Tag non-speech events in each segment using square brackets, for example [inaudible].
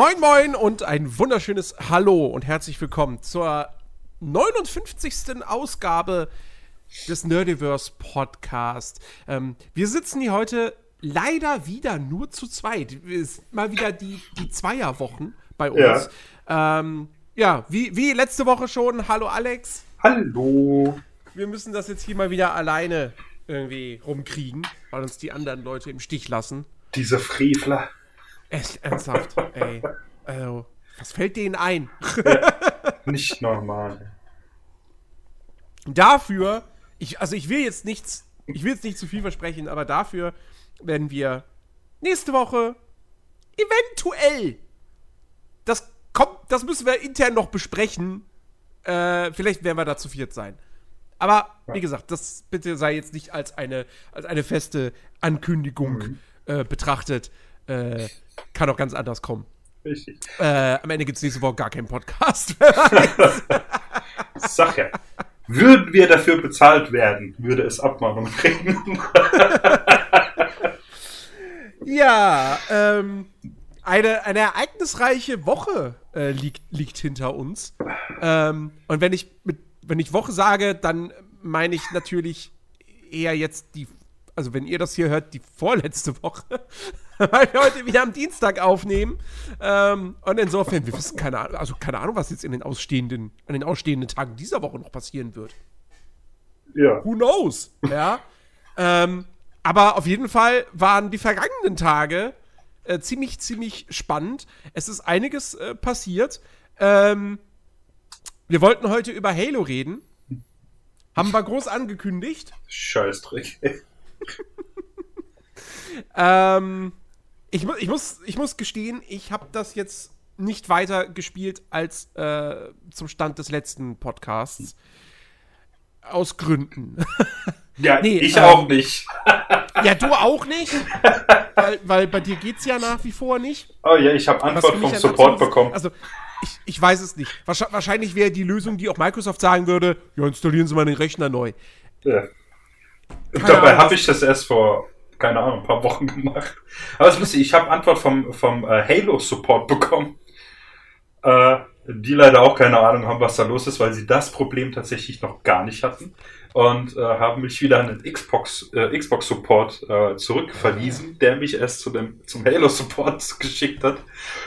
Moin Moin und ein wunderschönes Hallo und herzlich willkommen zur 59. Ausgabe des Nerdiverse Podcast. Ähm, wir sitzen hier heute leider wieder nur zu zweit. Es ist mal wieder die, die Zweierwochen bei uns. Ja, ähm, ja wie, wie letzte Woche schon. Hallo Alex. Hallo. Wir müssen das jetzt hier mal wieder alleine irgendwie rumkriegen, weil uns die anderen Leute im Stich lassen. Diese Frevler. Echt ernsthaft, ey. Also, was fällt denen ein? Ja, [laughs] nicht normal. Dafür, ich, also ich will jetzt nichts, ich will jetzt nicht zu viel versprechen, aber dafür werden wir nächste Woche eventuell, das kommt, das müssen wir intern noch besprechen. Äh, vielleicht werden wir da zu viert sein. Aber wie gesagt, das bitte sei jetzt nicht als eine, als eine feste Ankündigung mhm. äh, betrachtet. Äh, kann auch ganz anders kommen. Richtig. Äh, am Ende gibt es nächste Woche gar keinen Podcast. [laughs] Sache. Würden wir dafür bezahlt werden, würde es Abmahnung bringen. [laughs] ja, ähm, eine, eine ereignisreiche Woche äh, liegt, liegt hinter uns. Ähm, und wenn ich mit, wenn ich Woche sage, dann meine ich natürlich eher jetzt die, also wenn ihr das hier hört, die vorletzte Woche. [laughs] weil wir heute wieder am Dienstag aufnehmen. Ähm, und insofern, wir wissen keine Ahnung, also keine Ahnung, was jetzt in den ausstehenden, an den ausstehenden Tagen dieser Woche noch passieren wird. Ja. Who knows? Ja. ähm, aber auf jeden Fall waren die vergangenen Tage äh, ziemlich, ziemlich spannend. Es ist einiges äh, passiert. Ähm, wir wollten heute über Halo reden. Haben wir groß angekündigt. Scheißdreck. [laughs] ähm, ich, mu ich, muss, ich muss gestehen, ich habe das jetzt nicht weiter gespielt als äh, zum Stand des letzten Podcasts. Aus Gründen. [laughs] Ja, [laughs] nee, ich ähm, auch nicht. ja, du auch nicht? weil, weil bei dir geht's ja nach wie vor nicht. Oh ja, ich habe Antwort vom Support bekommen. Also, ich, ich weiß es nicht. Wahrscheinlich wäre die Lösung, die auch Microsoft sagen würde, ja, installieren Sie mal den Rechner neu. Ja. Dabei habe ich das erst vor keine Ahnung, ein paar Wochen [laughs] gemacht. Aber es ist lustig, ich habe Antwort vom, vom äh, Halo-Support bekommen. Äh, die leider auch keine Ahnung haben, was da los ist, weil sie das Problem tatsächlich noch gar nicht hatten. Und äh, haben mich wieder an den Xbox, äh, Xbox Support äh, zurückverwiesen, der mich erst zu dem, zum Halo Support [laughs] geschickt hat.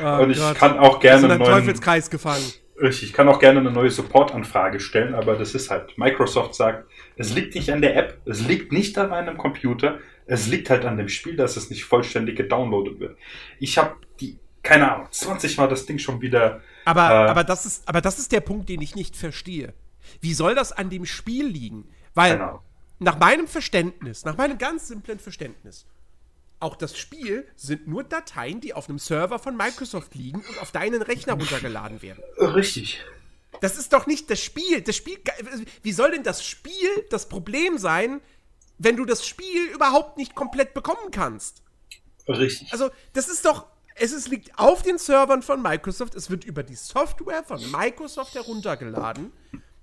Oh, und ich Gott. kann auch gerne einen neuen Teufelskreis gefangen. Richtig, ich kann auch gerne eine neue Support-Anfrage stellen, aber das ist halt, Microsoft sagt, es liegt nicht an der App, es liegt nicht an meinem Computer, es liegt halt an dem Spiel, dass es nicht vollständig gedownloadet wird. Ich habe die, keine Ahnung, 20 Mal das Ding schon wieder. Aber, äh, aber, das ist, aber das ist der Punkt, den ich nicht verstehe. Wie soll das an dem Spiel liegen? Weil, genau. nach meinem Verständnis, nach meinem ganz simplen Verständnis, auch das Spiel sind nur Dateien, die auf einem Server von Microsoft liegen und auf deinen Rechner runtergeladen werden. Richtig. Das ist doch nicht das Spiel. Das Spiel. Wie soll denn das Spiel das Problem sein, wenn du das Spiel überhaupt nicht komplett bekommen kannst. Richtig. Also, das ist doch. Es ist, liegt auf den Servern von Microsoft. Es wird über die Software von Microsoft heruntergeladen.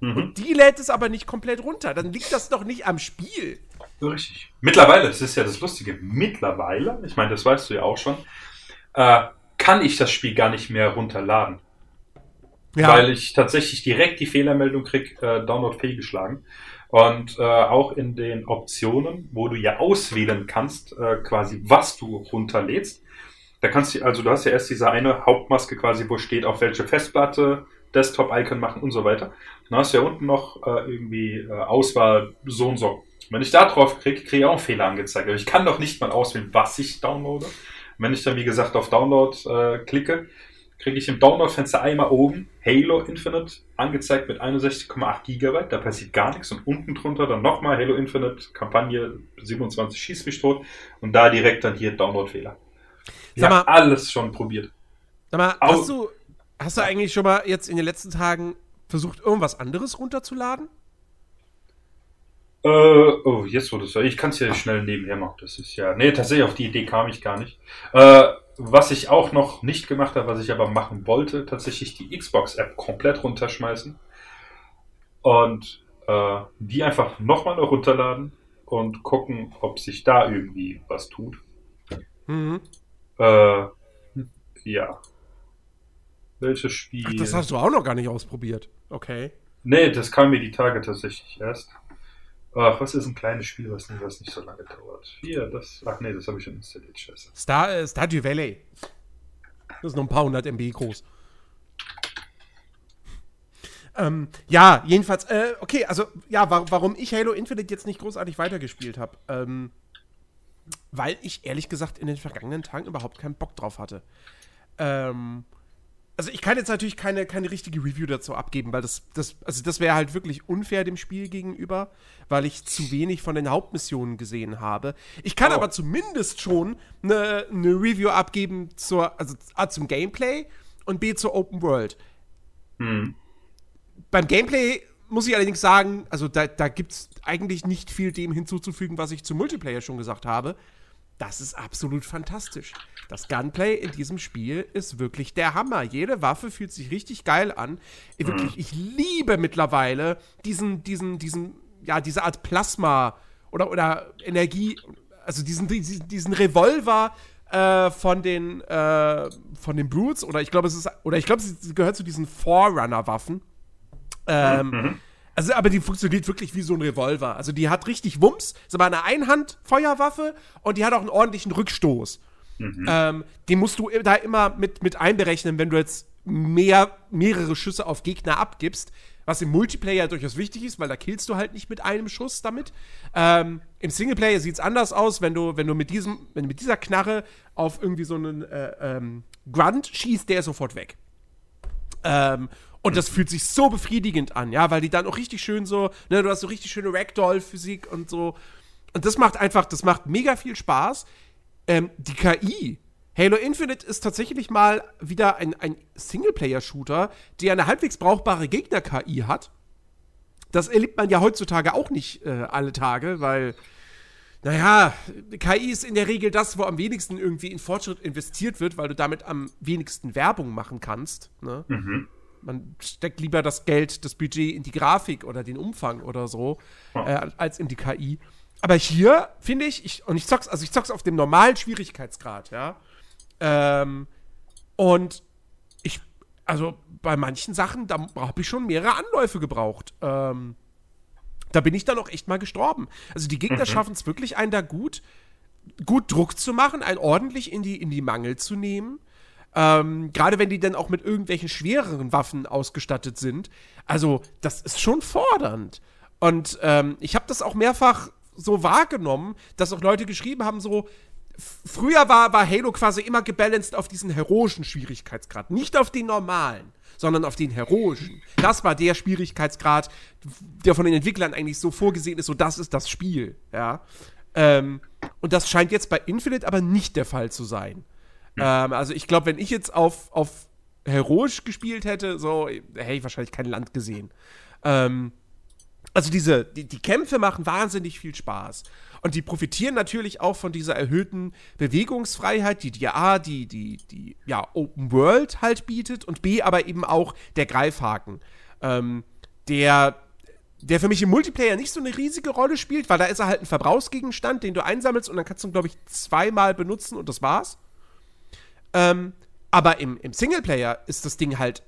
Mhm. Und die lädt es aber nicht komplett runter. Dann liegt das doch nicht am Spiel. Richtig. Mittlerweile, das ist ja das Lustige, mittlerweile, ich meine, das weißt du ja auch schon, äh, kann ich das Spiel gar nicht mehr runterladen. Ja. Weil ich tatsächlich direkt die Fehlermeldung krieg, äh, Download fehlgeschlagen. Und äh, auch in den Optionen, wo du ja auswählen kannst, äh, quasi was du runterlädst. Da kannst du, also du hast ja erst diese eine Hauptmaske quasi, wo steht, auf welche Festplatte, Desktop-Icon machen und so weiter. Dann hast du ja unten noch äh, irgendwie äh, Auswahl so und so. Wenn ich da drauf kriege, kriege ich auch einen Fehler angezeigt. Aber ich kann doch nicht mal auswählen, was ich downloade. wenn ich dann, wie gesagt, auf Download äh, klicke, kriege ich im Download-Fenster einmal oben Halo Infinite angezeigt mit 61,8 GB. Da passiert gar nichts. Und unten drunter dann nochmal Halo Infinite Kampagne 27 schießt mich tot. Und da direkt dann hier Download-Fehler. Ich habe alles schon probiert. Sag mal, hast du, hast du eigentlich schon mal jetzt in den letzten Tagen versucht, irgendwas anderes runterzuladen? Äh, oh, jetzt wurde es. Ich kann es ja schnell nebenher machen. Das ist ja. Nee, tatsächlich auf die Idee kam ich gar nicht. Äh, was ich auch noch nicht gemacht habe, was ich aber machen wollte, tatsächlich die Xbox-App komplett runterschmeißen und äh, die einfach nochmal runterladen und gucken, ob sich da irgendwie was tut. Mhm. Äh, ja. Welches Spiel? Ach, das hast du auch noch gar nicht ausprobiert. Okay. Nee, das kam mir die Tage tatsächlich erst. Ach, was ist ein kleines Spiel, was nicht, was nicht so lange dauert? Hier, das. Ach nee, das habe ich schon installiert. Scheiße. Star, äh, Stardew Valley. Das ist noch ein paar hundert MB groß. Ähm, ja, jedenfalls, äh, okay, also, ja, wa warum ich Halo Infinite jetzt nicht großartig weitergespielt habe. Ähm, weil ich ehrlich gesagt in den vergangenen Tagen überhaupt keinen Bock drauf hatte. Ähm, also ich kann jetzt natürlich keine, keine richtige Review dazu abgeben, weil das, das, also das wäre halt wirklich unfair dem Spiel gegenüber, weil ich zu wenig von den Hauptmissionen gesehen habe. Ich kann oh. aber zumindest schon eine, eine Review abgeben zur, also A zum Gameplay und B zur Open World. Hm. Beim Gameplay muss ich allerdings sagen, also da, da gibt es eigentlich nicht viel dem hinzuzufügen, was ich zum Multiplayer schon gesagt habe. Das ist absolut fantastisch. Das Gunplay in diesem Spiel ist wirklich der Hammer. Jede Waffe fühlt sich richtig geil an. Wirklich, ich liebe mittlerweile diesen, diesen, diesen, ja, diese Art Plasma oder, oder Energie, also diesen, diesen, diesen Revolver äh, von den, äh, von den Brutes, oder ich glaube, es ist, oder ich glaube, es gehört zu diesen Forerunner-Waffen. Ähm, mhm. Also, aber die funktioniert wirklich wie so ein Revolver. Also, die hat richtig Wumms, ist aber eine Einhand-Feuerwaffe und die hat auch einen ordentlichen Rückstoß. Mhm. Ähm, den musst du da immer mit, mit einberechnen, wenn du jetzt mehr, mehrere Schüsse auf Gegner abgibst. Was im Multiplayer durchaus wichtig ist, weil da killst du halt nicht mit einem Schuss damit. Ähm, Im Singleplayer sieht es anders aus, wenn du, wenn du mit diesem, wenn mit dieser Knarre auf irgendwie so einen äh, ähm, Grunt schießt, der ist sofort weg. Ähm, und das fühlt sich so befriedigend an, ja, weil die dann auch richtig schön so, ne, du hast so richtig schöne Ragdoll-Physik und so. Und das macht einfach, das macht mega viel Spaß. Ähm, die KI, Halo Infinite ist tatsächlich mal wieder ein, ein Singleplayer-Shooter, der eine halbwegs brauchbare Gegner-KI hat. Das erlebt man ja heutzutage auch nicht äh, alle Tage, weil, naja, KI ist in der Regel das, wo am wenigsten irgendwie in Fortschritt investiert wird, weil du damit am wenigsten Werbung machen kannst. Ne? Mhm. Man steckt lieber das Geld, das Budget in die Grafik oder den Umfang oder so, äh, als in die KI. Aber hier finde ich, ich, und ich zock's, also ich zock's auf dem normalen Schwierigkeitsgrad, ja. Ähm, und ich, also bei manchen Sachen, da habe ich schon mehrere Anläufe gebraucht. Ähm, da bin ich dann auch echt mal gestorben. Also die Gegner mhm. schaffen es wirklich, einen da gut, gut Druck zu machen, einen ordentlich in die, in die Mangel zu nehmen. Ähm, Gerade wenn die dann auch mit irgendwelchen schwereren Waffen ausgestattet sind. Also, das ist schon fordernd. Und ähm, ich habe das auch mehrfach so wahrgenommen, dass auch Leute geschrieben haben, so, früher war, war Halo quasi immer gebalanced auf diesen heroischen Schwierigkeitsgrad. Nicht auf den normalen, sondern auf den heroischen. Das war der Schwierigkeitsgrad, der von den Entwicklern eigentlich so vorgesehen ist, so das ist das Spiel, ja. Ähm, und das scheint jetzt bei Infinite aber nicht der Fall zu sein. Ähm, also ich glaube, wenn ich jetzt auf, auf heroisch gespielt hätte, so hätte ich wahrscheinlich kein Land gesehen. Ähm, also diese, die, die Kämpfe machen wahnsinnig viel Spaß. Und die profitieren natürlich auch von dieser erhöhten Bewegungsfreiheit, die dir A, die, die, die, ja, Open World halt bietet und B, aber eben auch der Greifhaken. Ähm, der, der für mich im Multiplayer nicht so eine riesige Rolle spielt, weil da ist er halt ein Verbrauchsgegenstand, den du einsammelst und dann kannst du, glaube ich, zweimal benutzen und das war's. Ähm, aber im, im Singleplayer ist das Ding halt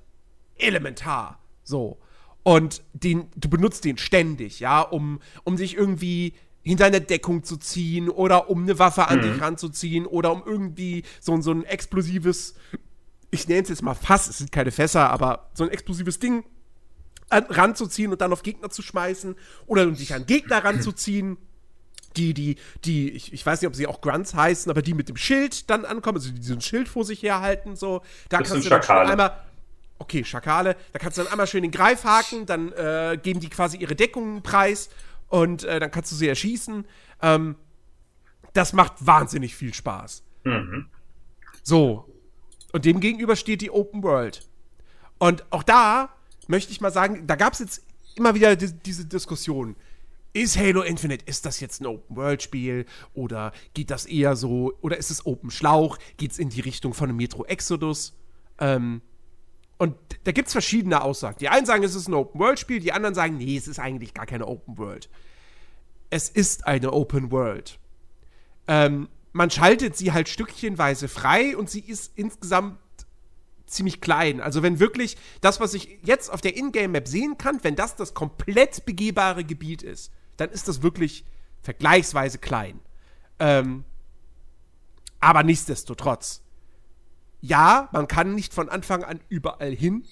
elementar. So. Und den, du benutzt den ständig, ja, um, um dich irgendwie hinter eine Deckung zu ziehen oder um eine Waffe an mhm. dich ranzuziehen oder um irgendwie so, so ein explosives, ich nenne es jetzt mal Fass, es sind keine Fässer, aber so ein explosives Ding an, ranzuziehen und dann auf Gegner zu schmeißen oder um dich an Gegner [clears throat] ranzuziehen die, die, die, ich, ich weiß nicht, ob sie auch Grunts heißen, aber die mit dem Schild dann ankommen, also die diesen Schild vor sich herhalten, so. Da das kannst du dann schon einmal. Okay, Schakale. Da kannst du dann einmal schön den Greifhaken, dann äh, geben die quasi ihre Deckungen preis und äh, dann kannst du sie erschießen. Ähm, das macht wahnsinnig viel Spaß. Mhm. So. Und dem gegenüber steht die Open World. Und auch da möchte ich mal sagen, da gab es jetzt immer wieder die, diese Diskussion ist Halo Infinite, ist das jetzt ein Open-World-Spiel oder geht das eher so, oder ist es Open Schlauch? Geht es in die Richtung von einem Metro Exodus? Ähm, und da gibt es verschiedene Aussagen. Die einen sagen, es ist ein Open-World-Spiel, die anderen sagen, nee, es ist eigentlich gar keine Open-World. Es ist eine Open-World. Ähm, man schaltet sie halt stückchenweise frei und sie ist insgesamt ziemlich klein. Also wenn wirklich das, was ich jetzt auf der Ingame-Map sehen kann, wenn das das komplett begehbare Gebiet ist, dann ist das wirklich vergleichsweise klein. Ähm, aber nichtsdestotrotz. Ja, man kann nicht von Anfang an überall hin.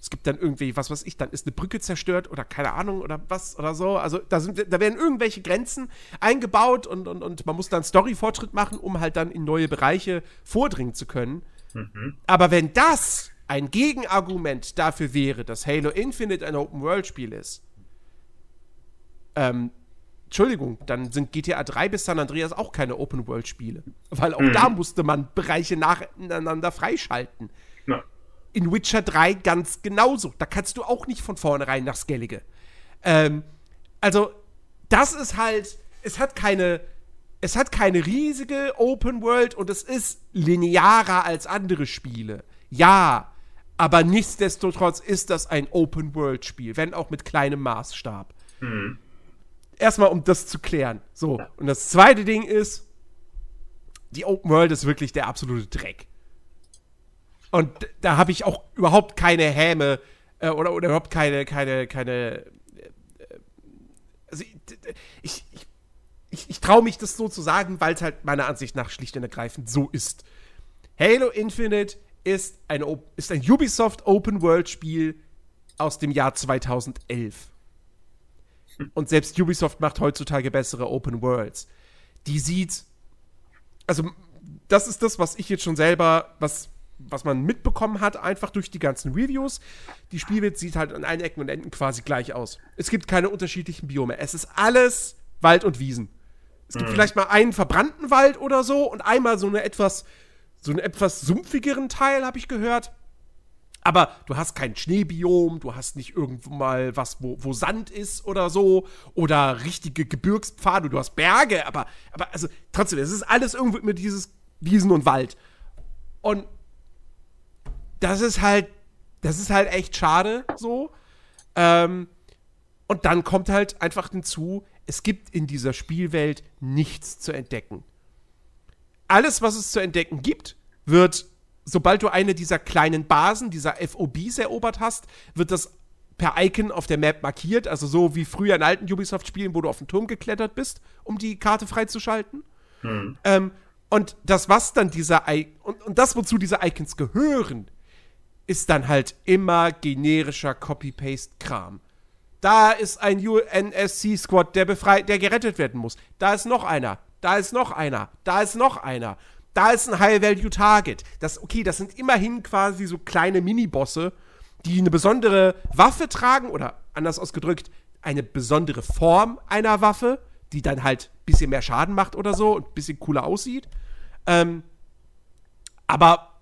Es gibt dann irgendwie, was weiß ich, dann ist eine Brücke zerstört oder keine Ahnung oder was oder so. Also da, sind, da werden irgendwelche Grenzen eingebaut und, und, und man muss dann Story-Fortschritt machen, um halt dann in neue Bereiche vordringen zu können. Mhm. Aber wenn das ein Gegenargument dafür wäre, dass Halo Infinite ein Open-World-Spiel ist, ähm, Entschuldigung, dann sind GTA 3 bis San Andreas auch keine Open-World-Spiele. Weil auch mhm. da musste man Bereiche nacheinander freischalten. Ja. In Witcher 3 ganz genauso. Da kannst du auch nicht von vornherein nach Skellige. Ähm, also, das ist halt, es hat keine, es hat keine riesige Open World und es ist linearer als andere Spiele. Ja, aber nichtsdestotrotz ist das ein Open World Spiel, wenn auch mit kleinem Maßstab. Mhm. Erstmal, um das zu klären. So, und das zweite Ding ist, die Open World ist wirklich der absolute Dreck. Und da habe ich auch überhaupt keine Häme äh, oder, oder überhaupt keine, keine, keine. Äh, also ich, ich, ich, ich traue mich das so zu sagen, weil es halt meiner Ansicht nach schlicht und ergreifend so ist. Halo Infinite ist ein, ist ein Ubisoft Open World Spiel aus dem Jahr 2011. Und selbst Ubisoft macht heutzutage bessere Open Worlds. Die sieht, also das ist das, was ich jetzt schon selber, was was man mitbekommen hat, einfach durch die ganzen Reviews. Die Spielwelt sieht halt an allen Ecken und Enden quasi gleich aus. Es gibt keine unterschiedlichen Biome. Es ist alles Wald und Wiesen. Es gibt mhm. vielleicht mal einen verbrannten Wald oder so und einmal so eine etwas, so einen etwas sumpfigeren Teil, habe ich gehört. Aber du hast kein Schneebiom, du hast nicht irgendwo mal was, wo, wo Sand ist oder so, oder richtige Gebirgspfade, du hast Berge, aber, aber also trotzdem, es ist alles irgendwo immer dieses Wiesen und Wald. Und das ist halt, das ist halt echt schade so. Ähm, und dann kommt halt einfach hinzu, es gibt in dieser Spielwelt nichts zu entdecken. Alles, was es zu entdecken gibt, wird, sobald du eine dieser kleinen Basen, dieser FOBs erobert hast, wird das per Icon auf der Map markiert, also so wie früher in alten Ubisoft-Spielen, wo du auf den Turm geklettert bist, um die Karte freizuschalten. Hm. Ähm, und das, was dann dieser I und, und das, wozu diese Icons gehören, ist dann halt immer generischer Copy-Paste-Kram. Da ist ein UNSC-Squad, der befreit, der gerettet werden muss. Da ist noch einer. Da ist noch einer. Da ist noch einer. Da ist ein High-Value-Target. Das, okay, das sind immerhin quasi so kleine Minibosse, die eine besondere Waffe tragen oder anders ausgedrückt, eine besondere Form einer Waffe, die dann halt ein bisschen mehr Schaden macht oder so und ein bisschen cooler aussieht. Ähm, aber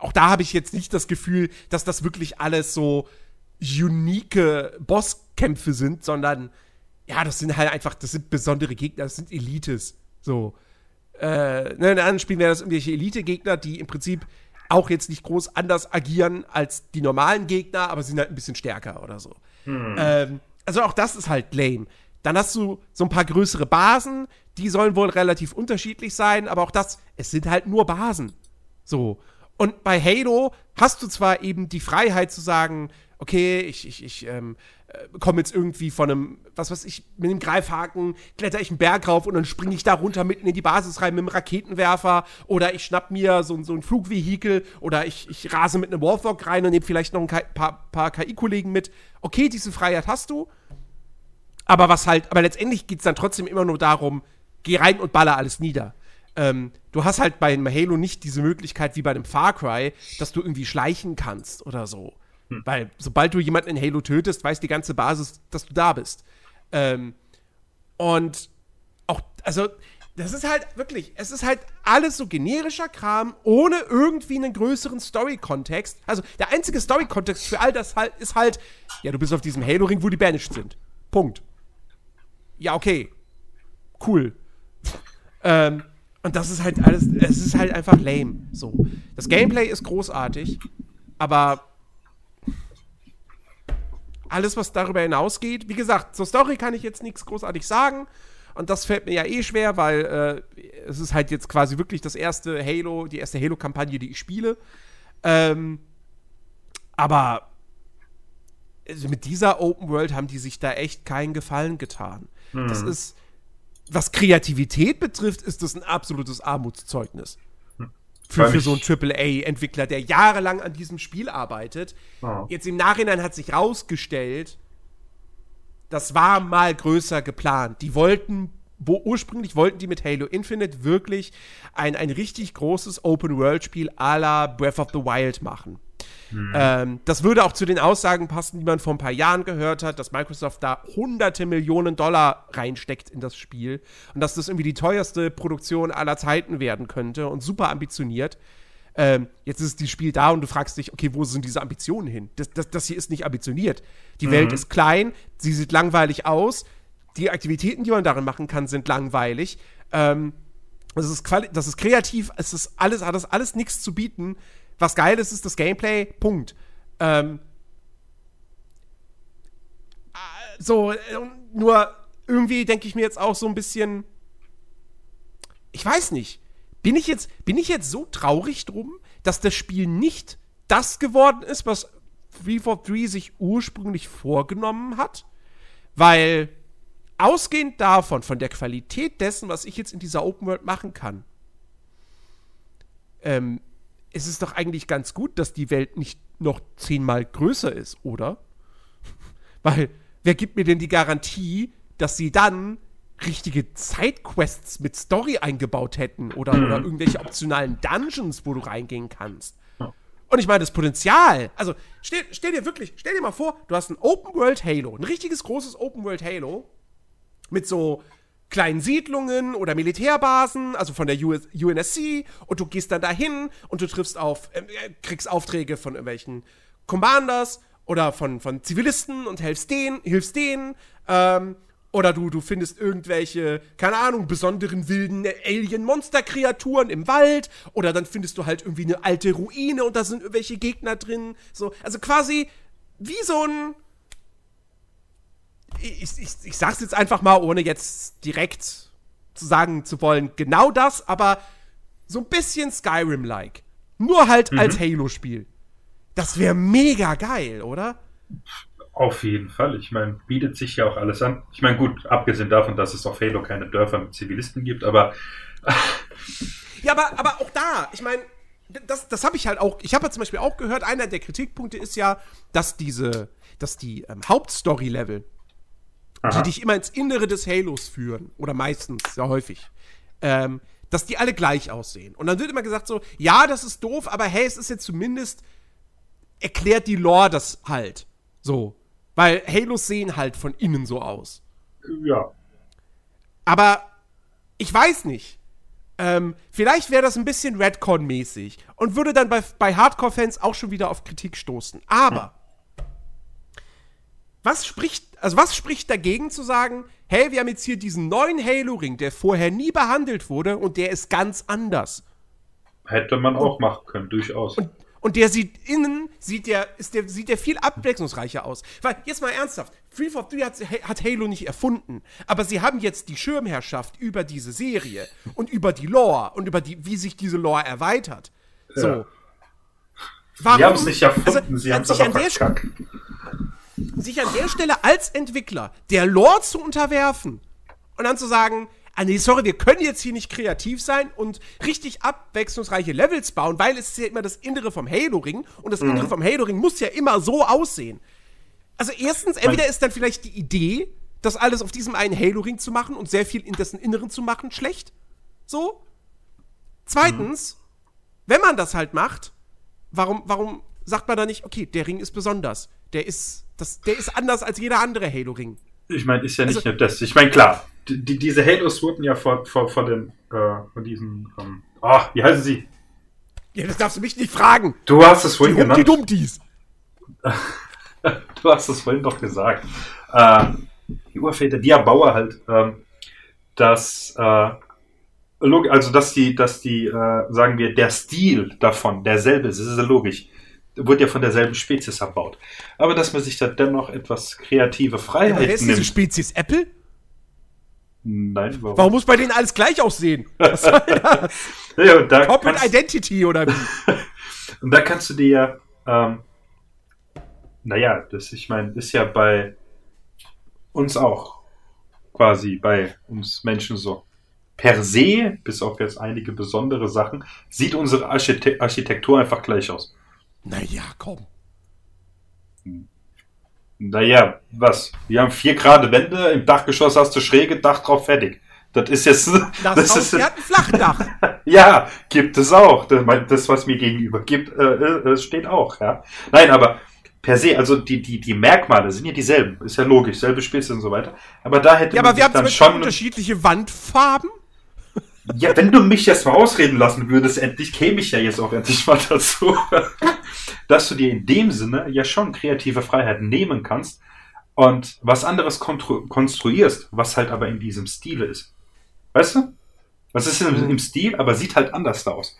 auch da habe ich jetzt nicht das Gefühl, dass das wirklich alles so unique Bosskämpfe sind, sondern ja, das sind halt einfach, das sind besondere Gegner, das sind Elites. So. Äh, ne, in anderen Spielen wären das irgendwelche Elite-Gegner, die im Prinzip auch jetzt nicht groß anders agieren als die normalen Gegner, aber sind halt ein bisschen stärker oder so. Hm. Ähm, also auch das ist halt lame. Dann hast du so ein paar größere Basen, die sollen wohl relativ unterschiedlich sein, aber auch das, es sind halt nur Basen. So. Und bei Halo hast du zwar eben die Freiheit zu sagen, okay, ich, ich, ich ähm, äh, komme jetzt irgendwie von einem, was weiß ich, mit einem Greifhaken, kletter ich einen Berg rauf und dann springe ich da runter mitten in die Basis rein mit einem Raketenwerfer oder ich schnapp mir so, so ein Flugvehikel oder ich, ich rase mit einem Warthog rein und nehme vielleicht noch ein paar, paar KI-Kollegen mit. Okay, diese Freiheit hast du. Aber was halt, aber letztendlich geht es dann trotzdem immer nur darum, geh rein und baller alles nieder ähm, du hast halt bei einem Halo nicht diese Möglichkeit wie bei einem Far Cry, dass du irgendwie schleichen kannst oder so. Hm. Weil sobald du jemanden in Halo tötest, weiß die ganze Basis, dass du da bist. Ähm, und auch, also, das ist halt wirklich, es ist halt alles so generischer Kram, ohne irgendwie einen größeren Story-Kontext. Also, der einzige Story-Kontext für all das halt ist halt, ja, du bist auf diesem Halo-Ring, wo die banished sind. Punkt. Ja, okay. Cool. [laughs] ähm, und das ist halt alles, es ist halt einfach lame. So. Das Gameplay ist großartig, aber alles, was darüber hinausgeht, wie gesagt, zur Story kann ich jetzt nichts großartig sagen. Und das fällt mir ja eh schwer, weil äh, es ist halt jetzt quasi wirklich das erste Halo, die erste Halo-Kampagne, die ich spiele. Ähm, aber also mit dieser Open World haben die sich da echt keinen Gefallen getan. Mhm. Das ist, was Kreativität betrifft, ist das ein absolutes Armutszeugnis. Für, für so einen AAA-Entwickler, der jahrelang an diesem Spiel arbeitet. Oh. Jetzt im Nachhinein hat sich rausgestellt, das war mal größer geplant. Die wollten, wo ursprünglich wollten die mit Halo Infinite wirklich ein, ein richtig großes Open-World-Spiel à la Breath of the Wild machen. Mhm. Ähm, das würde auch zu den Aussagen passen, die man vor ein paar Jahren gehört hat, dass Microsoft da hunderte Millionen Dollar reinsteckt in das Spiel und dass das irgendwie die teuerste Produktion aller Zeiten werden könnte und super ambitioniert. Ähm, jetzt ist das Spiel da und du fragst dich, okay, wo sind diese Ambitionen hin? Das, das, das hier ist nicht ambitioniert. Die mhm. Welt ist klein, sie sieht langweilig aus, die Aktivitäten, die man darin machen kann, sind langweilig. Ähm, das ist, das ist kreativ, es ist alles, hat das alles nichts zu bieten. Was geil ist, ist das Gameplay. Punkt. Ähm, so, nur irgendwie denke ich mir jetzt auch so ein bisschen. Ich weiß nicht. Bin ich jetzt, bin ich jetzt so traurig drum, dass das Spiel nicht das geworden ist, was 343 sich ursprünglich vorgenommen hat? Weil ausgehend davon, von der Qualität dessen, was ich jetzt in dieser Open World machen kann, ähm, es ist doch eigentlich ganz gut, dass die Welt nicht noch zehnmal größer ist, oder? [laughs] Weil, wer gibt mir denn die Garantie, dass sie dann richtige Sidequests mit Story eingebaut hätten oder, mhm. oder irgendwelche optionalen Dungeons, wo du reingehen kannst? Und ich meine, das Potenzial, also stell, stell, dir wirklich, stell dir mal vor, du hast ein Open World Halo, ein richtiges großes Open World Halo mit so kleinen Siedlungen oder Militärbasen, also von der US UNSC, und du gehst dann dahin und du triffst auf, äh, kriegst Aufträge von irgendwelchen Commanders oder von, von Zivilisten und hilfst denen, hilfst denen, ähm, oder du, du findest irgendwelche, keine Ahnung, besonderen wilden Alien-Monster-Kreaturen im Wald. Oder dann findest du halt irgendwie eine alte Ruine und da sind irgendwelche Gegner drin. So, also quasi wie so ein ich, ich, ich sag's jetzt einfach mal, ohne jetzt direkt zu sagen zu wollen, genau das, aber so ein bisschen Skyrim-like. Nur halt mhm. als Halo-Spiel. Das wäre mega geil, oder? Auf jeden Fall. Ich meine, bietet sich ja auch alles an. Ich meine, gut, abgesehen davon, dass es auf Halo keine Dörfer mit Zivilisten gibt, aber. [laughs] ja, aber, aber auch da, ich meine, das, das habe ich halt auch. Ich habe ja zum Beispiel auch gehört, einer der Kritikpunkte ist ja, dass diese, dass die ähm, Hauptstory-Level Aha. die dich immer ins Innere des Halos führen. Oder meistens, sehr häufig. Ähm, dass die alle gleich aussehen. Und dann wird immer gesagt so, ja, das ist doof, aber hey, es ist jetzt zumindest erklärt die Lore das halt. So. Weil Halos sehen halt von innen so aus. Ja. Aber ich weiß nicht. Ähm, vielleicht wäre das ein bisschen Redcon-mäßig und würde dann bei, bei Hardcore-Fans auch schon wieder auf Kritik stoßen. Aber hm. Was spricht also was spricht dagegen zu sagen, hey, wir haben jetzt hier diesen neuen Halo-Ring, der vorher nie behandelt wurde und der ist ganz anders. Hätte man auch machen können, durchaus. Und, und der sieht innen, sieht der, ist der, sieht der viel abwechslungsreicher aus. Weil, jetzt mal ernsthaft, 343 hat, hat Halo nicht erfunden, aber sie haben jetzt die Schirmherrschaft über diese Serie und über die Lore und über die, wie sich diese Lore erweitert. So. Ja. Warum? Sie haben es nicht erfunden, also, sie haben es aber verkackt sich an der Stelle als Entwickler der Lore zu unterwerfen und dann zu sagen, ah nee, sorry, wir können jetzt hier nicht kreativ sein und richtig abwechslungsreiche Levels bauen, weil es ist ja immer das Innere vom Halo-Ring und das mhm. Innere vom Halo-Ring muss ja immer so aussehen. Also erstens, entweder ist dann vielleicht die Idee, das alles auf diesem einen Halo-Ring zu machen und sehr viel in dessen Inneren zu machen, schlecht. So. Zweitens, mhm. wenn man das halt macht, warum, warum sagt man da nicht, okay, der Ring ist besonders. Der ist, das, der ist anders als jeder andere Halo-Ring. Ich meine, ist ja nicht also, nur das. Ich meine, klar, die, diese Halos wurden ja vor, vor, vor den, äh, von diesen, ähm, oh, wie heißen sie? Ja, das darfst du mich nicht fragen. Du hast es vorhin die genannt. Die Dummdies. du hast es vorhin doch gesagt. Äh, die Urväter, die Bauer halt, ähm, dass, äh, also dass die, dass die, äh, sagen wir, der Stil davon derselbe ist, das ist ja logisch wurde ja von derselben Spezies erbaut. Aber dass man sich da dennoch etwas kreative Freiheit ja, wer ist diese Spezies? Apple? Nein, warum? Warum muss bei denen alles gleich aussehen? [laughs] Was soll das? ja, da Corporate Identity oder wie? [laughs] Und da kannst du dir ja, ähm, naja, das, ich meine, ist ja bei uns auch quasi bei uns Menschen so. Per se, bis auf jetzt einige besondere Sachen, sieht unsere Archite Architektur einfach gleich aus. Naja, komm. Naja, was? Wir haben vier gerade Wände, im Dachgeschoss hast du schräge Dach drauf fertig. Das ist jetzt. Das, das Haus, ist, hat ein Flachdach. [laughs] ja, gibt es auch. Das, was mir gegenüber gibt, äh, äh, steht auch, ja. Nein, aber per se, also die, die, die Merkmale sind ja dieselben. Ist ja logisch, selbe Spezies und so weiter. Aber da hätte ja, aber wir haben dann schon unterschiedliche Wandfarben. Ja, wenn du mich jetzt mal ausreden lassen würdest, endlich käme ich ja jetzt auch endlich mal dazu, [laughs] dass du dir in dem Sinne ja schon kreative Freiheiten nehmen kannst und was anderes konstruierst, was halt aber in diesem Stile ist. Weißt du? Was ist im, im Stil, aber sieht halt anders aus.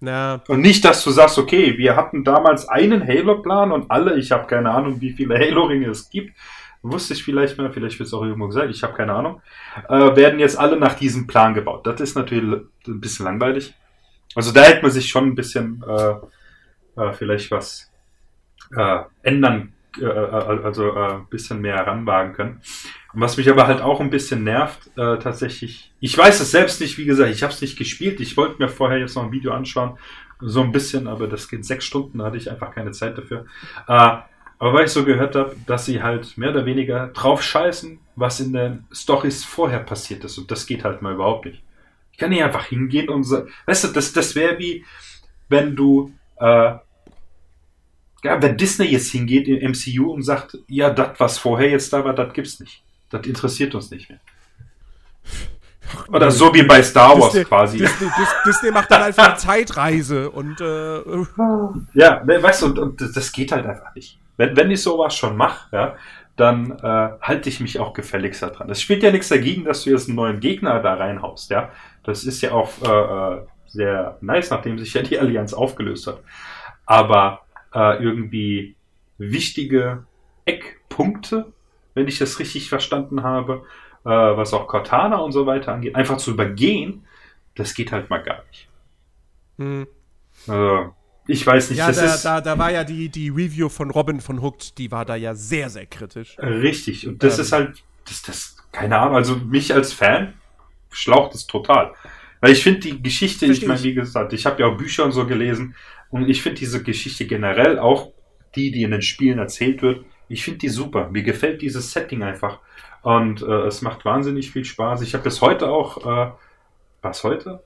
Ja. Und nicht, dass du sagst, okay, wir hatten damals einen Halo-Plan und alle, ich habe keine Ahnung, wie viele Halo-Ringe es gibt, wusste ich vielleicht mal, vielleicht wird es auch irgendwo gesagt, ich habe keine Ahnung, äh, werden jetzt alle nach diesem Plan gebaut. Das ist natürlich ein bisschen langweilig. Also da hätte man sich schon ein bisschen äh, äh, vielleicht was äh, ändern, äh, äh, also ein bisschen mehr heranwagen können. Und was mich aber halt auch ein bisschen nervt, tatsächlich, ich weiß es selbst nicht, wie gesagt, ich habe es nicht gespielt, ich wollte mir vorher jetzt noch ein Video anschauen, so ein bisschen, aber das geht sechs Stunden, da hatte ich einfach keine Zeit dafür. Aber weil ich so gehört habe, dass sie halt mehr oder weniger drauf scheißen, was in den Stories vorher passiert ist. Und das geht halt mal überhaupt nicht. Ich kann nicht einfach hingehen und so, weißt du, das, das wäre wie, wenn du, äh, ja, wenn Disney jetzt hingeht im MCU und sagt, ja, das, was vorher jetzt da war, das gibt's nicht. Das interessiert uns nicht mehr. Oder so wie bei Star Wars Disney, quasi. Disney, Disney, macht dann einfach eine Zeitreise und äh, ja, ne, weißt du, und, und das geht halt einfach nicht wenn, wenn ich sowas schon mache, ja, dann äh, halte ich mich auch gefälligst daran. Es spielt ja nichts dagegen, dass du jetzt einen neuen Gegner da reinhaust, ja. Das ist ja auch äh, äh, sehr nice, nachdem sich ja die Allianz aufgelöst hat. Aber äh, irgendwie wichtige Eckpunkte, wenn ich das richtig verstanden habe, äh, was auch Cortana und so weiter angeht, einfach zu übergehen, das geht halt mal gar nicht. Hm. Also, ich weiß nicht, ja, das da, ist. Da, da war ja die, die Review von Robin von Hooked, die war da ja sehr, sehr kritisch. Richtig. Und das ähm. ist halt, das, das, keine Ahnung, also mich als Fan schlaucht es total. Weil ich finde die Geschichte, ich meine, wie gesagt, ich habe ja auch Bücher und so gelesen und ich finde diese Geschichte generell, auch die, die in den Spielen erzählt wird, ich finde die super. Mir gefällt dieses Setting einfach. Und äh, es macht wahnsinnig viel Spaß. Ich habe bis heute auch, äh, was heute?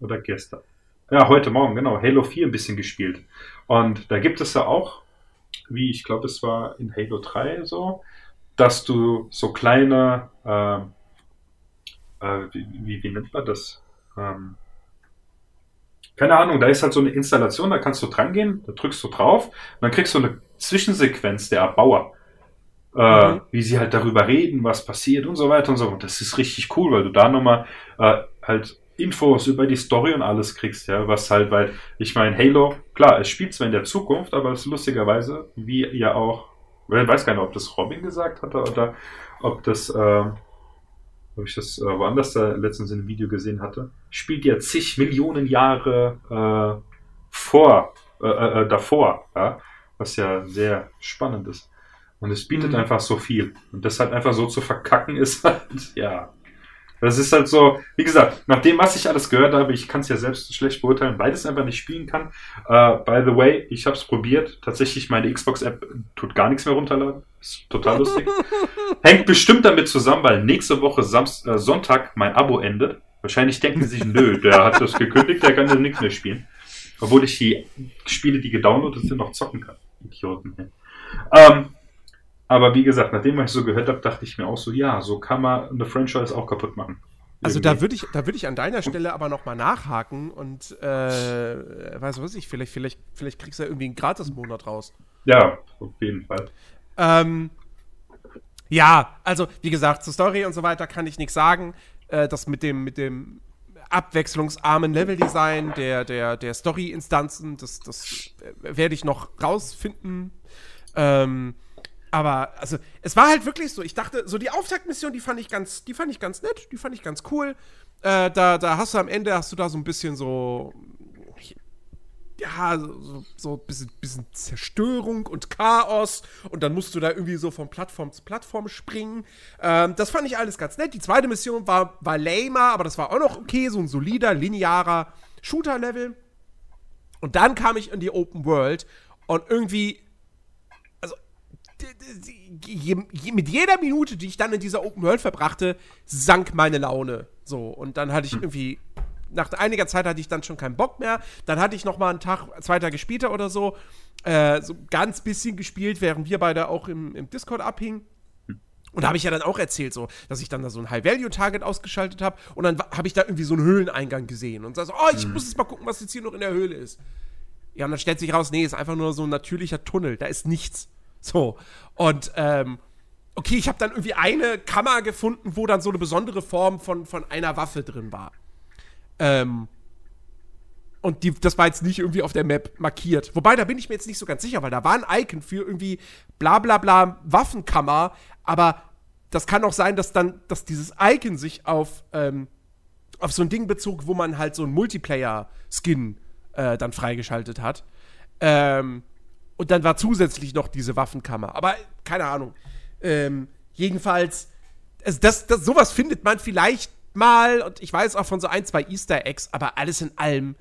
Oder gestern? Ja, heute Morgen, genau. Halo 4 ein bisschen gespielt. Und da gibt es ja auch, wie ich glaube, es war in Halo 3 so, dass du so kleine, äh, äh, wie, wie, nennt man das? Ähm, keine Ahnung, da ist halt so eine Installation, da kannst du dran gehen, da drückst du drauf und dann kriegst du eine Zwischensequenz der Erbauer. Äh, mhm. Wie sie halt darüber reden, was passiert und so weiter und so. Und das ist richtig cool, weil du da nochmal äh, halt Infos über die Story und alles kriegst, ja, was halt, weil, ich meine, Halo, klar, es spielt zwar in der Zukunft, aber es ist lustigerweise, wie ja auch, ich weiß gar nicht, ob das Robin gesagt hatte oder ob das, äh, ob ich das äh, woanders da letztens in einem Video gesehen hatte, spielt ja zig Millionen Jahre äh, vor, äh, äh, davor, ja, was ja sehr spannend ist. Und es bietet mhm. einfach so viel. Und das halt einfach so zu verkacken ist [laughs] halt, ja, das ist halt so, wie gesagt, nach dem, was ich alles gehört habe, ich kann es ja selbst schlecht beurteilen, weil es einfach nicht spielen kann. Uh, by the way, ich habe es probiert. Tatsächlich, meine Xbox-App tut gar nichts mehr runterladen. Ist total lustig. [laughs] Hängt bestimmt damit zusammen, weil nächste Woche Samst äh, Sonntag mein Abo endet. Wahrscheinlich denken sie sich, nö, der hat das gekündigt, der kann ja nichts mehr spielen. Obwohl ich die Spiele, die gedownloadet sind, noch zocken kann. Idioten. Ähm, aber wie gesagt, nachdem was ich so gehört habe, dachte ich mir auch so, ja, so kann man eine Franchise auch kaputt machen. Also da würde ich, da würde ich an deiner Stelle aber nochmal nachhaken und äh, weiß was ich, vielleicht, vielleicht, vielleicht kriegst du ja irgendwie einen Gratis-Monat raus. Ja, auf jeden Fall. Ähm, ja, also wie gesagt, zur Story und so weiter kann ich nichts sagen. Äh, das mit dem, mit dem abwechslungsarmen Leveldesign der, der, der Story-Instanzen, das, das äh, werde ich noch rausfinden. Ähm, aber also es war halt wirklich so. Ich dachte, so die Auftaktmission, die fand ich ganz, die fand ich ganz nett, die fand ich ganz cool. Äh, da, da hast du am Ende hast du da so ein bisschen so ja, so, so ein bisschen, bisschen Zerstörung und Chaos und dann musst du da irgendwie so von Plattform zu Plattform springen. Ähm, das fand ich alles ganz nett. Die zweite Mission war, war lamer, aber das war auch noch okay, so ein solider, linearer Shooter-Level. Und dann kam ich in die Open World und irgendwie, mit jeder Minute, die ich dann in dieser Open World verbrachte, sank meine Laune. So, und dann hatte ich hm. irgendwie nach einiger Zeit hatte ich dann schon keinen Bock mehr. Dann hatte ich noch mal einen Tag, zwei Tage später oder so, äh, so ganz bisschen gespielt, während wir beide auch im, im Discord abhingen. Und da habe ich ja dann auch erzählt, so, dass ich dann da so ein High-Value-Target ausgeschaltet habe und dann habe ich da irgendwie so einen Höhleneingang gesehen und sag so, oh, ich mhm. muss jetzt mal gucken, was jetzt hier noch in der Höhle ist. Ja, und dann stellt sich raus, nee, ist einfach nur so ein natürlicher Tunnel, da ist nichts. So. Und, ähm, okay, ich habe dann irgendwie eine Kammer gefunden, wo dann so eine besondere Form von, von einer Waffe drin war. Ähm, und die, das war jetzt nicht irgendwie auf der Map markiert. Wobei, da bin ich mir jetzt nicht so ganz sicher, weil da war ein Icon für irgendwie bla bla bla Waffenkammer, aber das kann auch sein, dass dann, dass dieses Icon sich auf, ähm, auf so ein Ding bezog, wo man halt so einen Multiplayer-Skin äh, dann freigeschaltet hat. Ähm, und dann war zusätzlich noch diese Waffenkammer. Aber keine Ahnung. Ähm, jedenfalls, also das, das, sowas findet man vielleicht mal und ich weiß auch von so ein, zwei Easter Eggs, aber alles in allem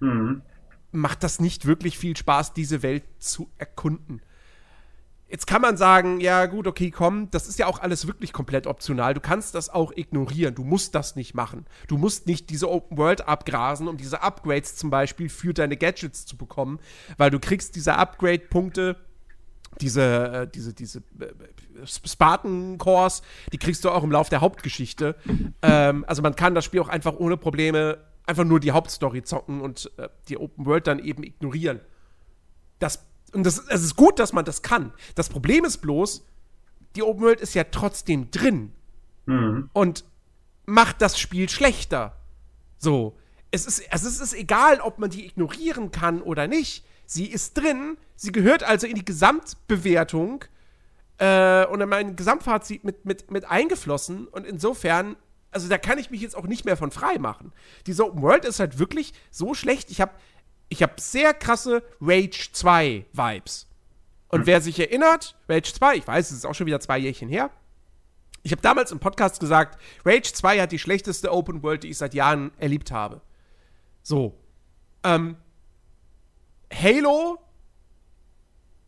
mhm. macht das nicht wirklich viel Spaß, diese Welt zu erkunden. Jetzt kann man sagen, ja gut, okay, komm, das ist ja auch alles wirklich komplett optional. Du kannst das auch ignorieren. Du musst das nicht machen. Du musst nicht diese Open World abgrasen, um diese Upgrades zum Beispiel für deine Gadgets zu bekommen, weil du kriegst diese Upgrade-Punkte, diese, äh, diese, diese äh, Spartan Cores, die kriegst du auch im Lauf der Hauptgeschichte. ähm, also man kann das Spiel auch einfach ohne Probleme einfach nur die Hauptstory zocken und äh, die Open World dann eben ignorieren. Das und das, es ist gut, dass man das kann. Das Problem ist bloß, die Open World ist ja trotzdem drin. Mhm. Und macht das Spiel schlechter. So. Es ist, es ist egal, ob man die ignorieren kann oder nicht. Sie ist drin, sie gehört also in die Gesamtbewertung äh, und in mein Gesamtfazit mit, mit, mit eingeflossen. Und insofern, also da kann ich mich jetzt auch nicht mehr von frei machen. Diese Open World ist halt wirklich so schlecht. Ich habe ich habe sehr krasse Rage 2 Vibes. Und mhm. wer sich erinnert, Rage 2, ich weiß, es ist auch schon wieder zwei Jährchen her. Ich habe damals im Podcast gesagt, Rage 2 hat die schlechteste Open World, die ich seit Jahren erlebt habe. So. Ähm, Halo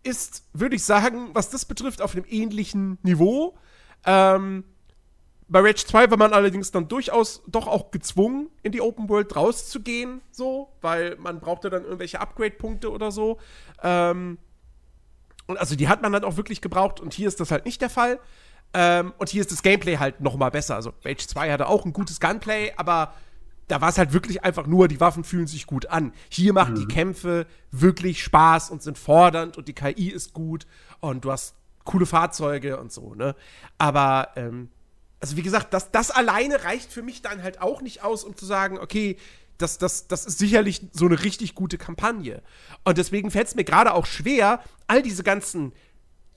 ist, würde ich sagen, was das betrifft, auf einem ähnlichen Niveau. Ähm, bei Rage 2 war man allerdings dann durchaus doch auch gezwungen, in die Open World rauszugehen, so, weil man brauchte dann irgendwelche Upgrade-Punkte oder so. Ähm, und also die hat man dann auch wirklich gebraucht und hier ist das halt nicht der Fall. Ähm, und hier ist das Gameplay halt noch mal besser. Also Rage 2 hatte auch ein gutes Gunplay, aber da war es halt wirklich einfach nur, die Waffen fühlen sich gut an. Hier machen mhm. die Kämpfe wirklich Spaß und sind fordernd und die KI ist gut und du hast coole Fahrzeuge und so, ne? Aber ähm, also wie gesagt, das, das alleine reicht für mich dann halt auch nicht aus, um zu sagen, okay, das, das, das ist sicherlich so eine richtig gute Kampagne. Und deswegen fällt es mir gerade auch schwer, all diese ganzen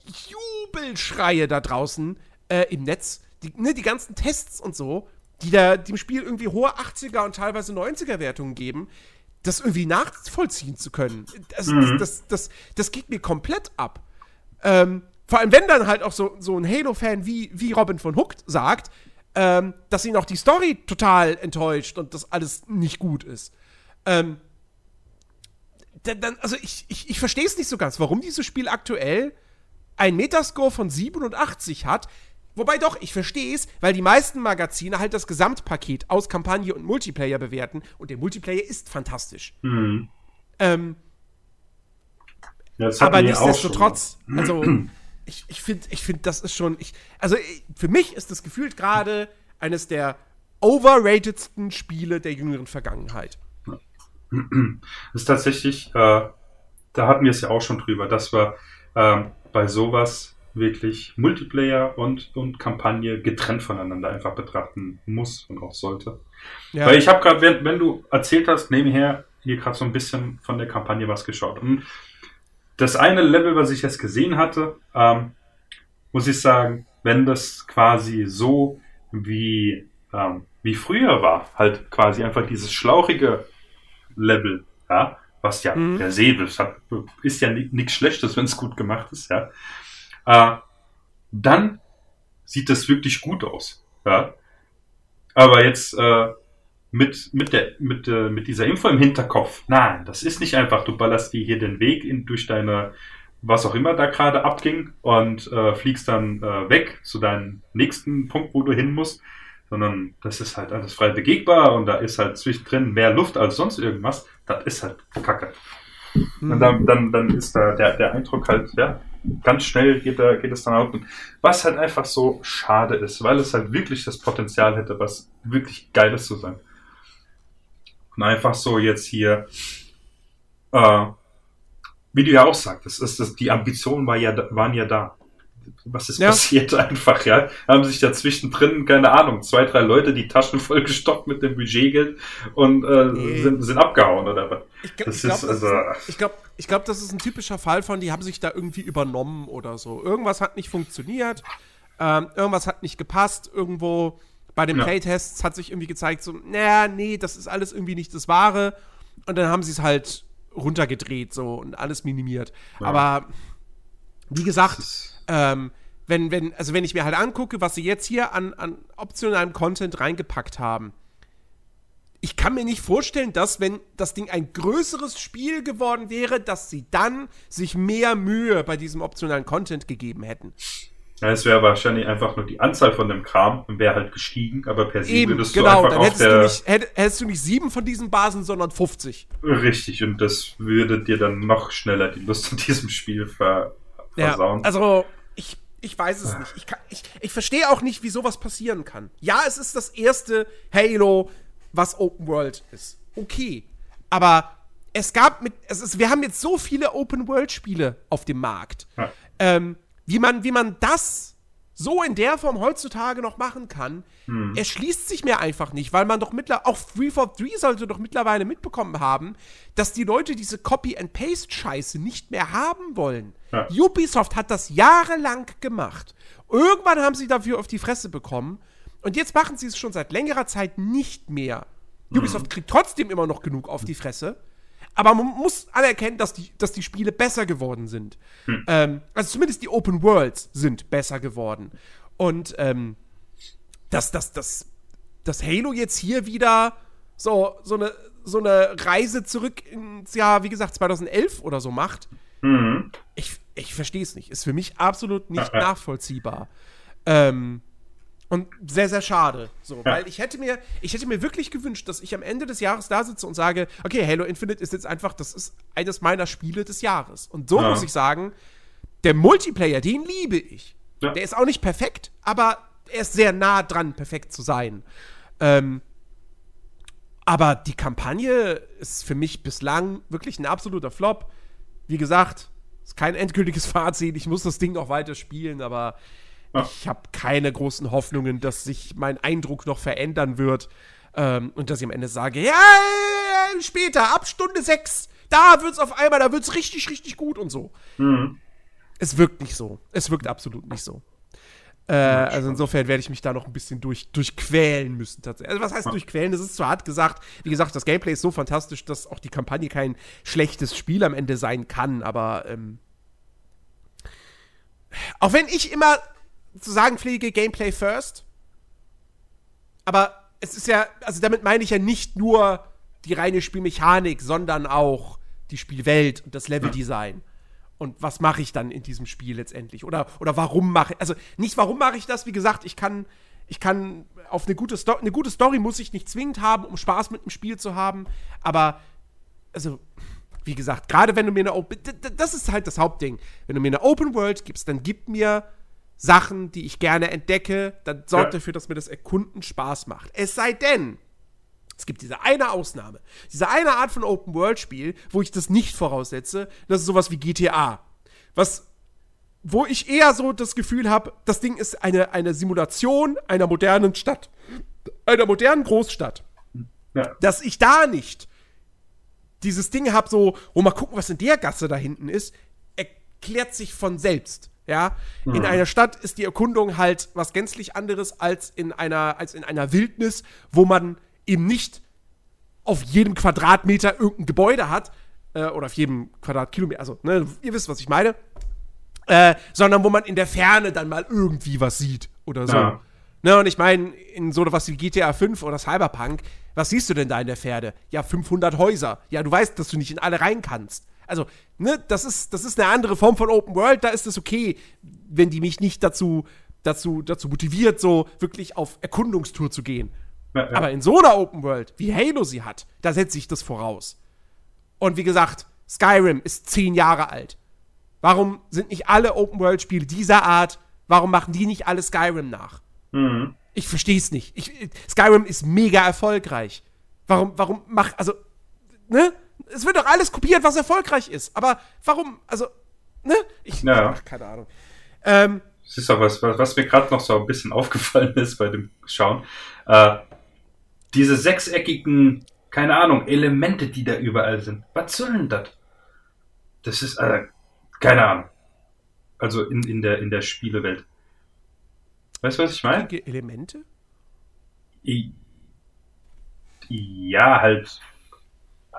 Jubelschreie da draußen äh, im Netz, die, ne, die ganzen Tests und so, die da dem Spiel irgendwie hohe 80er und teilweise 90er Wertungen geben, das irgendwie nachvollziehen zu können. Also, mhm. das, das, das, das geht mir komplett ab. Ähm, vor allem, wenn dann halt auch so, so ein Halo-Fan wie, wie Robin von Hook sagt, ähm, dass ihn auch die Story total enttäuscht und das alles nicht gut ist. Ähm, dann, also ich, ich, ich verstehe es nicht so ganz, warum dieses Spiel aktuell ein Metascore von 87 hat. Wobei doch, ich verstehe es, weil die meisten Magazine halt das Gesamtpaket aus Kampagne und Multiplayer bewerten und der Multiplayer ist fantastisch. Mhm. Ähm, ja, aber nichtsdestotrotz, also [clears throat] ich, ich finde, ich find, das ist schon. Ich, also für mich ist das gefühlt gerade eines der overratedsten Spiele der jüngeren Vergangenheit. [clears throat] Das ist tatsächlich, äh, da hatten wir es ja auch schon drüber, dass wir äh, bei sowas wirklich Multiplayer und, und Kampagne getrennt voneinander einfach betrachten muss und auch sollte. Ja. Weil ich habe gerade, wenn, wenn, du erzählt hast, nebenher hier gerade so ein bisschen von der Kampagne was geschaut. Und das eine Level, was ich jetzt gesehen hatte, ähm, muss ich sagen, wenn das quasi so wie, ähm, wie früher war, halt quasi einfach dieses schlauchige Level, ja, was ja mhm. per se ist, hat, ist ja nichts Schlechtes, wenn es gut gemacht ist, ja. Äh, dann sieht das wirklich gut aus, ja. Aber jetzt äh, mit, mit, der, mit, äh, mit dieser Info im Hinterkopf, nein, das ist nicht einfach, du ballerst dir hier den Weg in, durch deine, was auch immer da gerade abging und äh, fliegst dann äh, weg zu deinem nächsten Punkt, wo du hin musst, sondern das ist halt alles frei begehbar und da ist halt zwischendrin mehr Luft als sonst irgendwas, das ist halt Kacke. Mhm. Und dann, dann, dann ist da der, der Eindruck halt, ja, ganz schnell geht, da, geht es dann auch. Was halt einfach so schade ist, weil es halt wirklich das Potenzial hätte, was wirklich Geiles zu sein. Und einfach so jetzt hier, äh, wie du ja auch sagtest, ist das, die Ambitionen war ja, waren ja da. Was ist ja. passiert [laughs] einfach, ja? Haben sich da zwischendrin, keine Ahnung, zwei, drei Leute die Taschen vollgestoppt mit dem Budgetgeld und äh, nee. sind, sind abgehauen oder was? Ich, das ich glaube, also, ich glaube, ich glaub, das ist ein typischer Fall von, die haben sich da irgendwie übernommen oder so. Irgendwas hat nicht funktioniert, ähm, irgendwas hat nicht gepasst, irgendwo bei den ja. Playtests hat sich irgendwie gezeigt, so, naja, nee, das ist alles irgendwie nicht das Wahre. Und dann haben sie es halt runtergedreht so und alles minimiert. Ja. Aber wie gesagt, ähm, wenn, wenn, also wenn ich mir halt angucke, was sie jetzt hier an, an optionalem Content reingepackt haben, ich kann mir nicht vorstellen, dass, wenn das Ding ein größeres Spiel geworden wäre, dass sie dann sich mehr Mühe bei diesem optionalen Content gegeben hätten. Ja, es wäre wahrscheinlich einfach nur die Anzahl von dem Kram und wäre halt gestiegen, aber per se Eben, würdest genau, du einfach dann hättest der, du nicht, hättest du nicht sieben von diesen Basen, sondern 50. Richtig, und das würde dir dann noch schneller die Lust [laughs] an diesem Spiel ver versauen. Ja, also ich, ich weiß es nicht. Ich, ich, ich verstehe auch nicht, wie sowas passieren kann. Ja, es ist das erste Halo, was Open World ist. Okay. Aber es gab mit, es ist, wir haben jetzt so viele Open World Spiele auf dem Markt. Ja. Ähm, wie man, wie man das so in der Form heutzutage noch machen kann, hm. erschließt sich mir einfach nicht, weil man doch mittlerweile, auch 343 sollte doch mittlerweile mitbekommen haben, dass die Leute diese Copy-and-Paste-Scheiße nicht mehr haben wollen. Ja. Ubisoft hat das jahrelang gemacht. Irgendwann haben sie dafür auf die Fresse bekommen und jetzt machen sie es schon seit längerer Zeit nicht mehr. Hm. Ubisoft kriegt trotzdem immer noch genug auf die Fresse. Aber man muss anerkennen, dass die, dass die Spiele besser geworden sind. Hm. Ähm, also zumindest die Open Worlds sind besser geworden. Und ähm, dass, dass, dass, dass Halo jetzt hier wieder so, so, eine, so eine Reise zurück ins Jahr, wie gesagt, 2011 oder so macht, mhm. ich, ich verstehe es nicht. Ist für mich absolut nicht nachvollziehbar. Ähm, und sehr, sehr schade. So, ja. weil ich hätte mir, ich hätte mir wirklich gewünscht, dass ich am Ende des Jahres da sitze und sage, okay, Halo Infinite ist jetzt einfach, das ist eines meiner Spiele des Jahres. Und so ja. muss ich sagen, der Multiplayer, den liebe ich. Ja. Der ist auch nicht perfekt, aber er ist sehr nah dran, perfekt zu sein. Ähm, aber die Kampagne ist für mich bislang wirklich ein absoluter Flop. Wie gesagt, ist kein endgültiges [laughs] Fazit. Ich muss das Ding noch weiter spielen, aber ich habe keine großen Hoffnungen, dass sich mein Eindruck noch verändern wird. Ähm, und dass ich am Ende sage, ja, später, ab Stunde 6, da wird's auf einmal, da wird's richtig, richtig gut und so. Mhm. Es wirkt nicht so. Es wirkt absolut nicht so. Äh, also insofern werde ich mich da noch ein bisschen durch, durchquälen müssen tatsächlich. Also was heißt durchquälen? Das ist zu hart gesagt. Wie gesagt, das Gameplay ist so fantastisch, dass auch die Kampagne kein schlechtes Spiel am Ende sein kann, aber ähm, auch wenn ich immer zu sagen pflege, Gameplay first. Aber es ist ja, also damit meine ich ja nicht nur die reine Spielmechanik, sondern auch die Spielwelt und das Leveldesign. Und was mache ich dann in diesem Spiel letztendlich? Oder, oder warum mache ich, also nicht warum mache ich das, wie gesagt, ich kann, ich kann auf eine gute Story, eine gute Story muss ich nicht zwingend haben, um Spaß mit dem Spiel zu haben, aber, also, wie gesagt, gerade wenn du mir eine Open, das ist halt das Hauptding. Wenn du mir eine Open World gibst, dann gib mir Sachen, die ich gerne entdecke, dann sorgt ja. dafür, dass mir das Erkunden Spaß macht. Es sei denn, es gibt diese eine Ausnahme, diese eine Art von Open-World-Spiel, wo ich das nicht voraussetze, das ist sowas wie GTA. Was, wo ich eher so das Gefühl habe, das Ding ist eine, eine Simulation einer modernen Stadt, einer modernen Großstadt. Ja. Dass ich da nicht dieses Ding habe, so, oh, mal gucken, was in der Gasse da hinten ist, erklärt sich von selbst. Ja, mhm. in einer Stadt ist die Erkundung halt was gänzlich anderes als in einer, als in einer Wildnis, wo man eben nicht auf jedem Quadratmeter irgendein Gebäude hat, äh, oder auf jedem Quadratkilometer, also, ne, ihr wisst, was ich meine. Äh, sondern wo man in der Ferne dann mal irgendwie was sieht oder so. Ja. Ne, und ich meine, in so was wie GTA 5 oder Cyberpunk, was siehst du denn da in der Pferde? Ja, 500 Häuser. Ja, du weißt, dass du nicht in alle rein kannst. Also, ne, das ist, das ist eine andere Form von Open World, da ist es okay, wenn die mich nicht dazu, dazu, dazu motiviert, so wirklich auf Erkundungstour zu gehen. Ja, ja. Aber in so einer Open World, wie Halo sie hat, da setze ich das voraus. Und wie gesagt, Skyrim ist zehn Jahre alt. Warum sind nicht alle Open World Spiele dieser Art, warum machen die nicht alle Skyrim nach? Mhm. Ich verstehe es nicht. Ich, Skyrim ist mega erfolgreich. Warum, warum mach, also, ne? Es wird doch alles kopiert, was erfolgreich ist. Aber warum, also, ne? Ich, ja. ach, keine Ahnung. Ähm, das ist auch was, was, was mir gerade noch so ein bisschen [laughs] aufgefallen ist bei dem Schauen. Äh, diese sechseckigen, keine Ahnung, Elemente, die da überall sind. Was soll denn das? Das ist, äh, keine Ahnung. Also in, in, der, in der Spielewelt. Weißt du, was ich meine? Elemente? ja, halt.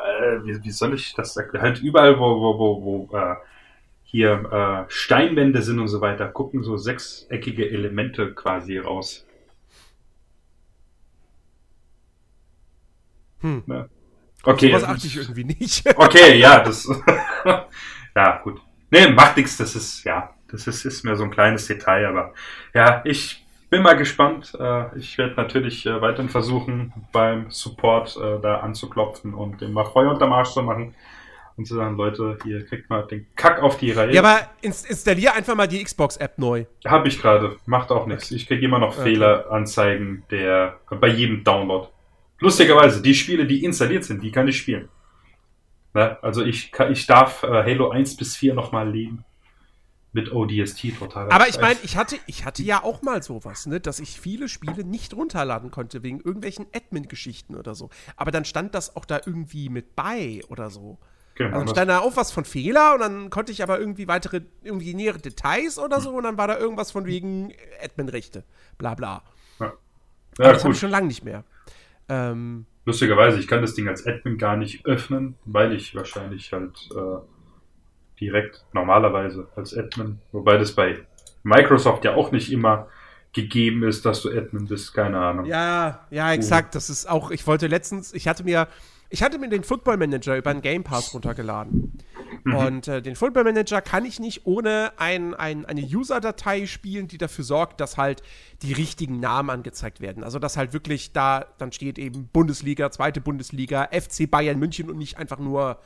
Äh, wie, wie, soll ich das sagen? Halt überall, wo, wo, wo, wo äh, hier äh, Steinwände sind und so weiter, gucken so sechseckige Elemente quasi raus. Hm. Ja. Okay. Was achte ich irgendwie nicht. [laughs] [laughs] okay, ja, das. [laughs] ja, gut. Nee, macht nichts, das ist, ja, das ist, ist mir so ein kleines Detail, aber ja, ich bin mal gespannt. Äh, ich werde natürlich äh, weiterhin versuchen, beim Support äh, da anzuklopfen und dem mal Feuer unterm Arsch zu machen und zu sagen, Leute, hier kriegt mal den Kack auf die Reihe. Ja, aber installier einfach mal die Xbox-App neu. Hab ich gerade, macht auch nichts. Ich kriege immer noch okay. Fehleranzeigen der, bei jedem Download. Lustigerweise, die Spiele, die installiert sind, die kann ich spielen. Ne? Also ich, kann, ich darf Halo 1 bis 4 nochmal leben. Mit ODST total. Aber ich meine, ich hatte, ich hatte ja auch mal sowas, ne, dass ich viele Spiele nicht runterladen konnte, wegen irgendwelchen Admin-Geschichten oder so. Aber dann stand das auch da irgendwie mit bei oder so. Genau, also dann stand da auch was von Fehler und dann konnte ich aber irgendwie weitere, irgendwie nähere Details oder so und dann war da irgendwas von wegen Admin-Rechte. Bla bla. Ja. Ja, das habe ich schon lange nicht mehr. Ähm, Lustigerweise, ich kann das Ding als Admin gar nicht öffnen, weil ich wahrscheinlich halt äh, direkt normalerweise als Admin, wobei das bei Microsoft ja auch nicht immer gegeben ist, dass du Admin bist, keine Ahnung. Ja, ja, exakt. Das ist auch, ich wollte letztens, ich hatte mir, ich hatte mir den Football Manager über einen Game Pass runtergeladen. Mhm. Und äh, den Football Manager kann ich nicht ohne ein, ein, eine User-Datei spielen, die dafür sorgt, dass halt die richtigen Namen angezeigt werden. Also, dass halt wirklich da dann steht eben Bundesliga, zweite Bundesliga, FC Bayern München und nicht einfach nur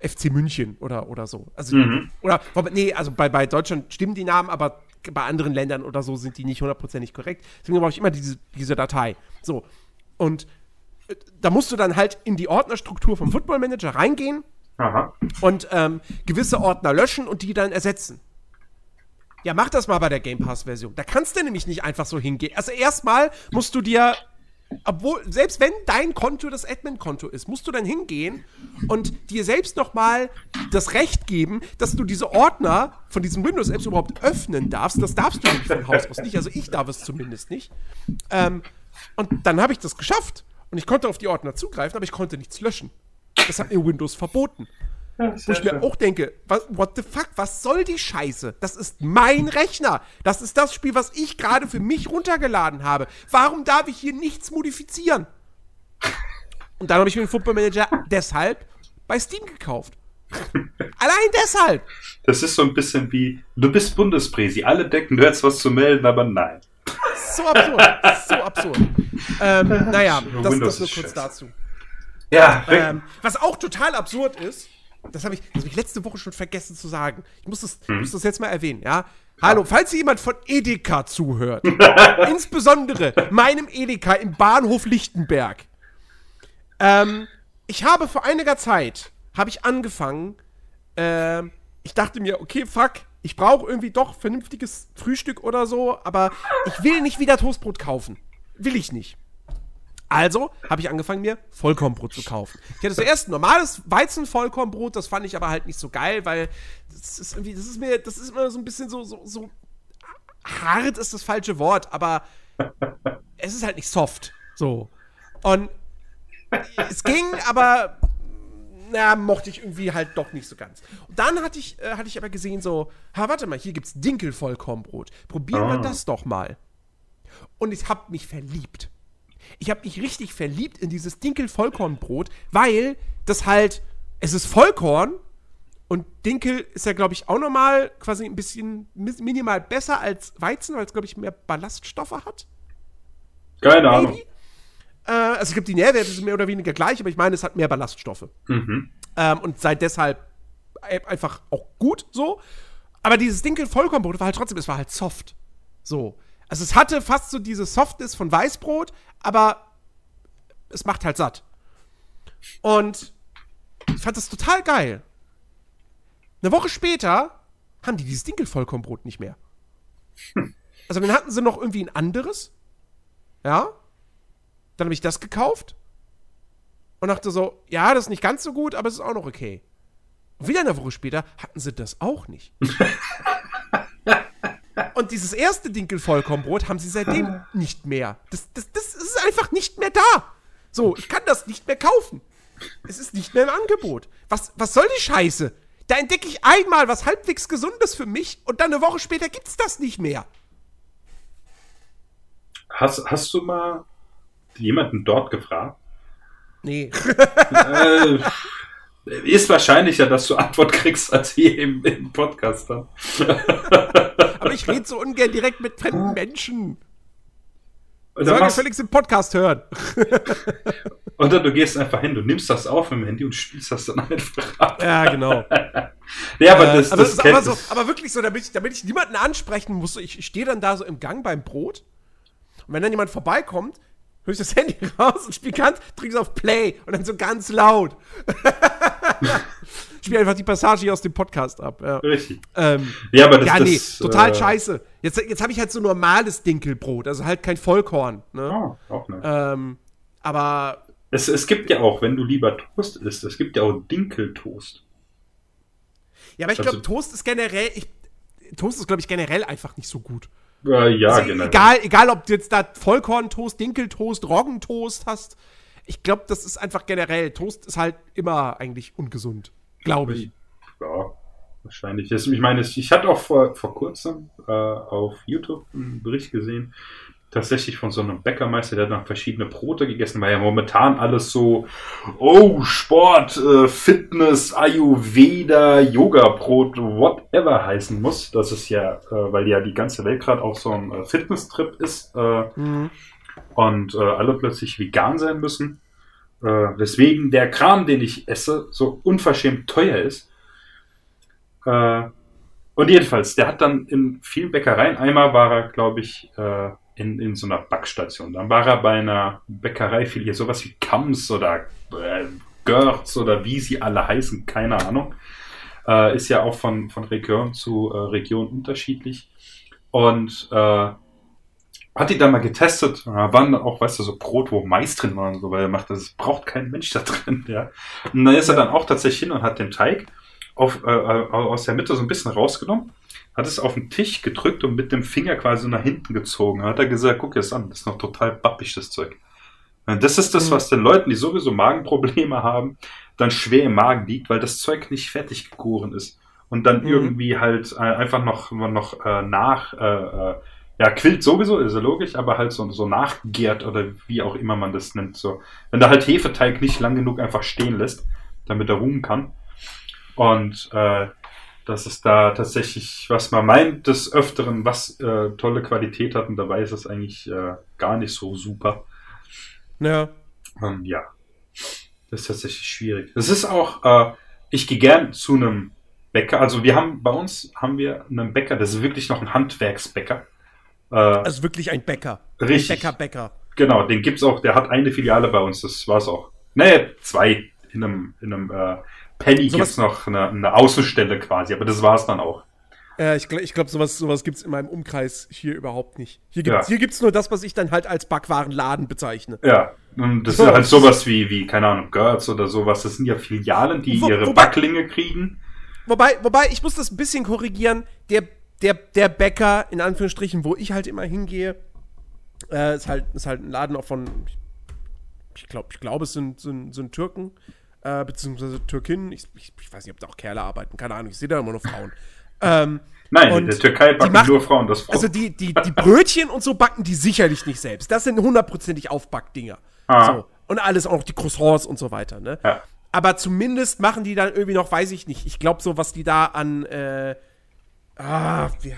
FC München oder, oder so. Also, mhm. oder, nee, also bei, bei Deutschland stimmen die Namen, aber bei anderen Ländern oder so sind die nicht hundertprozentig korrekt. Deswegen brauche ich immer diese, diese Datei. So. Und äh, da musst du dann halt in die Ordnerstruktur vom Football Manager reingehen Aha. und ähm, gewisse Ordner löschen und die dann ersetzen. Ja, mach das mal bei der Game Pass-Version. Da kannst du nämlich nicht einfach so hingehen. Also erstmal musst du dir obwohl, selbst wenn dein Konto das Admin-Konto ist, musst du dann hingehen und dir selbst nochmal das Recht geben, dass du diese Ordner von diesen Windows-Apps überhaupt öffnen darfst. Das darfst du nämlich von Haus aus nicht. Also ich darf es zumindest nicht. Ähm, und dann habe ich das geschafft. Und ich konnte auf die Ordner zugreifen, aber ich konnte nichts löschen. Das hat mir Windows verboten. Ja, Wo ich mir auch denke, was, what the fuck, was soll die Scheiße? Das ist mein Rechner. Das ist das Spiel, was ich gerade für mich runtergeladen habe. Warum darf ich hier nichts modifizieren? Und dann habe ich mir den Football Manager deshalb bei Steam gekauft. Allein deshalb. Das ist so ein bisschen wie, du bist Bundespräsi, alle denken, du hättest was zu melden, aber nein. So absurd, so absurd. Ähm, naja, das, das nur kurz dazu. Ja. Ähm, was auch total absurd ist, das habe ich, hab ich letzte Woche schon vergessen zu sagen. Ich muss das, hm. muss das jetzt mal erwähnen, ja? Hallo, falls jemand von Edeka zuhört, [laughs] insbesondere meinem Edeka im Bahnhof Lichtenberg. Ähm, ich habe vor einiger Zeit, habe ich angefangen, äh, ich dachte mir, okay, fuck, ich brauche irgendwie doch vernünftiges Frühstück oder so, aber ich will nicht wieder Toastbrot kaufen. Will ich nicht. Also habe ich angefangen, mir Vollkornbrot zu kaufen. Ich hatte zuerst normales Weizenvollkornbrot, das fand ich aber halt nicht so geil, weil das ist irgendwie, das ist mir, das ist immer so ein bisschen so, so, so hart ist das falsche Wort, aber [laughs] es ist halt nicht soft. So. Und es ging, aber na, mochte ich irgendwie halt doch nicht so ganz. Und dann hatte ich, äh, hatte ich aber gesehen, so, ha, warte mal, hier gibt's Dinkelvollkornbrot. Probieren wir Ah. das doch mal. Und ich hab mich verliebt. Ich hab mich richtig verliebt in dieses Dinkel-Vollkornbrot, weil das halt, es ist Vollkorn und Dinkel ist ja, glaube ich, auch nochmal quasi ein bisschen minimal besser als Weizen, weil es, glaube ich, mehr Ballaststoffe hat. Keine Ahnung. Maybe. Äh, also es gibt die Nährwerte, sind mehr oder weniger gleich, aber ich meine, es hat mehr Ballaststoffe. Mhm. Ähm, und sei deshalb e- einfach auch gut so. Aber dieses Dinkel Vollkornbrot war halt trotzdem, es war halt soft. So. Also es hatte fast so diese Softness von Weißbrot, aber es macht halt satt. Und ich fand das total geil. Eine Woche später haben die dieses Dinkel Vollkornbrot nicht mehr. Also dann hatten sie noch irgendwie ein anderes. Ja. Dann habe ich das gekauft und dachte so, ja, das ist nicht ganz so gut, aber es ist auch noch okay. Und wieder eine Woche später hatten sie das auch nicht. [laughs] und dieses erste Dinkel-Vollkornbrot haben sie seitdem nicht mehr. Das, das, das ist einfach nicht mehr da. So, ich kann das nicht mehr kaufen. Es ist nicht mehr im Angebot. Was, was soll die Scheiße? Da entdecke ich einmal was halbwegs Gesundes für mich und dann eine Woche später gibt's das nicht mehr. Hast, hast du mal jemanden dort gefragt? Nee. äh, [laughs] ist wahrscheinlicher, dass du Antwort kriegst, als hier im, im Podcast dann. [laughs] Aber ich rede so ungern direkt mit fremden Menschen. Und Soll dann, machst, Felix im Podcast hören. [laughs] oder du gehst einfach hin, du nimmst das auf im Handy und spielst das dann einfach ab. Ja, genau. [laughs] Ja, aber Äh, das, aber, das, das ist aber, so, aber wirklich so, damit ich, damit ich niemanden ansprechen muss. Ich, ich stehe dann da so im Gang beim Brot. Und wenn dann jemand vorbeikommt, höre ich das Handy raus und spiele ganz, drücke es auf Play und dann so ganz laut. [laughs] spiele einfach die Passage hier aus dem Podcast ab. Ja, Richtig. ähm, Ja, aber das, ja nee, das, total äh, scheiße. Jetzt, jetzt habe ich halt so normales Dinkelbrot, also halt kein Vollkorn. Ne? Ah, auch nicht. Ähm, aber Es, es gibt ja auch, wenn du lieber Toast isst, es gibt ja auch Dinkeltoast. Ja, aber ich Also- glaube, Toast ist generell, ich, Toast ist, glaube ich, generell einfach nicht so gut. Äh, ja, also, genau. egal, egal, ob du jetzt da Vollkorntoast, Dinkeltoast, Roggentoast hast. Ich glaube, das ist einfach generell. Toast ist halt immer eigentlich ungesund. Glaube ich. Ja, wahrscheinlich. Ich meine, ich hatte auch vor, vor kurzem äh, auf YouTube einen Bericht gesehen, tatsächlich von so einem Bäckermeister, der hat noch verschiedene Brote gegessen, weil ja momentan alles so, oh, Sport, äh, Fitness, Ayurveda, Yoga-Brot, whatever heißen muss. Das ist ja, äh, weil ja die ganze Welt gerade auf so einem äh, Fitness-Trip ist äh, Mhm. und äh, alle plötzlich vegan sein müssen. Äh, weswegen der Kram, den ich esse, so unverschämt teuer ist. Und jedenfalls, der hat dann in vielen Bäckereien, einmal war er, glaube ich, in, in so einer Backstation. Dann war er bei einer Bäckereifilie, sowas wie Kams oder äh, Görz oder wie sie alle heißen, keine Ahnung. Äh, ist ja auch von, von Region zu äh, Region unterschiedlich. Und äh, hat die dann mal getestet. Da waren dann auch, weißt du, so Brot, wo Mais drin war und so, weil er macht, das braucht kein Mensch da drin, [laughs] ja. Und dann ist er dann auch tatsächlich hin und hat den Teig auf, äh, aus der Mitte so ein bisschen rausgenommen, hat es auf den Tisch gedrückt und mit dem Finger quasi nach hinten gezogen. Hat er gesagt, guck es an, das ist noch total bappig, das Zeug. Und Das ist das, Mhm. was den Leuten, die sowieso Magenprobleme haben, dann schwer im Magen liegt, weil das Zeug nicht fertig gegoren ist. Und dann Mhm. irgendwie halt äh, einfach noch, noch äh, nach, äh, äh, ja, quillt sowieso, ist ja logisch, aber halt so, so nachgärt oder wie auch immer man das nennt. So. Wenn da halt Hefeteig nicht lang genug einfach stehen lässt, damit er ruhen kann. Und äh, das ist da tatsächlich, was man meint, des Öfteren, was äh, tolle Qualität hat und dabei ist es eigentlich äh, gar nicht so super. Ja. Ähm, ja, das ist tatsächlich schwierig. Das ist auch, äh, ich gehe gern zu einem Bäcker. Also wir haben bei uns haben wir einen Bäcker, das ist wirklich noch ein Handwerksbäcker. Äh, Also wirklich ein Bäcker. Richtig. Ein Bäcker, Bäcker. genau, den gibt's auch. Der hat eine Filiale bei uns. Das war's auch. Nee, zwei in einem in einem äh, Penny So gibt's noch eine, eine Außenstelle quasi, aber das war's dann auch. Äh, ich glaube, glaub, sowas, sowas gibt es in meinem Umkreis hier überhaupt nicht. Hier gibt es Ja. gibt's nur das, was ich dann halt als Backwarenladen bezeichne. Ja, und das So. ist halt sowas wie wie keine Ahnung Gertz oder sowas. Das sind ja Filialen, die Wo- ihre wobei- Backlinge kriegen. Wobei, wobei, ich muss das ein bisschen korrigieren. Der, der, der Bäcker, in Anführungsstrichen, wo ich halt immer hingehe, äh, ist, halt, ist halt ein Laden auch von, ich glaube, ich glaub, es sind, sind, sind Türken. Äh, beziehungsweise Türkin. Ich, ich, ich, weiß nicht, ob da auch Kerle arbeiten, keine Ahnung, ich sehe da immer nur Frauen. Ähm, Nein, in der Türkei backen macht, nur Frauen das Frauen. Also die, die, die Brötchen und so backen die sicherlich nicht selbst. Das sind hundertprozentig Aufbackdinger. Ah. So. Und alles auch die Croissants und so weiter, ne? Ja. Aber zumindest machen die dann irgendwie noch, weiß ich nicht. Ich glaube, so was die da an, äh, ah, wie,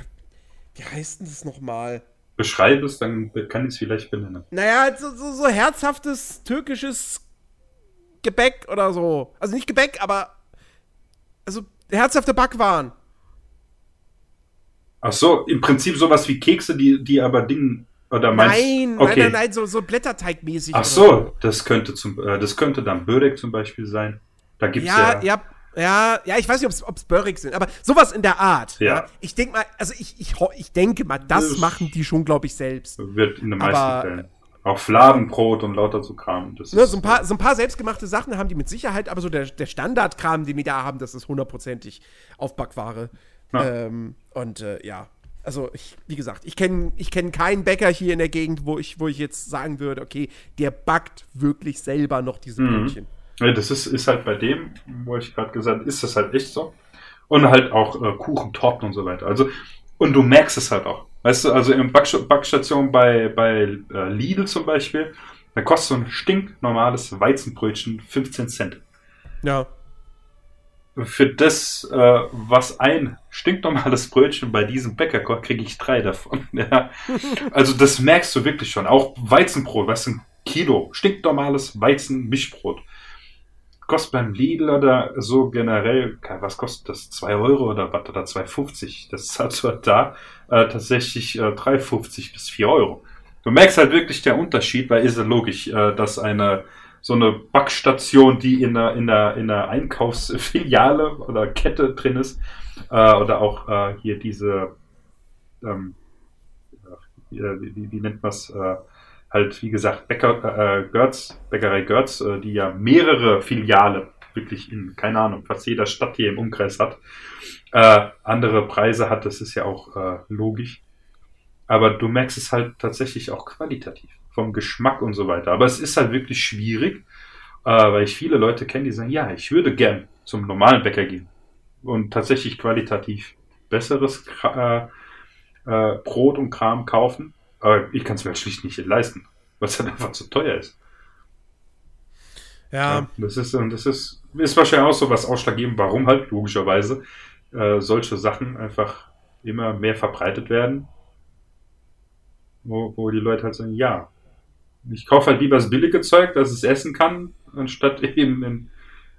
wie heißt denn das nochmal? Beschreib es, dann kann ich es vielleicht benennen. Naja, so, so, so herzhaftes türkisches Gebäck oder so. Also nicht Gebäck, aber also herzhafte Backwaren. Ach so, im Prinzip sowas wie Kekse, die, die aber Dingen oder meinst, nein, okay. nein, nein, nein, so, so Blätterteigmäßig. Ach so, das könnte zum, äh, das könnte dann Börek zum Beispiel sein. Da gibt's ja, ja, ja, ja, ja, ich weiß nicht, ob es Börek sind, aber sowas in der Art. Ja. ja. Ich denke mal, also ich, ich, ich denke mal, das, das machen die schon, glaube ich, selbst. Wird in den meisten aber, Fällen. Auch Fladenbrot und lauter so Kram. Das ne, so, ein paar, so ein paar selbstgemachte Sachen haben die mit Sicherheit, aber so der, der Standardkram, den wir da haben, das ist hundertprozentig Aufbackware. Ja. Ähm, und äh, ja, also ich, wie gesagt, ich kenne ich kenn keinen Bäcker hier in der Gegend, wo ich, wo ich jetzt sagen würde, okay, der backt wirklich selber noch diese mhm. Brötchen. Ja, das ist, ist halt bei dem, wo ich gerade gesagt habe, ist das halt echt so. Und halt auch äh, Kuchen, Torten und so weiter. Also, und du merkst es halt auch. Weißt du, also in Backst Backstation bei, bei äh, Lidl zum Beispiel, da kostet so ein stinknormales Weizenbrötchen 15 Cent. Ja für das, äh, was ein stinknormales Brötchen bei diesem Bäcker kocht, kriege ich drei davon. [laughs] Ja. Also das merkst du wirklich schon. Auch Weizenbrot, was ein Kilo, stinknormales Weizenmischbrot. Kostet beim Lidl oder so generell, was kostet das? 2 Euro oder was? Oder 2,50? Das ist halt da äh, tatsächlich äh, 3,50 bis 4 Euro. Du merkst halt wirklich der Unterschied, weil ist ja logisch, äh, dass eine so eine Backstation, die in einer, in einer, in einer Einkaufsfiliale oder Kette drin ist. Äh, oder auch äh, hier diese, ähm, wie, wie, wie nennt man es, äh, halt wie gesagt, Bäcker, äh, Görz, Bäckerei Görz, äh, die ja mehrere Filiale wirklich in, keine Ahnung, fast jeder Stadt hier im Umkreis hat, äh, andere Preise hat, das ist ja auch äh, logisch. Aber du merkst es halt tatsächlich auch qualitativ vom Geschmack und so weiter. Aber es ist halt wirklich schwierig, äh, weil ich viele Leute kenne, die sagen, ja, ich würde gern zum normalen Bäcker gehen und tatsächlich qualitativ besseres äh, äh, Brot und Kram kaufen. Aber ich kann es mir schlicht nicht leisten, weil es halt einfach zu teuer ist. Ja. ja. das ist, das ist, ist wahrscheinlich auch so was ausschlaggebend, warum halt logischerweise äh, solche Sachen einfach immer mehr verbreitet werden. Wo, wo die Leute halt sagen, ja, ich kaufe halt lieber das billige Zeug, dass es essen kann, anstatt [laughs] eben den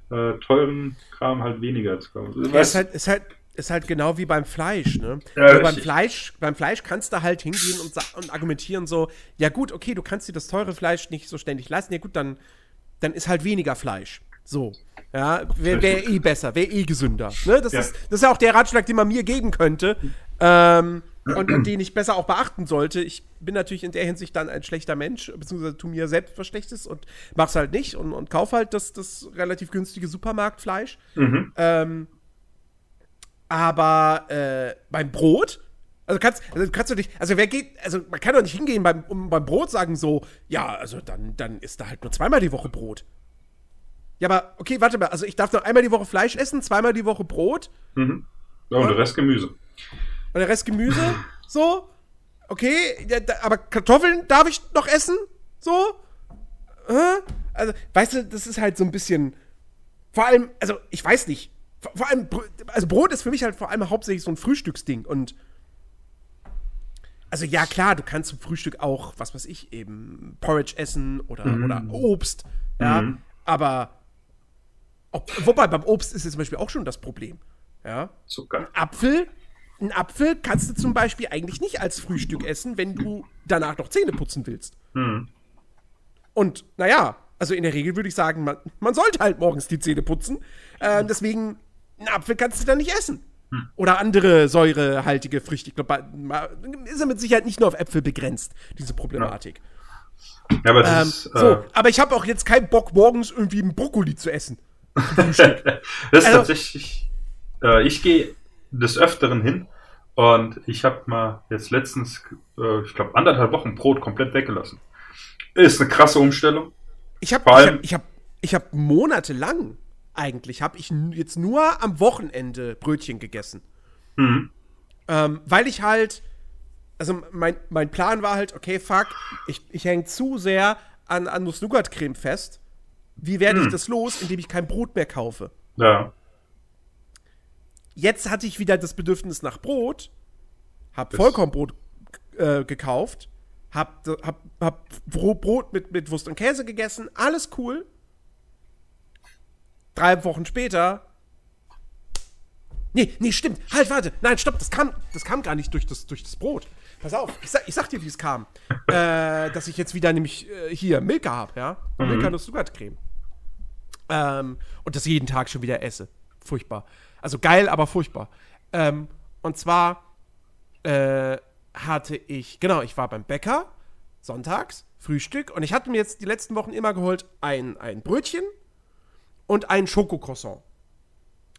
äh, teuren Kram halt weniger zu kaufen. Ja, ist, halt, ist, halt, ist halt genau wie beim Fleisch, ne? Ja, also beim Fleisch, beim Fleisch kannst du halt hingehen und, und argumentieren so, ja gut, okay, du kannst dir das teure Fleisch nicht so ständig leisten, ja gut, dann, dann ist halt weniger Fleisch. So. Ja, wäre wär eh besser, wäre eh gesünder. Ne? Das, ja. ist, das ist ja auch der Ratschlag, den man mir geben könnte. Ähm, und, und, den ich besser auch beachten sollte. Ich bin natürlich in der Hinsicht dann ein schlechter Mensch, beziehungsweise tu mir selbst was Schlechtes und mach's halt nicht und, und kauf halt das, das relativ günstige Supermarktfleisch. Mhm. Ähm, aber äh, beim Brot, also kannst, also kannst du dich, also wer geht, also man kann doch nicht hingehen beim, um, beim Brot sagen so, ja, also dann, dann ist da halt nur zweimal die Woche Brot. Ja, aber okay, warte mal, also ich darf noch einmal die Woche Fleisch essen, zweimal die Woche Brot. Mhm. Ja, und, und der Rest Gemüse. Und der Rest Gemüse, so. Okay, ja, da, aber Kartoffeln darf ich noch essen? So? Äh? Also, weißt du, das ist halt so ein bisschen. Vor allem, also, ich weiß nicht. Vor, vor allem, also Brot ist für mich halt vor allem hauptsächlich so ein Frühstücksding. Und. Also, ja, klar, du kannst zum Frühstück auch, was weiß ich, eben Porridge essen oder, mhm. oder Obst. Ja. Mhm. Aber. Ob, wobei, beim Obst ist es zum Beispiel auch schon das Problem. Ja. Zucker. Apfel einen Apfel kannst du zum Beispiel eigentlich nicht als Frühstück essen, wenn du danach noch Zähne putzen willst. Mhm. Und naja, also in der Regel würde ich sagen, man, man, sollte halt morgens die Zähne putzen. Äh, deswegen, einen Apfel kannst du dann nicht essen. Mhm. Oder andere säurehaltige Früchte. Ich glaube, ist ja mit Sicherheit nicht nur auf Äpfel begrenzt, diese Problematik. Ja, aber, das ähm, ist, äh so, aber ich habe auch jetzt keinen Bock, morgens irgendwie einen Brokkoli zu essen. [laughs] das ist also, tatsächlich. Äh, ich gehe des Öfteren hin und ich habe mal jetzt letztens, äh, ich glaube, anderthalb Wochen Brot komplett weggelassen. Ist eine krasse Umstellung. Ich habe ich hab, ich hab, habe monatelang eigentlich, habe ich jetzt nur am Wochenende Brötchen gegessen. Mhm. Ähm, weil ich halt, also mein, mein Plan war halt, okay, fuck, ich, ich hänge zu sehr an, an Nuss-Nougat-Creme fest. Wie werde ich das los, indem ich kein Brot mehr kaufe? Ja. Jetzt hatte ich wieder das Bedürfnis nach Brot, hab Vollkornbrot äh, gekauft, hab, hab, hab Brot mit, mit Wurst und Käse gegessen, alles cool. Drei Wochen später. Nee, nee, stimmt. Halt, warte. Nein, stopp, das kam, das kam gar nicht durch das, durch das Brot. Pass auf, ich sag, ich sag dir, wie es kam. äh, dass ich jetzt wieder nämlich äh, hier Milka habe, ja? Mhm. Milka Nuss Nougat-Creme. Ähm, und das jeden Tag schon wieder esse. Furchtbar. Also geil, aber furchtbar. Ähm, und zwar äh, hatte ich, genau, ich war beim Bäcker sonntags, Frühstück, und ich hatte mir jetzt die letzten Wochen immer geholt ein, ein Brötchen und ein Schokocroissant.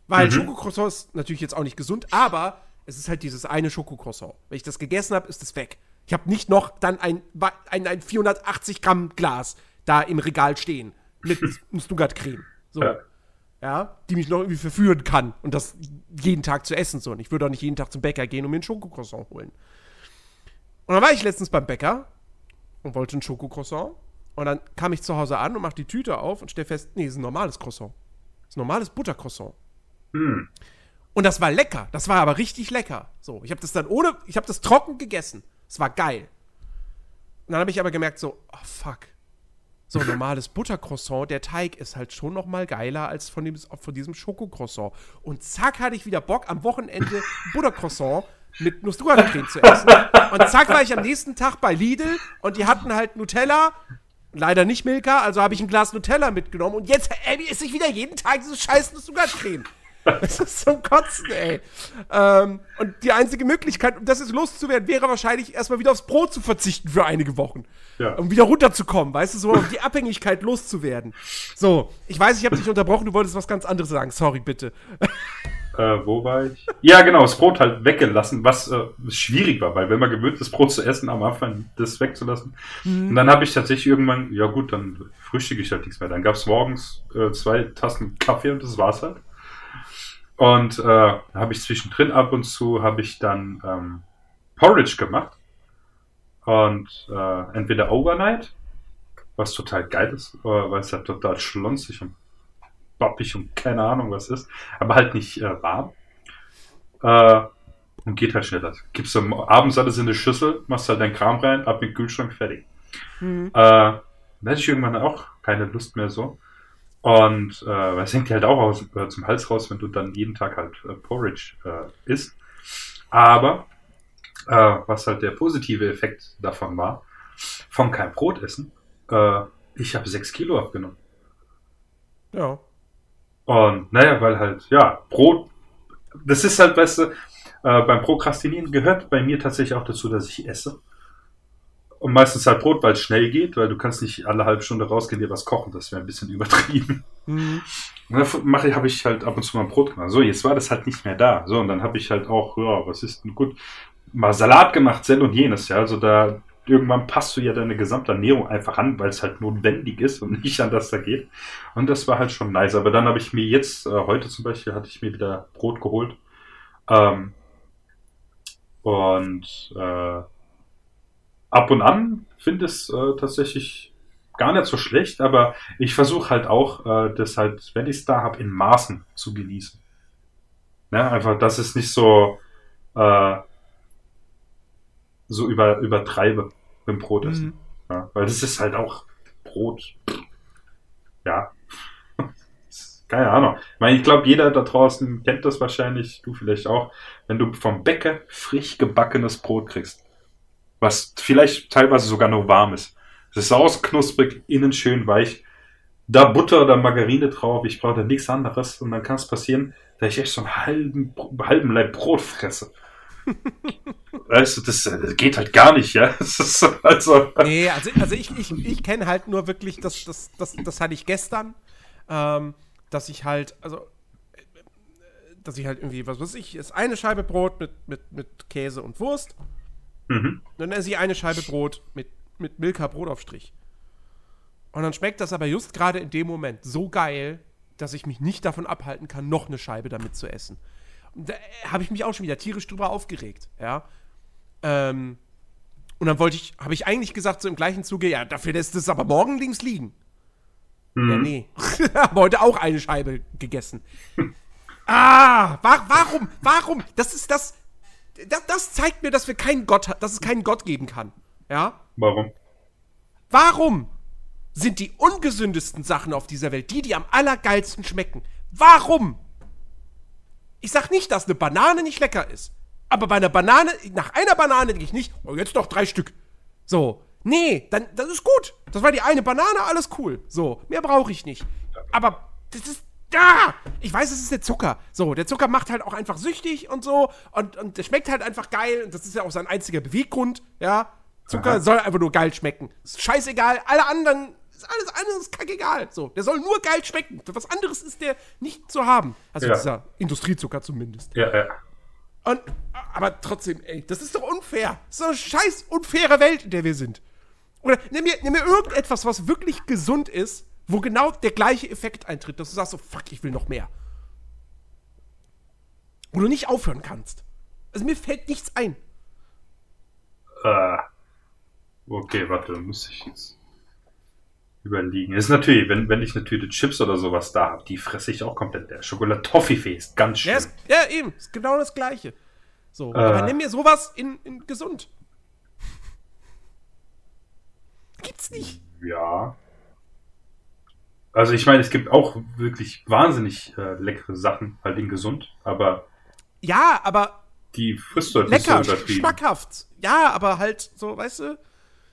Weil mhm. Schokocroissant ist natürlich jetzt auch nicht gesund, aber es ist halt dieses eine Schokocroissant. Wenn ich das gegessen habe, ist es weg. Ich habe nicht noch dann ein, ein, ein 480 Gramm Glas da im Regal stehen mit Nougat-Creme. So. Ja. ja. Die mich noch irgendwie verführen kann und das jeden Tag zu essen. So. Und ich würde auch nicht jeden Tag zum Bäcker gehen und mir ein Schokocroissant holen. Und dann war ich letztens beim Bäcker und wollte ein Schokocroissant. Und dann kam ich zu Hause an und mach die Tüte auf und stell fest, nee, das ist ein normales Croissant. Das ist ein normales Buttercroissant. Hm. Und das war lecker. Das war aber richtig lecker. So, ich habe das dann ohne, ich habe das trocken gegessen. Es war geil. Und dann habe ich aber gemerkt so, oh fuck. So ein normales Buttercroissant, der Teig ist halt schon noch mal geiler als von, dem, von diesem Schokocroissant. Und zack hatte ich wieder Bock am Wochenende Buttercroissant mit Nuss-Nougat-Creme zu essen. Und zack war ich am nächsten Tag bei Lidl und die hatten halt Nutella Leider nicht Milka, also habe ich ein Glas Nutella mitgenommen und jetzt esse ich wieder jeden Tag diese scheiß Nougat-Creme. Das ist zum Kotzen, ey. Ähm, und die einzige Möglichkeit, um das jetzt loszuwerden, wäre wahrscheinlich erstmal wieder aufs Brot zu verzichten für einige Wochen. Ja. Um wieder runterzukommen, weißt du, so um die Abhängigkeit loszuwerden. So, ich weiß, ich habe dich unterbrochen, du wolltest was ganz anderes sagen. Sorry, bitte. Äh, wo war ich? Ja, genau, das Brot halt weggelassen, was äh, schwierig war, weil wenn man gewöhnt ist, Brot zu essen, am Anfang das wegzulassen. Mhm. Und dann habe ich tatsächlich irgendwann, ja gut, dann frühstücke ich halt nichts mehr. Dann gab es morgens äh, zwei Tassen Kaffee und das war's halt. Und äh, habe ich zwischendrin ab und zu habe ich dann ähm, Porridge gemacht. Und äh, entweder Overnight, was total geil ist, äh, weil es halt total schlonsig und boppig und keine Ahnung was ist, aber halt nicht äh, warm. Äh, und geht halt schneller. Gibst du abends alles in eine Schüssel, machst halt deinen Kram rein, ab in den Kühlschrank, fertig. Mhm. Äh, dann hatte ich irgendwann auch keine Lust mehr so. Und äh, es hängt dir halt auch aus, äh, zum Hals raus, wenn du dann jeden Tag halt äh, Porridge äh, isst. Aber äh, was halt der positive Effekt davon war, von kein Brot essen, äh, ich habe sechs Kilo abgenommen. Ja. Und naja, weil halt, ja, Brot, das ist halt, weißt du, äh, beim Prokrastinieren gehört bei mir tatsächlich auch dazu, dass ich esse. Und meistens halt Brot, weil es schnell geht, weil du kannst nicht alle halbe Stunde rausgehen, dir was kochen, das wäre ein bisschen übertrieben. Mhm. Und dann mache, habe ich halt ab und zu mal Brot gemacht. So, jetzt war das halt nicht mehr da. So, und dann habe ich halt auch, ja, was ist denn gut, mal Salat gemacht, Sell und jenes, ja. Also da irgendwann passt du ja deine gesamte Ernährung einfach an, weil es halt notwendig ist und [laughs] nicht anders da geht. Und das war halt schon nice. Aber dann habe ich mir jetzt, äh, heute zum Beispiel, hatte ich mir wieder Brot geholt. Ähm, und äh, ab und an finde es äh, tatsächlich gar nicht so schlecht, aber ich versuche halt auch, äh, das halt, wenn ich es da habe, in Maßen zu genießen. Ne? Einfach, dass es nicht so äh, so über, übertreibe beim Brotessen. Mhm. Ja, weil das ist halt auch Brot. Ja. [laughs] Keine Ahnung. Ich meine, ich glaube, jeder da draußen kennt das wahrscheinlich, du vielleicht auch, wenn du vom Bäcker frisch gebackenes Brot kriegst. Was vielleicht teilweise sogar noch warm ist. Es ist ausknusprig, innen schön weich. Da Butter oder Margarine drauf, ich brauche da nichts anderes. Und dann kann es passieren, dass ich echt so einen halben, halben Leib Brot fresse. [laughs] weißt du, das, das, geht halt gar nicht, ja. [laughs] also, nee, also, also ich, ich, ich kenne halt nur wirklich, das, das, das, das hatte ich gestern, ähm, dass ich halt, also, dass ich halt irgendwie, was weiß ich, ist eine Scheibe Brot mit, mit, mit Käse und Wurst. Mhm. Dann esse ich eine Scheibe Brot mit, mit Milka Brotaufstrich. Und dann schmeckt das aber just gerade in dem Moment so geil, dass ich mich nicht davon abhalten kann, noch eine Scheibe damit zu essen. Und da habe ich mich auch schon wieder tierisch drüber aufgeregt, ja. Ähm, und dann wollte ich, habe ich eigentlich gesagt, so im gleichen Zuge, ja, dafür lässt es aber morgen links liegen. Mhm. Ja, nee. [laughs] habe heute auch eine Scheibe gegessen. [laughs] ah, wa warum, warum? Das ist das, das, das zeigt mir, dass wir keinen Gott, dass es keinen Gott geben kann. Ja? Warum? Warum sind die ungesündesten Sachen auf dieser Welt die, die am allergeilsten schmecken? Warum? Ich sag nicht, dass eine Banane nicht lecker ist. Aber bei einer Banane, nach einer Banane denke ich nicht, oh, jetzt noch drei Stück. So. Nee, dann, das ist gut. Das war die eine Banane, alles cool. So, mehr brauche ich nicht. Aber das ist ja, ich weiß, es ist der Zucker. So, der Zucker macht halt auch einfach süchtig und so. Und, und der schmeckt halt einfach geil. Und das ist ja auch sein einziger Beweggrund. Ja, Zucker Aha. soll einfach nur geil schmecken. Ist scheißegal. Alle anderen, ist alles andere ist kackegal. So, der soll nur geil schmecken. Was anderes ist der nicht zu haben. Also ja. dieser Industriezucker zumindest. Ja, ja. Und, aber trotzdem, ey, das ist doch unfair. Das ist doch eine scheiß unfaire Welt, in der wir sind. Oder nimm mir, nimm mir irgendetwas, was wirklich gesund ist wo genau der gleiche Effekt eintritt, dass du sagst so, fuck, ich will noch mehr. Wo du nicht aufhören kannst. Also mir fällt nichts ein. Äh, okay, warte, muss ich jetzt überlegen. Ist natürlich, wenn, wenn ich eine Tüte Chips oder sowas da habe, die fresse ich auch komplett. Der Schokolade-Toffee ist ganz schön. Ja, ist, ja, eben, ist genau das Gleiche. So, äh, aber nimm mir sowas in, in gesund. Gibt's nicht. Ja. Also ich meine, es gibt auch wirklich wahnsinnig äh, leckere Sachen, halt in gesund, aber. Ja, aber. Die frisst du halt lecker, nicht so übertrieben. schmackhaft. Ja, aber halt so, weißt du,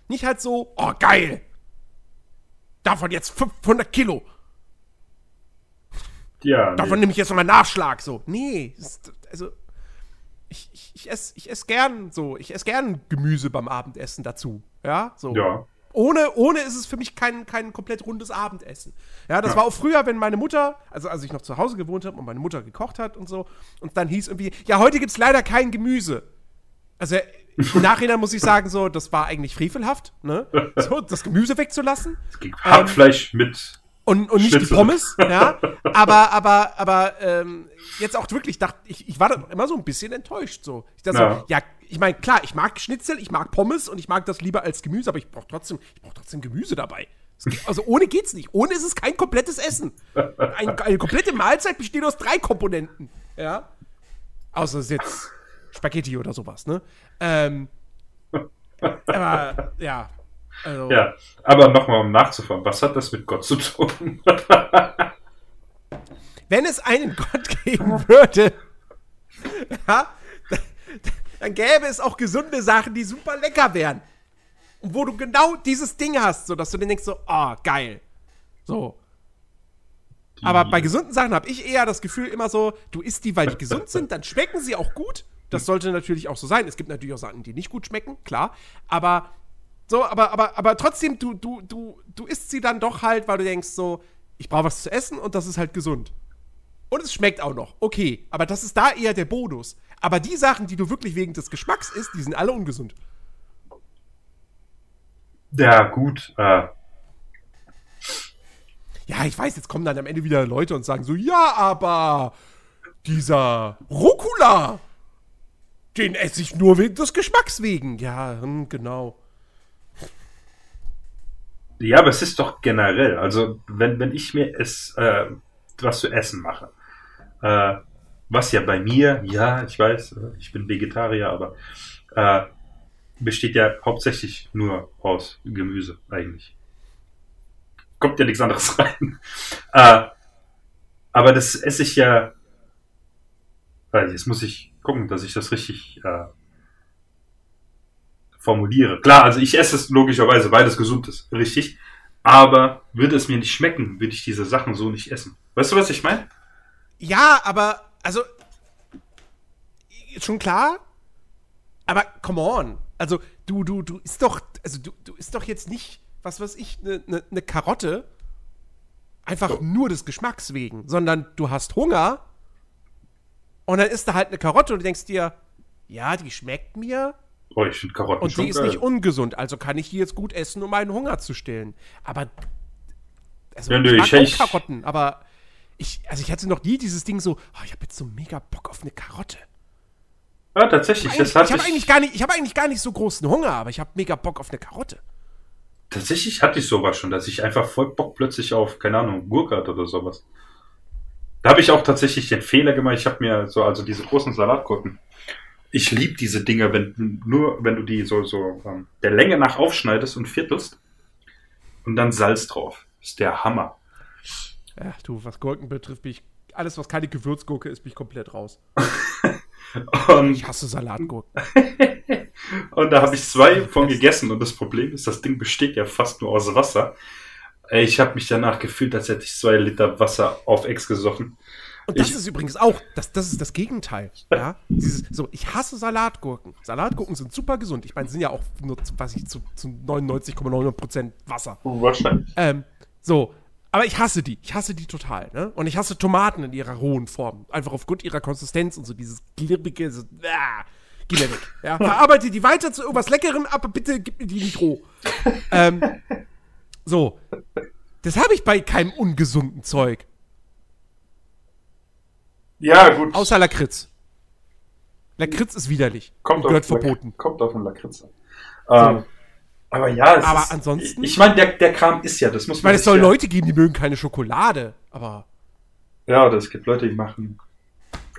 nicht halt so, oh geil. Davon jetzt 500 Kilo. Ja. Davon nee. nehme ich jetzt nochmal Nachschlag, so. Nee, ist, also. Ich, ich, ich esse ich ess gern so, ich esse gern Gemüse beim Abendessen dazu. Ja, so. Ja. Ohne, ohne ist es für mich kein, kein komplett rundes Abendessen. Ja, das ja. war auch früher, wenn meine Mutter, also als ich noch zu Hause gewohnt habe und meine Mutter gekocht hat und so, und dann hieß irgendwie, ja, heute gibt es leider kein Gemüse. Also im [laughs] Nachhinein muss ich sagen, so, das war eigentlich frevelhaft, ne? So, das Gemüse wegzulassen. Es ging Hackfleisch ähm, mit und, und nicht Schnitzel. die Pommes, ja. [laughs] Aber, aber, aber ähm, jetzt auch wirklich, dachte ich, ich war da immer so ein bisschen enttäuscht. So. Ich dachte ja. so, ja, ich meine, klar, ich mag Schnitzel, ich mag Pommes und ich mag das lieber als Gemüse, aber ich brauche trotzdem, ich brauch trotzdem Gemüse dabei. Also ohne geht's nicht. Ohne ist es kein komplettes Essen. Ein, eine komplette Mahlzeit besteht aus drei Komponenten. Ja. Außer es ist jetzt Spaghetti oder sowas, ne? Ähm, aber ja, also, ja, aber nochmal um nachzufahren, was hat das mit Gott zu tun? [laughs] Wenn es einen Gott geben würde, ja, dann gäbe es auch gesunde Sachen, die super lecker wären. Und wo du genau dieses Ding hast, so dass du dann denkst so, oh, geil. So. Aber bei gesunden Sachen habe ich eher das Gefühl immer so, du isst die, weil die gesund sind, dann schmecken sie auch gut. Das sollte natürlich auch so sein. Es gibt natürlich auch Sachen, die nicht gut schmecken, klar. Aber so, aber, aber, aber trotzdem, du, du, du, du isst sie dann doch halt, weil du denkst so, ich brauche was zu essen und das ist halt gesund. Und es schmeckt auch noch. Okay, aber das ist da eher der Bonus. Aber die Sachen, die du wirklich wegen des Geschmacks isst, die sind alle ungesund. Ja, gut. Äh. Ja, ich weiß, jetzt kommen dann am Ende wieder Leute und sagen so, ja, aber dieser Rucola, den esse ich nur wegen des Geschmacks wegen. Ja, hm, genau. Ja, aber es ist doch generell, also wenn, wenn ich mir es, äh, was zu essen mache, äh, was ja bei mir, ja, ich weiß, ich bin Vegetarier, aber äh, besteht ja hauptsächlich nur aus Gemüse eigentlich. Kommt ja nichts anderes [laughs] rein. äh, aber das esse ich ja. Jetzt muss ich gucken, dass ich das richtig äh, formuliere. Klar, also ich esse es logischerweise, weil es gesund ist, richtig. Aber würde es mir nicht schmecken, würde ich diese Sachen so nicht essen. Weißt du, was ich meine? Ja, aber, also, schon klar. Aber come on. Also, du, du, du isst doch, also du, du isst doch jetzt nicht, was weiß ich, eine ne, ne Karotte. Einfach so. nur des Geschmacks wegen, sondern du hast Hunger und dann isst du halt eine Karotte und du denkst dir, ja, die schmeckt mir, Oh, ich finde Karotten Und die ist geil. nicht ungesund, also kann ich die jetzt gut essen, um meinen Hunger zu stillen. Aber Also, ja, nö, ich, ich Karotten, aber ich, also ich hatte noch nie dieses Ding so, oh, ich habe jetzt so mega Bock auf eine Karotte. Ja, tatsächlich. Das ich habe eigentlich, gar nicht, ich hab eigentlich gar nicht so großen Hunger, aber ich habe mega Bock auf eine Karotte. Tatsächlich hatte ich sowas schon, dass ich einfach voll Bock plötzlich auf, keine Ahnung, Gurke hatte oder sowas. Da habe ich auch tatsächlich den Fehler gemacht. Ich habe mir so, also diese großen Salatgurken. Ich liebe diese Dinger, wenn nur, wenn du die so, so ähm, der Länge nach aufschneidest und viertelst und dann Salz drauf. ist der Hammer. Ja, du, was Gurken betrifft, bin ich, alles, was keine Gewürzgurke ist, bin ich komplett raus. [laughs] und, ich hasse Salatgurken. [laughs] und da habe ich zwei von gegessen und das Problem ist, das Ding besteht ja fast nur aus Wasser. Ich habe mich danach gefühlt, als hätte ich zwei Liter Wasser auf Ex gesoffen. Und das ich, ist übrigens auch, das, das ist das Gegenteil. Ja? Dieses, so, ich hasse Salatgurken. Salatgurken sind super gesund. Ich meine, sie sind ja auch nur, was ich, zu, zu 99,9% Wasser. Wahrscheinlich. Ähm, so, aber ich hasse die. Ich hasse die total. Ne? Und ich hasse Tomaten in ihrer rohen Form. Einfach aufgrund ihrer Konsistenz und so dieses glibbige, so, ah, geh mir weg. Ja? Verarbeite die weiter zu irgendwas Leckerem, aber bitte gib mir die nicht roh. ähm, so. Das habe ich bei keinem ungesunden Zeug. Ja, gut. Außer Lakritz. Lakritz ist widerlich. Kommt gehört verboten. kommt auf den Lakritz an. Ähm, aber ja, aber ist, ansonsten. Ich meine, der, der Kram ist ja, das muss man. Ich meine, es soll ja, Leute geben, die mögen keine Schokolade, aber. Ja, oder es gibt Leute, die machen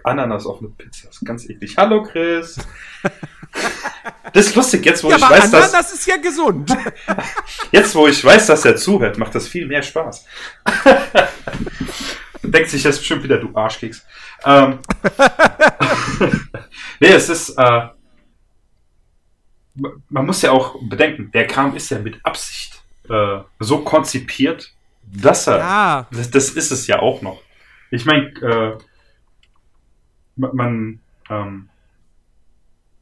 Ananas auf eine Pizza. Das ist ganz eklig. Hallo, Chris. [laughs] das ist lustig, jetzt wo ja, ich weiß, Ananas dass. Ananas ist ja gesund. [laughs] jetzt, wo ich weiß, dass er zuhört, macht das viel mehr Spaß. [laughs] Denkt sich jetzt bestimmt wieder, du Arschkeks. Ähm, [laughs] nee, es ist. Äh, man muss ja auch bedenken, der Kram ist ja mit Absicht äh, so konzipiert, dass er. Ja. Das, das, ist es ja auch noch. Ich meine, äh, man. Ähm,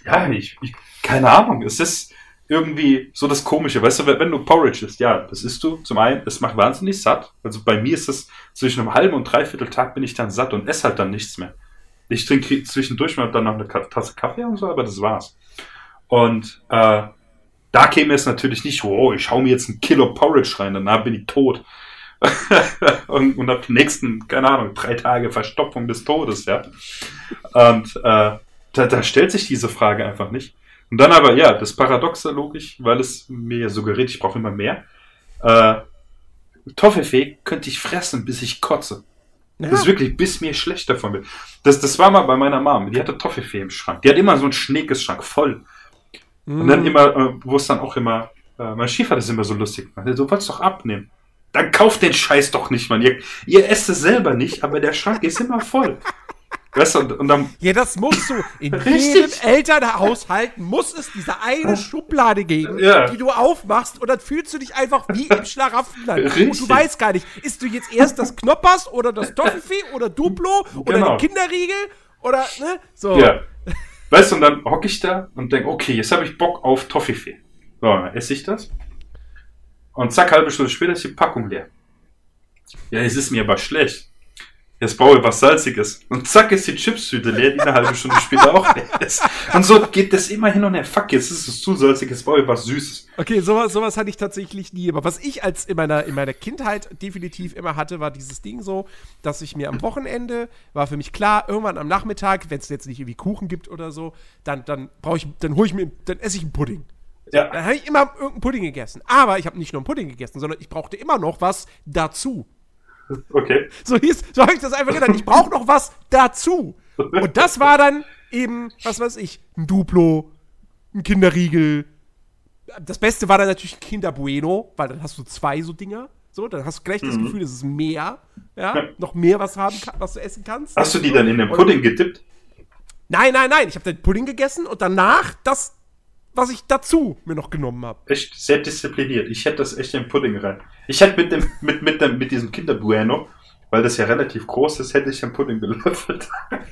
ja, ich, ich. Keine Ahnung. Es ist irgendwie so das Komische. Weißt du, wenn du Porridge isst, ja, das isst du. Zum einen, es macht wahnsinnig satt. Also bei mir ist es zwischen einem halben und dreiviertel Tag bin ich dann satt und esse halt dann nichts mehr. Ich trinke zwischendurch mal dann noch eine Tasse Kaffee und so, aber das war's. Und äh, da käme es natürlich nicht, wow, ich hau mir jetzt ein Kilo Porridge rein, danach bin ich tot. [laughs] und, und ab die nächsten, keine Ahnung, drei Tage Verstopfung des Todes, ja. Und äh, da, da stellt sich diese Frage einfach nicht. Und dann aber, ja, das Paradoxe logisch, weil es mir suggeriert, ich brauche immer mehr. Äh, Toffifee könnte ich fressen, bis ich kotze. Ja. Das ist wirklich, bis mir schlecht davon wird. Das, das war mal bei meiner Mom. Die hatte Toffifee im Schrank. Die hat immer so einen Schneekesschrank voll. Mm. Und dann immer, äh, wo es dann auch immer, äh, mein Schiefer das immer so lustig macht. Du wolltest doch abnehmen. Dann kauft den Scheiß doch nicht, Mann. Ihr, ihr esst es selber nicht, aber der Schrank ist immer voll. Weißt du, und, und dann, ja, das musst du. In [laughs] jedem Elternhaushalt muss es diese eine Schublade geben, ja. die du aufmachst und dann fühlst du dich einfach wie im Schlaraffenland. Richtig. Und du weißt gar nicht, isst du jetzt erst das Knoppers oder das Toffifee oder Duplo oder genau. den Kinderriegel oder, ne? So. Ja. Weißt du, und dann hocke ich da und denke, okay, jetzt habe ich Bock auf Toffifee. So, dann esse ich das. Und zack, halbe Stunde später ist die Packung leer. Ja, es ist mir aber schlecht. Jetzt brauche ich was Salziges. Und zack ist die Chipstüte leer, die eine halbe Stunde später auch leer ist. Und so geht das immer hin und her. Fuck, jetzt ist es zu salzig, jetzt brauche ich was Süßes. Okay, sowas, sowas hatte ich tatsächlich nie. Aber was ich als in meiner, in meiner Kindheit definitiv immer hatte, war dieses Ding so, dass ich mir am Wochenende, war für mich klar, irgendwann am Nachmittag, wenn es jetzt nicht irgendwie Kuchen gibt oder so, dann, dann brauche ich, dann hole ich mir, dann esse ich einen Pudding. Ja. Dann habe ich immer irgendeinen Pudding gegessen. Aber ich habe nicht nur einen Pudding gegessen, sondern ich brauchte immer noch was dazu. Okay. So hieß, so habe ich das einfach gedacht. Ich brauche noch was dazu. Und das war dann eben, was weiß ich, ein Duplo, ein Kinderriegel. Das Beste war dann natürlich ein Kinderbueno, weil dann hast du zwei so Dinger. So, dann hast du gleich das mhm. Gefühl, es ist mehr. Ja, noch mehr was haben, was du essen kannst. Hast du die dann in den Pudding getippt? Nein, nein, nein. Ich habe den Pudding gegessen und danach das was ich dazu mir noch genommen habe. Echt sehr diszipliniert. Ich hätte das echt in den Pudding rein. Ich hätte mit dem, mit, mit dem, mit diesem Kinderbueno, weil das ja relativ groß ist, hätte ich den Pudding gelöffelt. [laughs]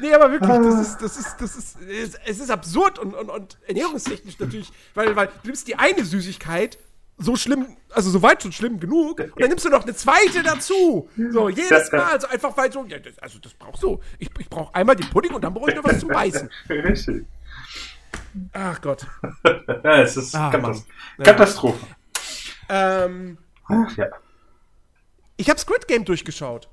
nee, aber wirklich, das ist, das ist, das ist, es ist absurd und, und, und ernährungstechnisch natürlich, weil, weil du nimmst die eine Süßigkeit so schlimm, also so weit schon schlimm genug. Und dann nimmst du noch eine zweite dazu. So, jedes [laughs] Mal. Also einfach weil so, ja, das, also das brauchst du. Ich, ich brauche einmal den Pudding und dann brauche ich noch was zum Beißen. Richtig. Ach Gott. [laughs] ja, es ist ah, Katast ja. Katastrophe. Ähm, Ach, ja. Ich habe Squid Game durchgeschaut.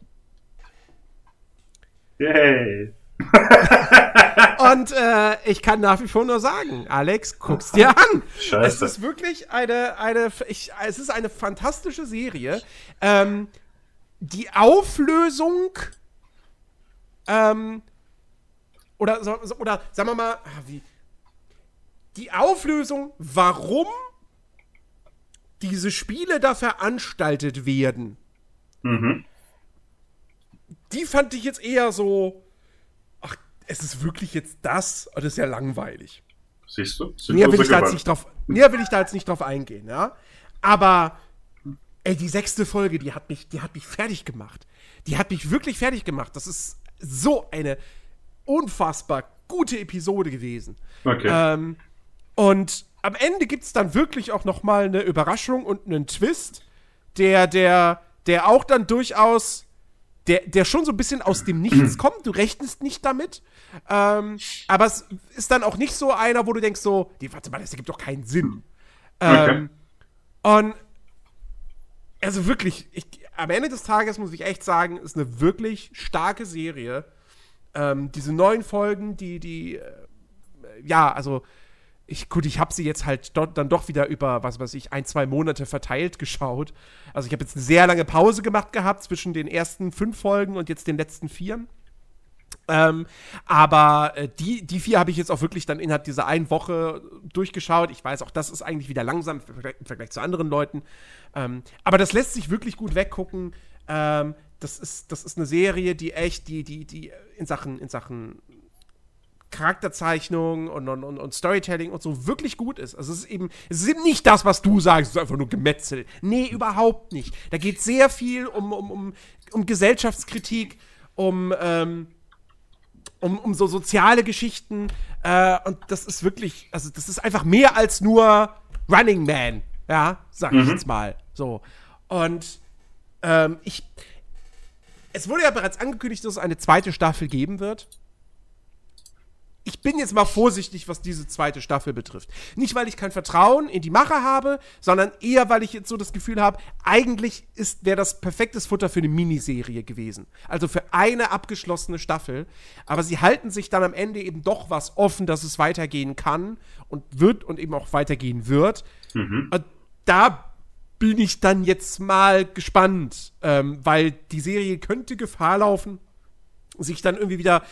Yay. [laughs] Und äh, ich kann nach wie vor nur sagen, Alex, guck's dir [laughs] an. Scheiße. Es ist wirklich eine, eine, ich, es ist eine fantastische Serie. Ähm, die Auflösung, ähm, oder, oder sagen wir mal, ah, wie, die Auflösung, warum diese Spiele da veranstaltet werden, mhm. die fand ich jetzt eher so, es ist wirklich jetzt das, das ist ja langweilig. Siehst du? Näher will, ich da jetzt nicht drauf, näher will ich da jetzt nicht drauf eingehen, ja. Aber, ey, die sechste Folge, die hat mich, die hat mich fertig gemacht. Die hat mich wirklich fertig gemacht. Das ist so eine unfassbar gute Episode gewesen. Okay. Ähm, und am Ende gibt es dann wirklich auch noch mal eine Überraschung und einen Twist, der, der, der auch dann durchaus der, der schon so ein bisschen aus dem Nichts [clears throat] kommt. Du rechnest nicht damit. Ähm, aber es ist dann auch nicht so einer, wo du denkst so, die, warte mal, das ergibt doch keinen Sinn. Ähm, okay. Und also wirklich, ich, am Ende des Tages muss ich echt sagen, ist eine wirklich starke Serie. Ähm, diese neuen Folgen, die, die, äh, ja, also ich, gut, ich habe sie jetzt halt dort dann doch wieder über, was weiß ich, ein, zwei Monate verteilt geschaut. Also ich habe jetzt eine sehr lange Pause gemacht gehabt zwischen den ersten fünf Folgen und jetzt den letzten vier. Ähm, aber äh, die, die vier habe ich jetzt auch wirklich dann innerhalb dieser einen Woche durchgeschaut. Ich weiß, auch das ist eigentlich wieder langsam im Vergleich, zu anderen Leuten. Ähm, aber das lässt sich wirklich gut weggucken. Ähm, das, ist, das ist eine Serie, die echt, die, die, die in Sachen, in Sachen Charakterzeichnung und, und, und, Storytelling und so wirklich gut ist. Also es ist eben, es ist eben nicht das, was du sagst, es ist einfach nur Gemetzel. Nee, überhaupt nicht. Da geht sehr viel um, um, um, um Gesellschaftskritik, um, ähm, um, um so soziale Geschichten. Äh, und das ist wirklich, also das ist einfach mehr als nur Running Man, ja, sag ich mhm. jetzt mal. So. Und ähm, ich. Es wurde ja bereits angekündigt, dass es eine zweite Staffel geben wird ich bin jetzt mal vorsichtig, was diese zweite Staffel betrifft. Nicht, weil ich kein Vertrauen in die Macher habe, sondern eher, weil ich jetzt so das Gefühl habe, eigentlich wäre das perfektes Futter für eine Miniserie gewesen. Also für eine abgeschlossene Staffel. Aber sie halten sich dann am Ende eben doch was offen, dass es weitergehen kann und wird und eben auch weitergehen wird. Mhm. Und da bin ich dann jetzt mal gespannt, ähm, weil die Serie könnte Gefahr laufen, sich dann irgendwie wieder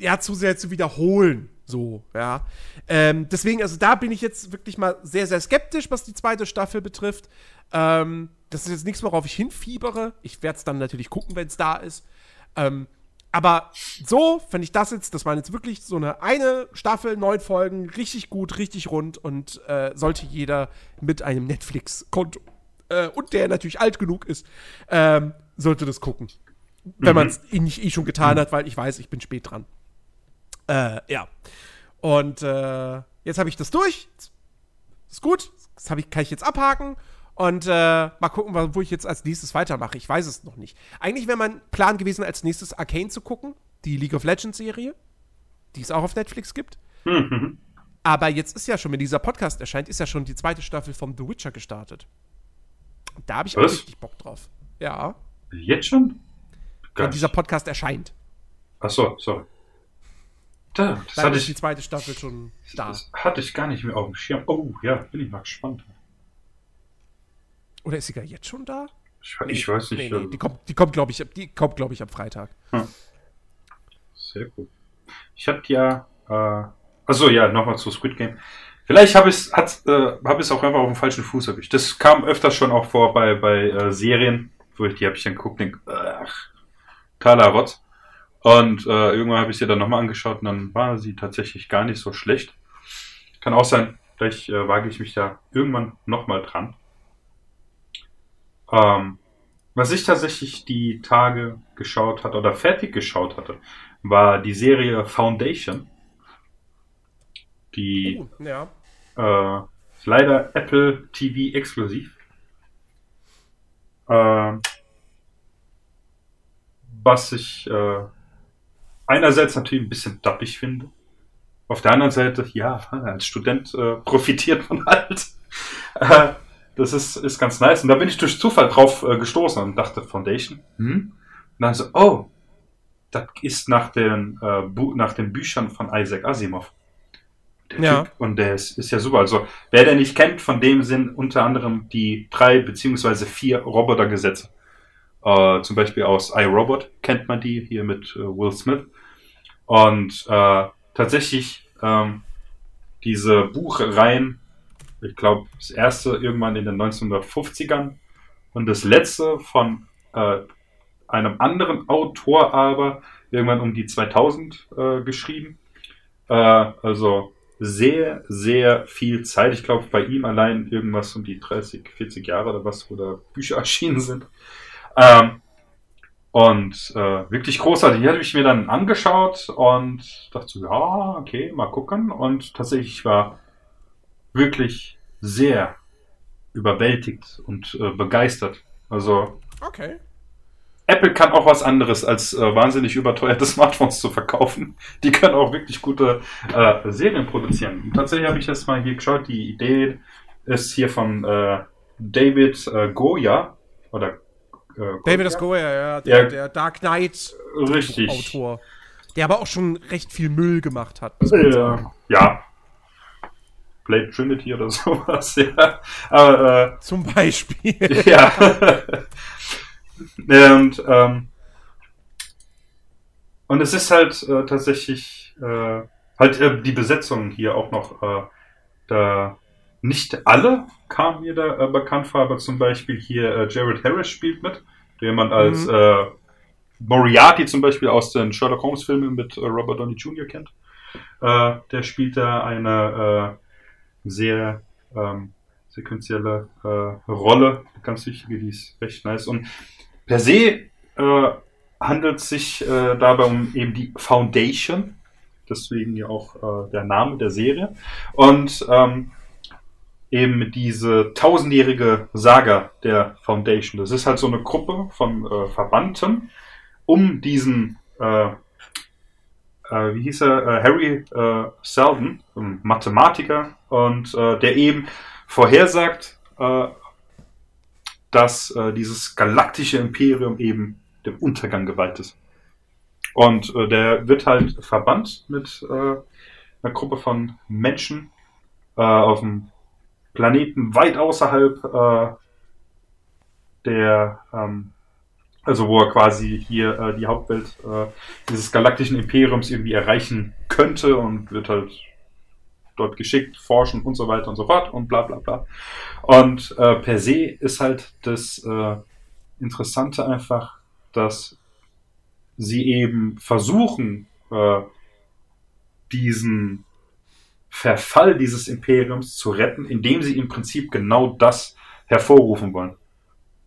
ja, zu sehr zu wiederholen. So, ja. Ähm, deswegen, also da bin ich jetzt wirklich mal sehr, sehr skeptisch, was die zweite Staffel betrifft. Ähm, das ist jetzt nichts, worauf ich hinfiebere. Ich werde es dann natürlich gucken, wenn es da ist. Ähm, aber so, wenn ich das jetzt, das waren jetzt wirklich so eine eine Staffel, neun Folgen, richtig gut, richtig rund und äh, sollte jeder mit einem Netflix-Konto äh, und der natürlich alt genug ist, ähm, sollte das gucken. Wenn mhm. man es nicht eh schon getan hat, weil ich weiß, ich bin spät dran. Äh, ja. Und äh, jetzt habe ich das durch. Ist gut. Das ich, kann ich jetzt abhaken. Und äh, mal gucken, wo ich jetzt als nächstes weitermache. Ich weiß es noch nicht. Eigentlich wäre mein Plan gewesen, als nächstes Arcane zu gucken. Die League of Legends Serie. Die es auch auf Netflix gibt. Mhm. Aber jetzt ist ja schon, wenn dieser Podcast erscheint, ist ja schon die zweite Staffel vom The Witcher gestartet. Da habe ich Was? auch richtig Bock drauf. Ja. Jetzt schon? Wenn dieser Podcast erscheint. Ach so, sorry. Da, das hatte ich, die zweite Staffel schon da. Das hatte ich gar nicht mehr auf dem Schirm. Oh, ja, bin ich mal gespannt. Oder ist sie gar jetzt schon da? Ich, nee, ich weiß nicht. Nee, nee, also die kommt, die kommt glaube ich, die kommt, glaube ich, am Freitag. Hm. Sehr gut. Ich hatte ja, äh, achso, ja, nochmal zu Squid Game. Vielleicht habe ich es äh, hab auch einfach auf dem falschen Fuß erwischt. Das kam öfters schon auch vor bei, bei äh, Serien, wo ich die habe ich dann geguckt und denke, ach, totaler Rotz. Und äh, irgendwann habe ich sie dann nochmal angeschaut und dann war sie tatsächlich gar nicht so schlecht. Kann auch sein, vielleicht äh, wage ich mich da irgendwann nochmal dran. Ähm, was ich tatsächlich die Tage geschaut hatte oder fertig geschaut hatte, war die Serie Foundation. Die oh, ja. äh, leider Apple TV exklusiv. Äh, was ich äh, einerseits natürlich ein bisschen dappig finde. Auf der anderen Seite, ja, als Student äh, profitiert man [laughs] halt. Äh, das ist, ist ganz nice. Und da bin ich durch Zufall drauf äh, gestoßen und dachte, Foundation? Hm? Und dann so, oh, das ist nach den, äh, nach den Büchern von Isaac Asimov. Der ja. Typ, und der ist, ist ja super. Also, wer der nicht kennt, von dem sind unter anderem die drei beziehungsweise vier Robotergesetze. Äh, zum Beispiel aus iRobot kennt man die hier mit äh, Will Smith. Und äh, tatsächlich ähm, diese Buchreihen, ich glaube, das erste irgendwann in den 1950ern und das letzte von äh, einem anderen Autor aber irgendwann um die 2000 äh, geschrieben. Äh, also sehr, sehr viel Zeit. Ich glaube, bei ihm allein irgendwas um die 30, 40 Jahre oder was, wo da Bücher [laughs] erschienen sind. Ähm, und äh, wirklich großartig. Die habe ich mir dann angeschaut und dachte so, ja, okay, mal gucken. Und tatsächlich war wirklich sehr überwältigt und äh, begeistert. Also. Okay. Apple kann auch was anderes als äh, wahnsinnig überteuerte [laughs] Smartphones zu verkaufen. Die können auch wirklich gute äh, Serien produzieren. Und tatsächlich habe ich jetzt mal hier geschaut. Die Idee ist hier von äh, David äh, Goya oder äh, David S. Goya, ja, der, ja, der Dark Knight richtig. Autor. Der aber auch schon recht viel Müll gemacht hat. Ja, ja. Blade Trinity oder [laughs] sowas, ja. Aber, äh, Zum Beispiel. [laughs] [laughs] Ja. und, ähm, und es ist halt äh, tatsächlich äh, halt äh, die Besetzung hier auch noch äh, da nicht alle kamen mir da äh, bekannt vor, aber zum Beispiel hier äh, Jared Harris spielt mit, der man als mhm. äh, Moriarty zum Beispiel aus den Sherlock Holmes Filmen mit äh, Robert Downey Jr. kennt. Äh, der spielt da eine äh, sehr ähm, sequenzielle äh, Rolle, ganz wichtige, die ist recht nice. Und per se handelt es sich dabei um eben die Foundation, deswegen ja auch der Name der Serie. Und ähm, eben diese tausendjährige Saga der Foundation. Das ist halt so eine Gruppe von äh, Verbannten um diesen, äh, äh, wie hieß er, äh, Harry äh, Seldon, Mathematiker, und äh, der eben vorhersagt, dass dieses galaktische Imperium eben dem Untergang geweiht ist. Und der wird halt verbannt mit einer Gruppe von Menschen auf dem Planeten weit außerhalb äh, der, ähm, also wo er quasi hier äh, die Hauptwelt äh, dieses galaktischen Imperiums irgendwie erreichen könnte und wird halt dort geschickt, forschen und so weiter und so fort und bla bla bla. Und äh, per se ist halt das äh, Interessante einfach, dass sie eben versuchen, äh, diesen Verfall dieses Imperiums zu retten, indem sie im Prinzip genau das hervorrufen wollen.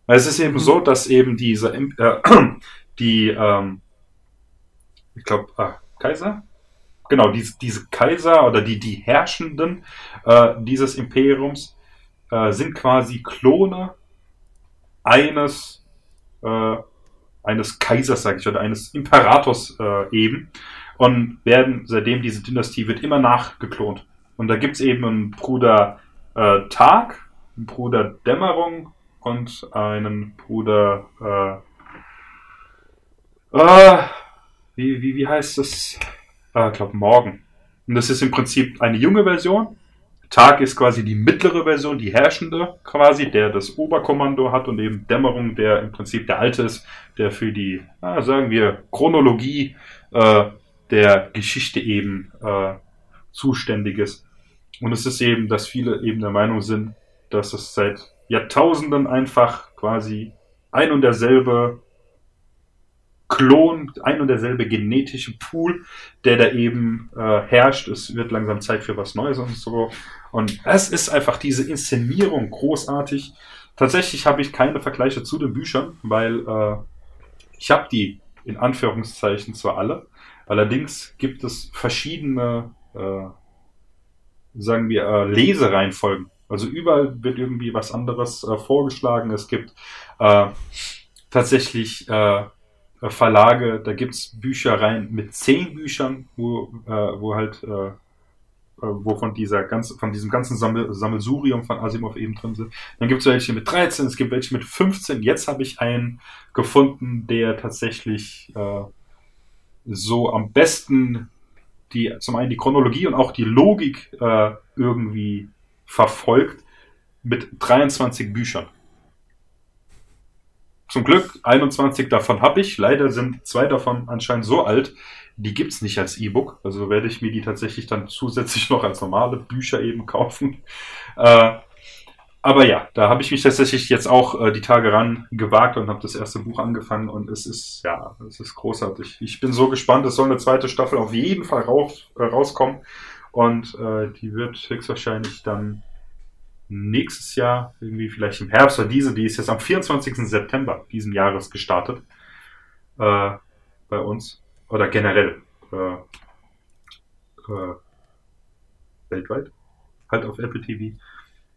Weil es ist eben mhm. so, dass eben diese, äh, [clears throat] die, ähm, ich glaube, ah, Kaiser? Genau, die, diese Kaiser oder die, die Herrschenden äh, dieses Imperiums äh, sind quasi Klone eines, äh, eines Kaisers, sage ich, oder eines Imperators äh, eben und werden, seitdem diese Dynastie wird immer nachgeklont. Und da gibt's eben einen Bruder äh, Tag, einen Bruder Dämmerung und einen Bruder äh, äh, wie, wie, wie heißt das? Äh, ich glaube Morgen. Und das ist im Prinzip eine junge Version. Tag ist quasi die mittlere Version, die herrschende quasi, der das Oberkommando hat und eben Dämmerung, der im Prinzip der alte ist, der für die, na, sagen wir, Chronologie äh, der Geschichte eben äh, zuständig ist. Und es ist eben, dass viele eben der Meinung sind, dass es seit Jahrtausenden einfach quasi ein und derselbe Klon, ein und derselbe genetische Pool, der da eben äh, herrscht. Es wird langsam Zeit für was Neues und so. Und es ist einfach diese Inszenierung großartig. Tatsächlich habe ich keine Vergleiche zu den Büchern, weil äh, ich habe die in Anführungszeichen zwar alle, Allerdings gibt es verschiedene, äh, sagen wir, äh, Lesereihenfolgen. Also überall wird irgendwie was anderes äh, vorgeschlagen. Es gibt äh, tatsächlich äh, Verlage, da gibt's Büchereien mit zehn Büchern, wo, äh, wo halt äh, wovon dieser ganz, von diesem ganzen Sammel, Sammelsurium von Asimov eben drin sind. Dann gibt es welche mit 13, es gibt welche mit 15. Jetzt habe ich einen gefunden, der tatsächlich äh, so am besten die zum einen die Chronologie und auch die Logik äh, irgendwie verfolgt mit 23 Büchern. Zum Glück 21 davon habe ich. Leider sind zwei davon anscheinend so alt, die gibt's nicht als E-Book. Also werde ich mir die tatsächlich dann zusätzlich noch als normale Bücher eben kaufen. Äh, aber ja, da habe ich mich tatsächlich jetzt auch äh, die Tage ran gewagt und habe das erste Buch angefangen und es ist, ja, es ist großartig. Ich bin so gespannt, es soll eine zweite Staffel auf jeden Fall raus, äh, rauskommen und äh, die wird höchstwahrscheinlich dann nächstes Jahr, irgendwie vielleicht im Herbst oder diese, die ist jetzt am 24. September diesen Jahres gestartet äh, bei uns oder generell äh, äh, weltweit, halt auf Apple TV.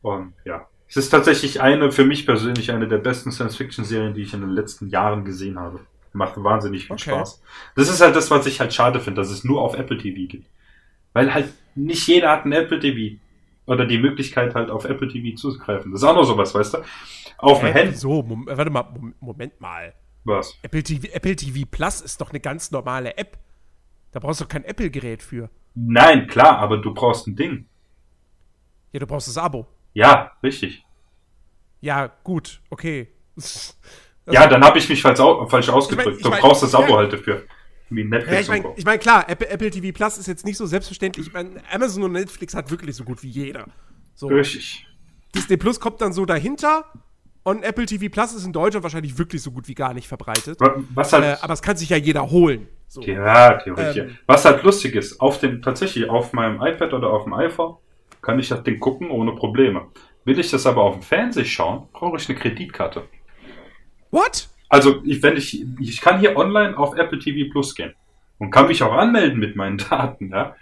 Und ja, es ist tatsächlich eine, für mich persönlich, eine der besten Science-Fiction-Serien, die ich in den letzten Jahren gesehen habe. Macht wahnsinnig viel okay. Spaß. Das ist halt das, was ich halt schade finde, dass es nur auf Apple TV gibt. Weil halt nicht jeder hat ein Apple TV. Oder die Möglichkeit halt auf Apple TV zuzugreifen. Das ist auch noch sowas, weißt du? Auf dem Handy. So, Mom warte mal, Moment mal. Was? Apple TV, Apple TV Plus ist doch eine ganz normale App. Da brauchst du kein Apple-Gerät für. Nein, klar, aber du brauchst ein Ding. Ja, du brauchst das Abo. Ja, richtig. Ja, gut, okay. Also, [laughs] ja, dann habe ich mich falsch, falsch ausgedrückt. Ich mein, ich du brauchst das Abo ja, halt dafür. Wie Netflix ja, ich meine, ich mein, klar, Apple, Apple, TV Plus ist jetzt nicht so selbstverständlich. Ich meine, Amazon und Netflix hat wirklich so gut wie jeder. So. Richtig. Disney Plus kommt dann so dahinter und Apple TV Plus ist in Deutschland wahrscheinlich wirklich so gut wie gar nicht verbreitet. Was halt, äh, aber es kann sich ja jeder holen. So. Ja, theoretisch. Ähm, Was halt lustig ist, auf dem, tatsächlich auf meinem iPad oder auf dem iPhone kann ich das Ding gucken ohne Probleme. Will ich das aber auf dem Fernsehen schauen, brauche ich eine Kreditkarte. What? Also, ich, wenn ich, ich kann hier online auf Apple TV Plus gehen und kann mich auch anmelden mit meinen [laughs] Daten, ja.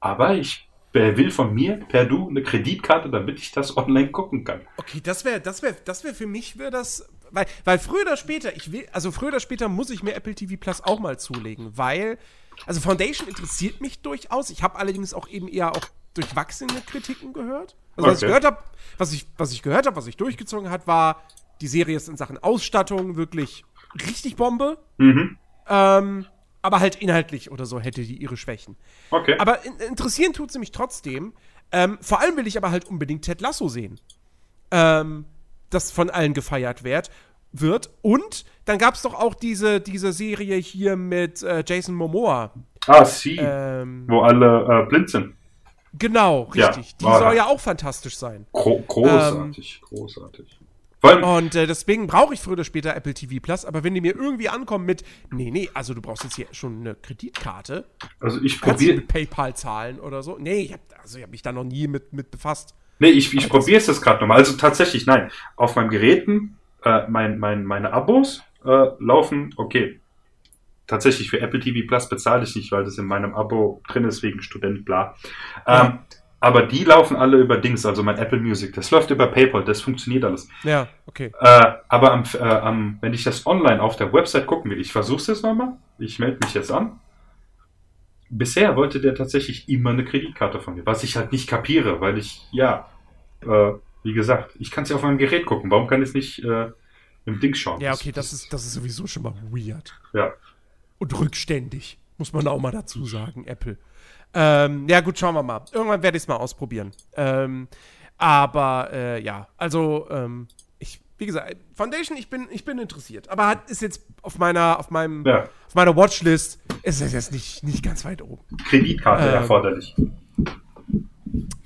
Aber ich will von mir per Du eine Kreditkarte, damit ich das online gucken kann. Okay, das wäre, das wäre, das wäre für mich wäre das, weil, weil früher oder später, ich will, also früher oder später muss ich mir Apple TV Plus auch mal zulegen, weil, also Foundation interessiert mich durchaus. Ich habe allerdings auch eben eher auch durchwachsene Kritiken gehört. Also, was ich gehört habe, was ich, was ich gehört habe, was ich durchgezogen hat, war, die Serie ist in Sachen Ausstattung wirklich richtig Bombe. Mhm. Ähm, aber halt inhaltlich oder so hätte die ihre Schwächen. Okay. Aber in, interessieren tut sie mich trotzdem. Ähm, vor allem will ich aber halt unbedingt Ted Lasso sehen. Ähm, das von allen gefeiert wird. wird. Und dann gab es doch auch diese, diese Serie hier mit äh, Jason Momoa. Ah, sie. Ähm, wo alle äh, blind sind. Genau, richtig. Ja, die soll ja auch fantastisch sein. Gro großartig, ähm, großartig. Und äh, deswegen brauche ich früher oder später Apple TV Plus, aber wenn die mir irgendwie ankommen mit, nee, nee, also du brauchst jetzt hier schon eine Kreditkarte. Also ich probiere. mit PayPal zahlen oder so. Nee, ich habe also hab mich da noch nie mit, mit befasst. Nee, ich, ich probiere es gerade nochmal. Also tatsächlich, nein. Auf meinem Geräten, äh, mein, mein, meine Abos äh, laufen, okay, tatsächlich für Apple TV Plus bezahle ich nicht, weil das in meinem Abo drin ist, wegen Student, bla. Ja. Ähm, aber die laufen alle über Dings, also mein Apple Music. Das läuft über PayPal, das funktioniert alles. Ja, okay. Äh, aber am, äh, am, wenn ich das online auf der Website gucken will, ich versuche es jetzt nochmal. Ich melde mich jetzt an. Bisher wollte der tatsächlich immer eine Kreditkarte von mir, was ich halt nicht kapiere, weil ich, ja, äh, wie gesagt, ich kann es ja auf meinem Gerät gucken. Warum kann ich es nicht äh, im Ding schauen? Ja, okay, das, das, ist, das ist sowieso schon mal weird. Ja. Und rückständig, muss man auch mal dazu sagen, Apple. Ähm, ja, gut, schauen wir mal. Irgendwann werde ich es mal ausprobieren. Ähm, aber äh, ja, also ähm, ich, wie gesagt, Foundation, ich bin, ich bin interessiert. Aber hat, ist jetzt auf meiner, auf meinem, ja. auf meiner Watchlist, ist es jetzt nicht, nicht ganz weit oben. Kreditkarte ähm, erforderlich.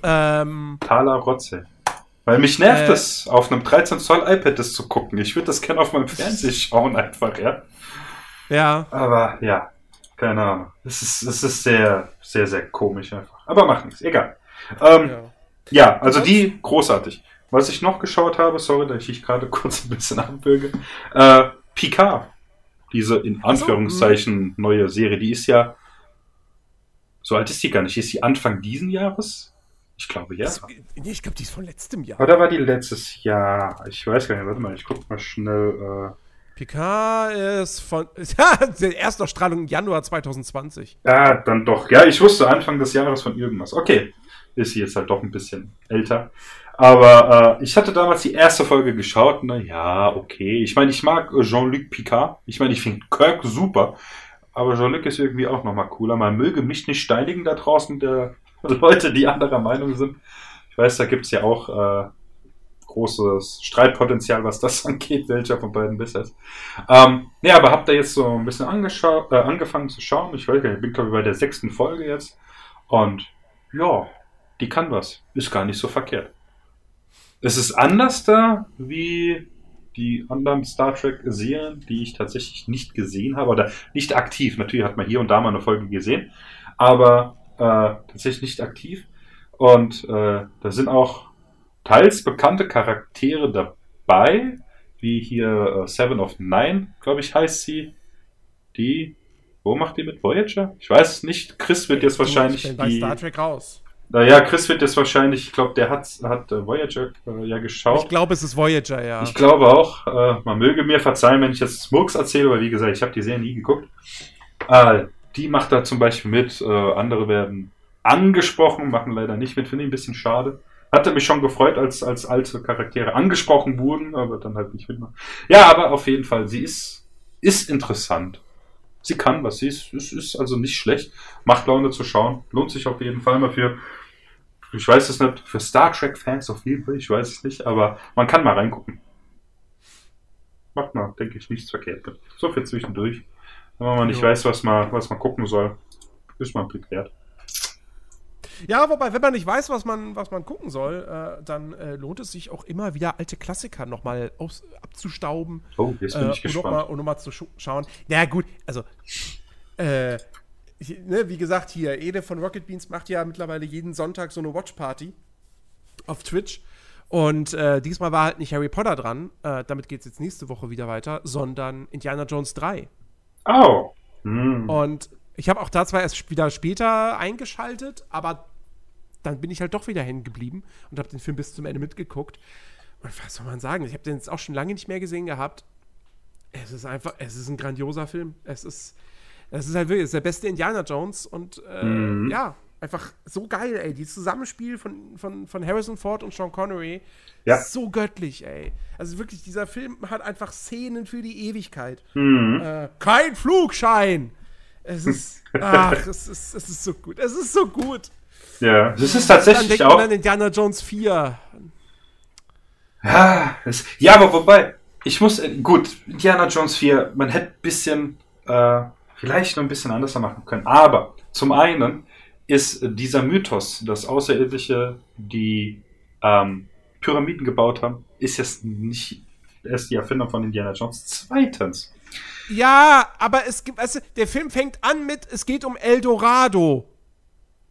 Ähm, Thaler Rotze. Weil mich nervt äh, es, auf einem 13 Zoll iPad das zu gucken. Ich würde das gerne auf meinem [laughs] Fernseher schauen, einfach, ja. Ja. Aber ja, keine Ahnung. Es ist, es ist sehr, sehr, sehr komisch einfach. Aber macht nichts, egal. Ähm, ja. ja. also die großartig. Was ich noch geschaut habe, sorry, dass ich gerade [laughs] kurz ein bisschen abbürge. Äh, Picard. Diese in Anführungszeichen so, neue Serie, die ist ja. So alt ist die gar nicht. Ist sie Anfang diesen Jahres? Ich glaube ja. Das, nee, ich glaube, die ist von letztem Jahr. Oder war die letztes Jahr? Ich weiß gar nicht. Warte mal, ich guck mal schnell. Äh, Picard ist von [laughs] ja, der Erstausstrahlung im Januar 2020. Ja, dann doch. Ja, ich wusste Anfang des Jahres von irgendwas. Okay. ist sie jetzt halt doch ein bisschen älter. Aber äh, ich hatte damals die erste Folge geschaut. Na ja, okay. Ich meine, ich mag Jean-Luc Picard. Ich meine, ich finde Kirk super. Aber Jean-Luc ist irgendwie auch nochmal cooler. Man möge mich nicht steinigen da draußen, der [laughs] Leute, die anderer Meinung sind. Ich weiß, da gibt es ja auch äh, großes Streitpotenzial, was das [laughs] angeht, welcher von beiden besser ist. Ähm, ja, aber habt ihr jetzt so ein bisschen äh, angefangen zu schauen? Ich weiß gar nicht, ich bin glaube ich bei der sechsten Folge jetzt. Und ja, die kann was. Ist gar nicht so verkehrt. Es ist anders da wie die anderen Star Trek-Serien, die ich tatsächlich nicht gesehen habe oder nicht aktiv. Natürlich hat man hier und da mal eine Folge gesehen, aber äh, tatsächlich nicht aktiv. Und äh, da sind auch teils bekannte Charaktere dabei, wie hier äh, Seven of Nine, glaube ich, heißt sie. Die, wo macht die mit Voyager? Ich weiß es nicht. Chris wird jetzt wahrscheinlich ich bin bei Star Trek raus. Naja, Chris wird jetzt wahrscheinlich, ich glaube, der hat, hat äh, Voyager äh, ja geschaut. Ich glaube, es ist Voyager, ja. Ich glaube auch. Äh, man möge mir verzeihen, wenn ich jetzt Smokes erzähle, weil wie gesagt, ich habe die Serie nie geguckt. Äh, die macht da zum Beispiel mit. Äh, andere werden angesprochen, machen leider nicht mit. Finde ich ein bisschen schade. Hatte mich schon gefreut, als, als alte Charaktere angesprochen wurden, aber dann halt nicht mitmachen. Ja, aber auf jeden Fall, sie ist, ist interessant. Sie kann was, sie ist, ist, ist also nicht schlecht. Macht Laune zu schauen. Lohnt sich auf jeden Fall mal für, ich weiß es nicht, für Star Trek-Fans auf jeden Fall, ich weiß es nicht, aber man kann mal reingucken. Macht mal, denke ich, nichts verkehrt mit. So viel zwischendurch. Wenn man nicht jo. weiß, was man, was man gucken soll, ist man Blick wert. Ja, wobei, wenn man nicht weiß, was man, was man gucken soll, äh, dann äh, lohnt es sich auch immer wieder alte Klassiker nochmal abzustauben. Oh, jetzt bin äh, ich gespannt. Und nochmal noch mal zu sch schauen. Na naja, gut, also, äh, ne, wie gesagt, hier, Ede von Rocket Beans macht ja mittlerweile jeden Sonntag so eine Watch-Party auf Twitch. Und äh, diesmal war halt nicht Harry Potter dran, äh, damit geht es jetzt nächste Woche wieder weiter, sondern Indiana Jones 3. Oh. Hm. Und ich habe auch da zwar erst wieder später eingeschaltet, aber dann bin ich halt doch wieder hängen geblieben und habe den Film bis zum Ende mitgeguckt. Und was soll man sagen? Ich habe den jetzt auch schon lange nicht mehr gesehen gehabt. Es ist einfach, es ist ein grandioser Film. Es ist, es ist halt wirklich, es ist der beste Indiana Jones und äh, mhm. ja, einfach so geil, ey. Dieses Zusammenspiel von, von, von Harrison Ford und Sean Connery ja. so göttlich, ey. Also wirklich, dieser Film hat einfach Szenen für die Ewigkeit. Mhm. Äh, kein Flugschein! Es ist, ach, es ist, es ist so gut. Es ist so gut. Ja, das ist tatsächlich dann auch. An Indiana Jones 4. Ja, es, ja, aber wobei, ich muss, äh, gut, Indiana Jones 4, man hätte ein bisschen, äh, vielleicht noch ein bisschen anders machen können. Aber zum einen ist dieser Mythos, dass Außerirdische, die ähm, Pyramiden gebaut haben, ist jetzt nicht erst die Erfindung von Indiana Jones. Zweitens, ja, aber es gibt, weißt du, der Film fängt an mit, es geht um Eldorado.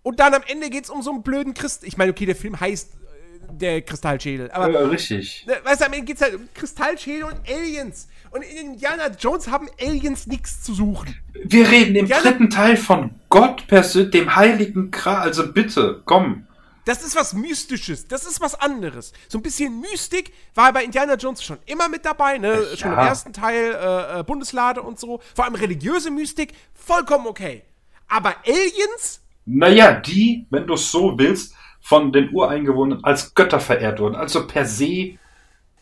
Und dann am Ende geht es um so einen blöden Christ. Ich meine, okay, der Film heißt äh, der Kristallschädel. Aber, ja, richtig. Ne, weißt du, am Ende geht es halt um Kristallschädel und Aliens. Und in Indiana Jones haben Aliens nichts zu suchen. Wir reden im Indiana dritten Teil von Gott persönlich, dem heiligen Kral. Also bitte, komm. Das ist was Mystisches, das ist was anderes. So ein bisschen Mystik war bei Indiana Jones schon immer mit dabei, ne? Ja. Schon im ersten Teil äh, äh, Bundeslade und so. Vor allem religiöse Mystik, vollkommen okay. Aber Aliens? Naja, die, wenn du es so willst, von den Ureingewohnern als Götter verehrt wurden. Also per se.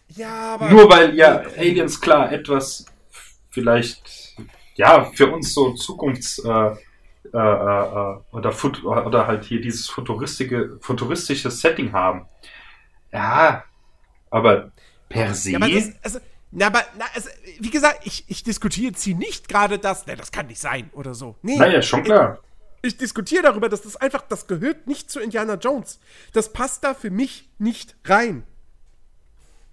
Ja, aber. Nur weil ja Aliens klar etwas vielleicht ja für uns so Zukunfts äh, äh, äh, oder, oder halt hier dieses futuristische, futuristische Setting haben. Ja, aber per se. Ja, aber das, also, na, aber, na, also, wie gesagt, ich, ich diskutiere jetzt hier nicht gerade das, ne, das kann nicht sein oder so. Nee. Naja, schon klar. Ich, ich diskutiere darüber, dass das einfach, das gehört nicht zu Indiana Jones. Das passt da für mich nicht rein.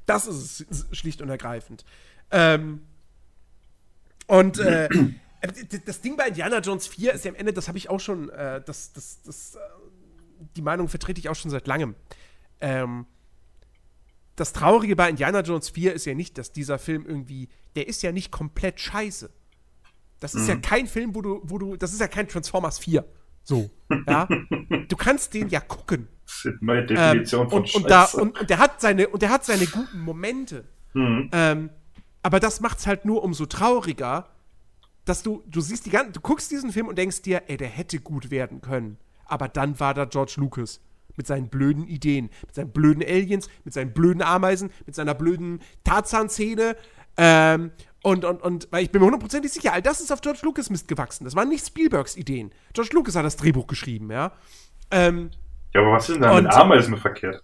Das ist es schlicht und ergreifend. Ähm, und äh, Äh, das Ding bei Indiana Jones 4 ist ja am Ende, das habe ich auch schon, äh, das, das, das, äh, die Meinung vertrete ich auch schon seit langem. Ähm, das Traurige bei Indiana Jones 4 ist ja nicht, dass dieser Film irgendwie, der ist ja nicht komplett scheiße. Das ist mhm. ja kein Film, wo du, wo du, das ist ja kein Transformers 4. So, ja. du kannst den ja gucken. Neue Definition ähm, von und, und, da, und, und, der hat seine, und der hat seine guten Momente. Mhm. Ähm, aber das macht es halt nur umso trauriger, dass du, du siehst die ganze, du guckst diesen Film und denkst dir, ey, der hätte gut werden können. Aber dann war da George Lucas. mit seinen blöden Ideen, mit seinen blöden Aliens, mit seinen blöden Ameisen, mit seiner blöden Tarzan-Szene. Ähm, und, und, und, weil ich bin mir hundertprozentig sicher, all das ist auf George Lucas Mist gewachsen. Das waren nicht Spielbergs Ideen. George Lucas hat das Drehbuch geschrieben, ja. Ähm, ja, aber was ist denn da mit Ameisen verkehrt?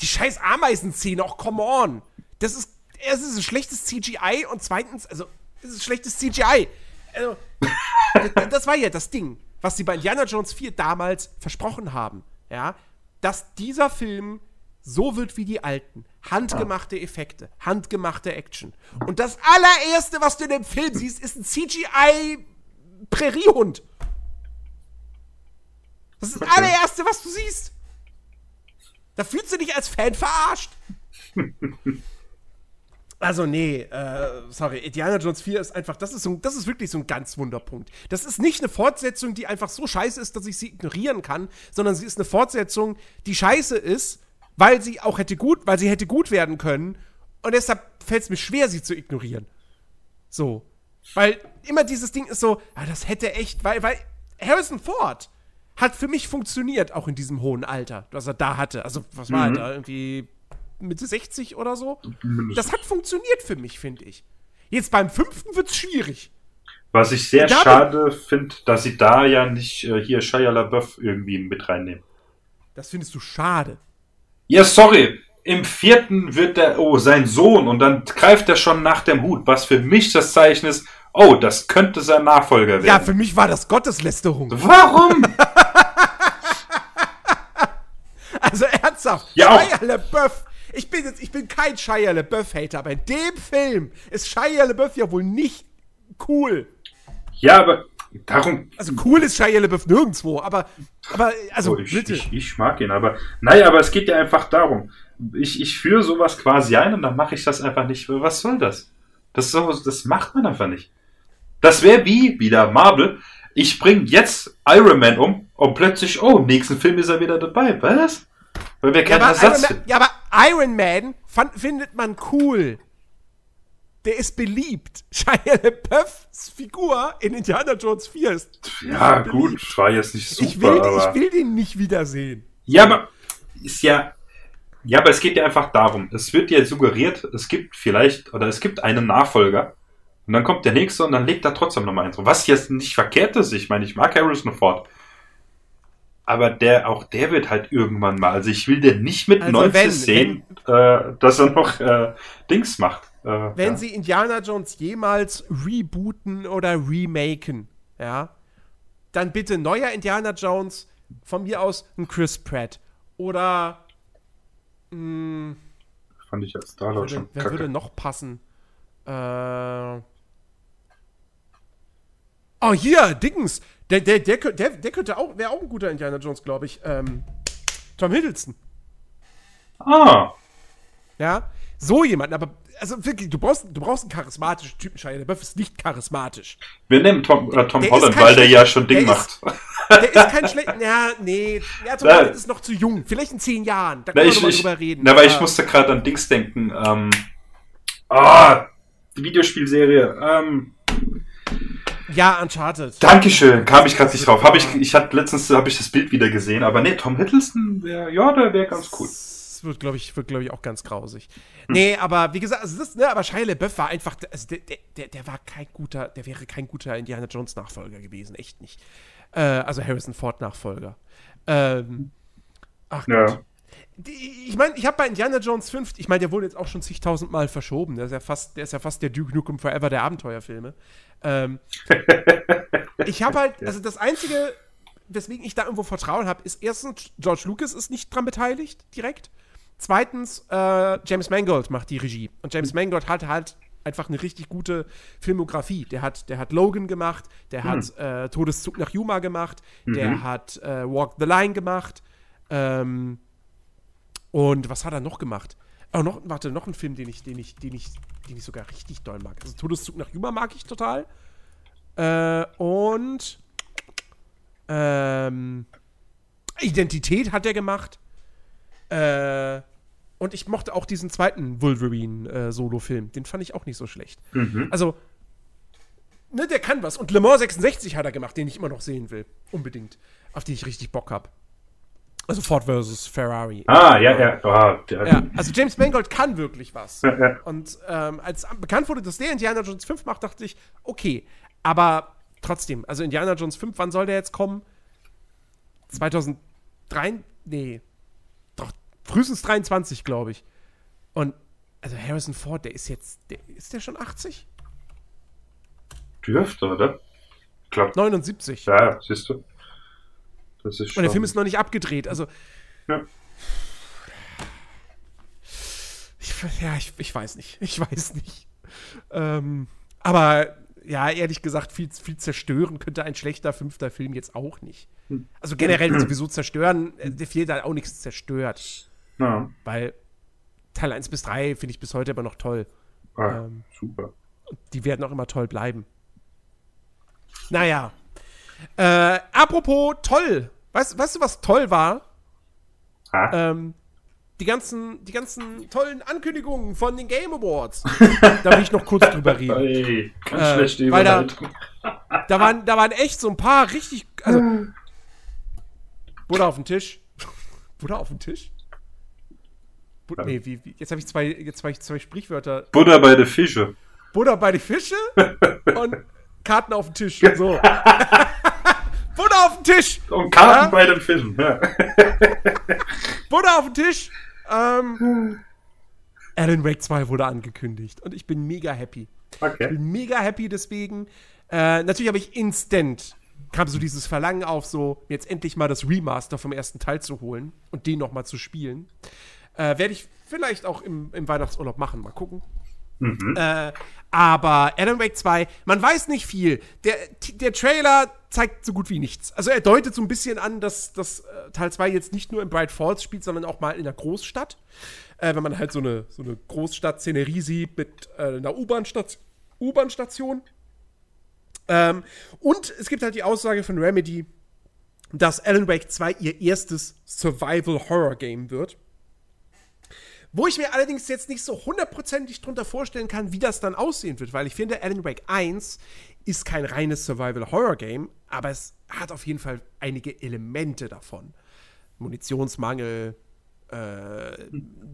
Die scheiß Ameisenszene, auch come on. Das ist, erstens ist ein schlechtes CGI und zweitens, also, es ist schlechtes CGI. Also, das war ja das Ding, was sie bei Indiana Jones 4 damals versprochen haben, ja. Dass dieser Film so wird wie die alten. Handgemachte Effekte, handgemachte Action. Und das allererste, was du in dem Film siehst, ist ein CGI-Präriehund. Das ist das allererste, was du siehst. Da fühlst du dich als Fan verarscht. [laughs] Also, nee, äh, sorry, Indiana Jones 4 ist einfach, das ist, so, das ist wirklich so ein ganz Wunderpunkt. Das ist nicht eine Fortsetzung, die einfach so scheiße ist, dass ich sie ignorieren kann, sondern sie ist eine Fortsetzung, die scheiße ist, weil sie auch hätte gut, weil sie hätte gut werden können. Und deshalb fällt es mir schwer, sie zu ignorieren. So. Weil immer dieses Ding ist so, ah, das hätte echt, weil, weil Harrison Ford hat für mich funktioniert, auch in diesem hohen Alter, was er da hatte. Also, was war mhm. er da? Irgendwie Mitte 60 oder so? Das hat funktioniert für mich, finde ich. Jetzt beim fünften wird es schwierig. Was ich sehr schade finde, dass sie da ja nicht äh, hier Shia LaBeouf irgendwie mit reinnehmen. Das findest du schade. Ja, sorry. Im vierten wird der, oh, sein Sohn und dann greift er schon nach dem Hut, was für mich das Zeichen ist, oh, das könnte sein Nachfolger werden. Ja, für mich war das Gotteslästerung. Warum? [laughs] also ernsthaft. Ja, Shia LaBeouf. Ich bin jetzt, ich bin kein Shia LaBeouf-Hater, aber in dem Film ist Shia LaBeouf ja wohl nicht cool. Ja, aber Darum. Also cool ist Shia LaBeouf nirgendwo, aber, aber also oh, ich, bitte. Ich, ich, mag ihn, aber naja, aber es geht ja einfach darum. Ich, ich führe sowas quasi ein und dann mache ich das einfach nicht. Was soll das? Das, so, das macht man einfach nicht. Das wäre wie wieder Marvel. Ich bringe jetzt Iron Man um und plötzlich, oh, im nächsten Film ist er wieder dabei. Was? Weil wir keinen ja, Ersatz Man, Ja, aber Iron Man fand, findet man cool der ist beliebt. [laughs] Shia LaBeoufs Figur in Indiana Jones 4 ist. Ja, gut, war jetzt nicht super. Ich will, aber... ich will den nicht wiedersehen. Ja, aber ist ja. Ja, aber es geht ja einfach darum. Es wird ja suggeriert, es gibt vielleicht, oder es gibt einen Nachfolger. Und dann kommt der nächste und dann legt er trotzdem nochmal eins. Was jetzt nicht verkehrt ist, ich meine, ich mag Harrison Ford. Aber der, auch der wird halt irgendwann mal. Also ich will den nicht mit also 90 wenn, sehen, wenn, äh, dass er noch äh, Dings macht. Äh, Wenn ja. sie Indiana Jones jemals rebooten oder remaken, ja, dann bitte neuer Indiana Jones, von mir aus ein Chris Pratt. Oder. Mh, hm, Fand ich als Star-Lord schon Wer kacke. würde noch passen? Äh. Oh, hier, Dickens. Der, der, der, der, der könnte auch, wäre auch ein guter Indiana Jones, glaube ich. Ähm, Tom Hiddleston. Ah. Ja, so jemand, aber also wirklich, du brauchst, du brauchst einen charismatischen Typen, Shia LaBeouf ist nicht charismatisch. Wir nehmen Tom, äh, Tom Holland, weil der ja schon Ding der macht. Ist, der ist kein schlechter, [laughs] ja, nee, ja, Tom Holland ist noch zu jung, vielleicht in zehn Jahren, da kann na, man ich, drüber reden. Na, weil ich musste gerade an Dings denken, ähm, ah, die Videospielserie, ähm, ja, Uncharted. Dankeschön, kam ich gerade nicht drauf. Hab ich, ich hatte letztens habe ich das Bild wieder gesehen, aber nee, Tom Hiddleston, wär, ja, der wäre ganz cool wird, glaube ich, wird, glaube ich, auch ganz grausig. Hm. Nee, aber wie gesagt, also das, ne, aber Shia LaBeouf war einfach, also der, der, der war kein guter, der wäre kein guter Indiana Jones Nachfolger gewesen, echt nicht. Äh, also Harrison Ford Nachfolger. Ähm, ach ja. Gott. Ich meine, ich habe bei Indiana Jones 5, ich meine, der wurde jetzt auch schon zigtausend Mal verschoben. Der ist ja fast, der ist ja fast der Duke Nukem Forever der Abenteuerfilme. Ähm, [laughs] ich habe halt, also das einzige, weswegen ich da irgendwo Vertrauen habe, ist erstens, George Lucas ist nicht dran beteiligt, direkt. Zweitens, äh, James Mangold macht die Regie. Und James Mangold hat halt einfach eine richtig gute Filmografie. Der hat, der hat Logan gemacht, der mhm. hat äh, Todeszug nach Yuma gemacht, mhm. der hat äh, Walk the Line gemacht. Ähm, und was hat er noch gemacht? Oh, noch, warte, noch ein Film, den ich, den ich, den ich, den ich sogar richtig doll mag. Also Todeszug nach Yuma mag ich total. Äh, und ähm, Identität hat er gemacht. Äh, und ich mochte auch diesen zweiten Wolverine-Solo-Film. Äh, Den fand ich auch nicht so schlecht. Mhm. Also, ne, der kann was. Und Le Mans 66 hat er gemacht, den ich immer noch sehen will. Unbedingt. Auf den ich richtig Bock habe. Also Ford versus Ferrari. Ah, ja, ja. Oh, ja also James Mangold kann wirklich was. Ja, ja. Und ähm, als bekannt wurde, dass der Indiana Jones 5 macht, dachte ich, okay. Aber trotzdem, also Indiana Jones 5, wann soll der jetzt kommen? 2003? Nee. Doch, frühestens 23, glaube ich. Und also Harrison Ford, der ist jetzt, der, ist der schon 80? Dürfte, oder? Glaub. 79. Ja, siehst du. Das ist schon... Und der Film ist noch nicht abgedreht, also. Ja. Ich, ja, ich, ich weiß nicht. [laughs] Ich weiß nicht. Ähm, aber ja, ehrlich gesagt, viel, viel zerstören könnte ein schlechter fünfter Film jetzt auch nicht. Hm. Also generell [clears throat] sowieso zerstören, äh, der fehlt da auch nichts zerstört. Ja. Weil Teil 1 bis 3 finde ich bis heute immer noch toll. Ah, ähm, super. Die werden auch immer toll bleiben. Naja. Äh, apropos toll. Weißt, weißt du, was toll war? Ähm, die ganzen, die ganzen tollen Ankündigungen von den Game Awards. [laughs] da will ich noch kurz drüber reden. Hey, ganz äh, schlechte weil da, da, waren, da waren echt so ein paar richtig. Also, Buddha auf dem Tisch. [laughs] Buddha auf dem Tisch? Bu nee, wie, wie, jetzt habe ich zwei, jetzt hab ich zwei Sprichwörter. Buddha bei der Fische. Buddha bei den Fische [laughs] und Karten auf dem Tisch. So. Butter auf den Tisch! Und Karten ja? bei den Fischen, ja. [laughs] Butter auf den Tisch! Ähm, Alan Wake 2 wurde angekündigt und ich bin mega happy. Okay. Ich bin mega happy deswegen. Äh, natürlich habe ich instant kam so dieses Verlangen auf, so jetzt endlich mal das Remaster vom ersten Teil zu holen und den noch mal zu spielen. Äh, Werde ich vielleicht auch im, im Weihnachtsurlaub machen. Mal gucken. Mhm. Äh, aber Alan Wake 2, man weiß nicht viel. Der, der Trailer zeigt so gut wie nichts. Also er deutet so ein bisschen an, dass, dass äh, Teil 2 jetzt nicht nur in Bright Falls spielt, sondern auch mal in der Großstadt. Äh, wenn man halt so eine, so eine Großstadt-Szenerie sieht mit äh, einer U-Bahn-Station. Ähm, und es gibt halt die Aussage von Remedy, dass Alan Wake 2 ihr erstes Survival-Horror-Game wird. Wo ich mir allerdings jetzt nicht so hundertprozentig drunter vorstellen kann, wie das dann aussehen wird, weil ich finde, Alan Wake 1 ist kein reines Survival-Horror-Game, aber es hat auf jeden Fall einige Elemente davon. Munitionsmangel, äh,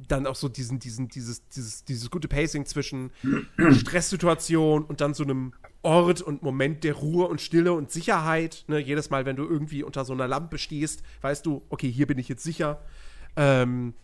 dann auch so diesen, diesen, dieses, dieses, dieses gute Pacing zwischen [clears throat] Stresssituation und dann so einem Ort und Moment der Ruhe und Stille und Sicherheit. Ne? Jedes Mal, wenn du irgendwie unter so einer Lampe stehst, weißt du, okay, hier bin ich jetzt sicher. Ähm,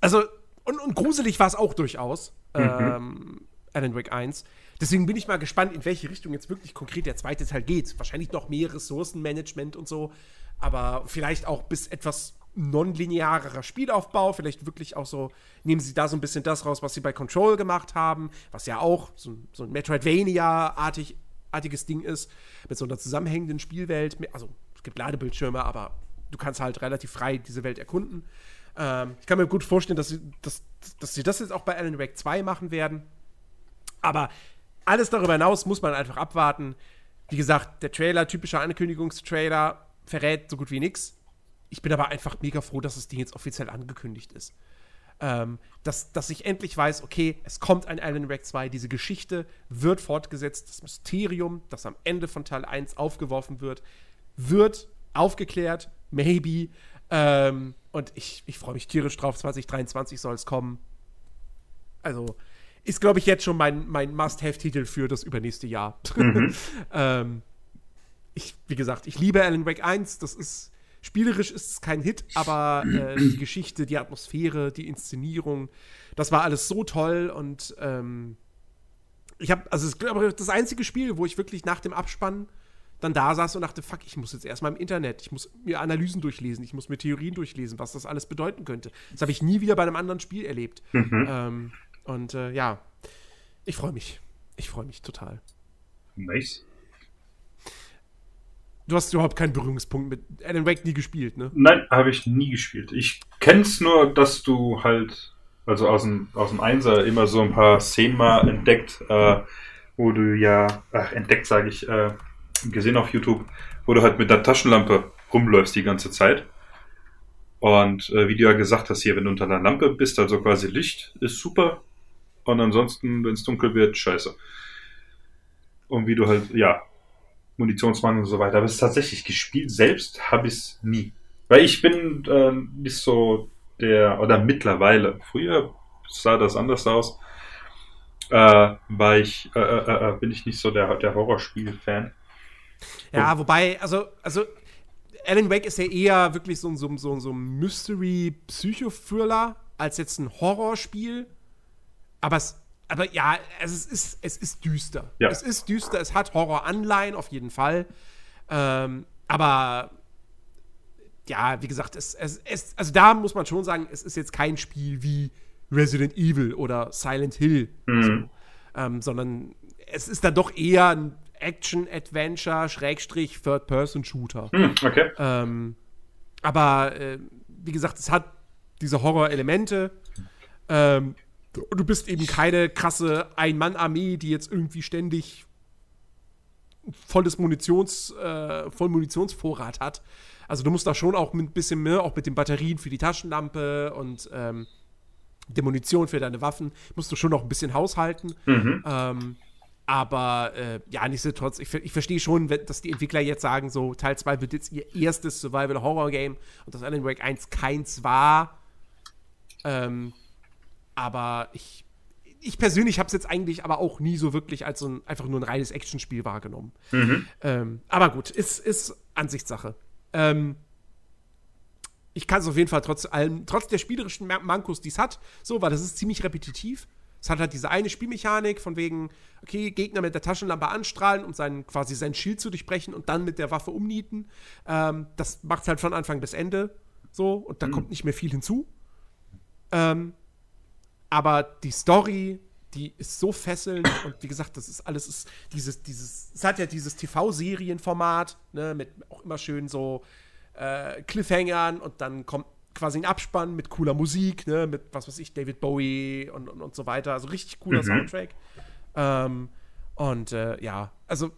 also und, und gruselig war es auch durchaus. Mhm. Ähm, Alan Wake 1. Deswegen bin ich mal gespannt, in welche Richtung jetzt wirklich konkret der zweite Teil geht. Wahrscheinlich noch mehr Ressourcenmanagement und so, aber vielleicht auch bis etwas nonlinearerer Spielaufbau, vielleicht wirklich auch so, nehmen sie da so ein bisschen das raus, was sie bei Control gemacht haben, was ja auch so, so ein Metroidvania-artiges Ding ist, mit so einer zusammenhängenden Spielwelt. Also es gibt Ladebildschirme, aber du kannst halt relativ frei diese Welt erkunden. Ähm, ich kann mir gut vorstellen, dass sie, dass, dass sie das jetzt auch bei Alan Wake 2 machen werden. Aber alles darüber hinaus muss man einfach abwarten. Wie gesagt, der Trailer, typischer Ankündigungstrailer, verrät so gut wie nichts. Ich bin aber einfach mega froh, dass das Ding jetzt offiziell angekündigt ist. Ähm, dass, dass ich endlich weiß, okay, es kommt ein Alan Wake 2, diese Geschichte wird fortgesetzt, das Mysterium, das am Ende von Teil 1 aufgeworfen wird, wird aufgeklärt, maybe. Ähm, und ich, ich freue mich tierisch drauf. 2023 soll es kommen. Also, ist, glaube ich, jetzt schon mein, mein Must-Have-Titel für das übernächste Jahr. Mhm. [laughs] ähm, ich, wie gesagt, ich liebe Alan Wake 1. Das ist, spielerisch ist es kein Hit, aber äh, die Geschichte, die Atmosphäre, die Inszenierung, das war alles so toll und ähm, ich habe, also es ist, glaube ich, das einzige Spiel, wo ich wirklich nach dem Abspann dann da saß und dachte, fuck, ich muss jetzt erstmal im Internet, ich muss mir Analysen durchlesen, ich muss mir Theorien durchlesen, was das alles bedeuten könnte. Das habe ich nie wieder bei einem anderen Spiel erlebt. Mhm. Ähm, und äh, ja, ich freue mich. Ich freue mich total. Nice. Du hast überhaupt keinen Berührungspunkt mit Alan Wake nie gespielt, ne? Nein, habe ich nie gespielt. Ich kenn's nur, dass du halt, also aus dem, aus dem Einser immer so ein paar Szenen mal entdeckt, äh, wo du ja, ach, entdeckt sage ich, äh, gesehen auf YouTube, wo du halt mit der Taschenlampe rumläufst die ganze Zeit. Und äh, wie du ja gesagt hast, hier, wenn du unter einer Lampe bist, also quasi Licht, ist super. Und ansonsten, wenn es dunkel wird, scheiße. Und wie du halt, ja, Munitionsmangel und so weiter. Aber es ist tatsächlich gespielt selbst habe ich es nie. Weil ich bin äh, nicht so der, oder mittlerweile, früher sah das anders aus, äh, war ich, äh, äh, äh bin ich nicht so der, der Horrorspiel-Fan. Ja, wobei, also, also Alan Wake ist ja eher wirklich so, so, so, so ein Mystery-Psychothriller als jetzt ein Horrorspiel. Aber es, aber ja, es ist, es ist düster. Ja. Es ist düster, es hat Horror-Anleihen auf jeden Fall. Ähm, aber ja, wie gesagt, es, es, es, also da muss man schon sagen, es ist jetzt kein Spiel wie Resident Evil oder Silent Hill, mhm. so, ähm, sondern es ist dann doch eher ein Action-Adventure, Schrägstrich, Third-Person-Shooter. Mhm, okay. Ähm, aber äh, wie gesagt, es hat diese Horror-Elemente. Ähm, du bist eben keine krasse Ein-Mann-Armee, die jetzt irgendwie ständig volles Munitions, äh, voll Munitionsvorrat hat. Also du musst da schon auch mit ein bisschen mehr, auch mit den Batterien für die Taschenlampe und ähm, der Munition für deine Waffen, musst du schon noch ein bisschen haushalten. Mhm. Ähm, aber äh, ja, nichtsdestotrotz, ich, ich verstehe schon, wenn, dass die Entwickler jetzt sagen, so Teil 2 wird jetzt ihr erstes Survival-Horror-Game und das Alan Wake 1 keins war. Ähm, aber ich, ich persönlich habe es jetzt eigentlich aber auch nie so wirklich als so ein, einfach nur ein reines Actionspiel wahrgenommen. Mhm. Ähm, aber gut, ist, ist Ansichtssache. Ähm, ich kann es auf jeden Fall trotz allem, trotz der spielerischen Mankos, die es hat, so, weil das ist ziemlich repetitiv. Es hat halt diese eine Spielmechanik von wegen, okay, Gegner mit der Taschenlampe anstrahlen, um seinen, quasi sein Schild zu durchbrechen und dann mit der Waffe umnieten. Ähm, das macht es halt von Anfang bis Ende so und da mhm. kommt nicht mehr viel hinzu. Ähm, aber die Story, die ist so fesselnd und wie gesagt, das ist alles, ist dieses, dieses, es hat ja dieses TV-Serienformat, ne, mit auch immer schön so äh, Cliffhangern und dann kommt quasi ein Abspann mit cooler Musik, ne, mit was weiß ich, David Bowie und, und, und so weiter. Also richtig cooler mhm. Soundtrack. Ähm, und äh, ja, also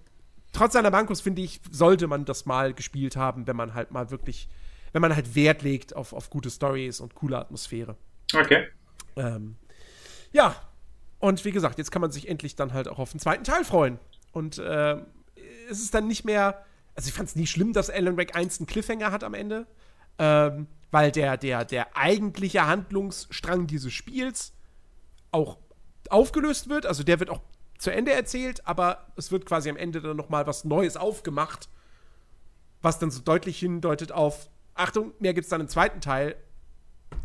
trotz seiner Bankos, finde ich, sollte man das mal gespielt haben, wenn man halt mal wirklich, wenn man halt Wert legt auf, auf gute Stories und coole Atmosphäre. Okay. Ähm, ja, und wie gesagt, jetzt kann man sich endlich dann halt auch auf den zweiten Teil freuen. Und äh, es ist dann nicht mehr, also ich fand es nie schlimm, dass Alan Wake 1 einen Cliffhanger hat am Ende, ähm, weil der, der, der eigentliche Handlungsstrang dieses Spiels auch aufgelöst wird, also der wird auch zu Ende erzählt, aber es wird quasi am Ende dann noch mal was Neues aufgemacht, was dann so deutlich hindeutet auf Achtung, mehr gibt es dann im zweiten Teil.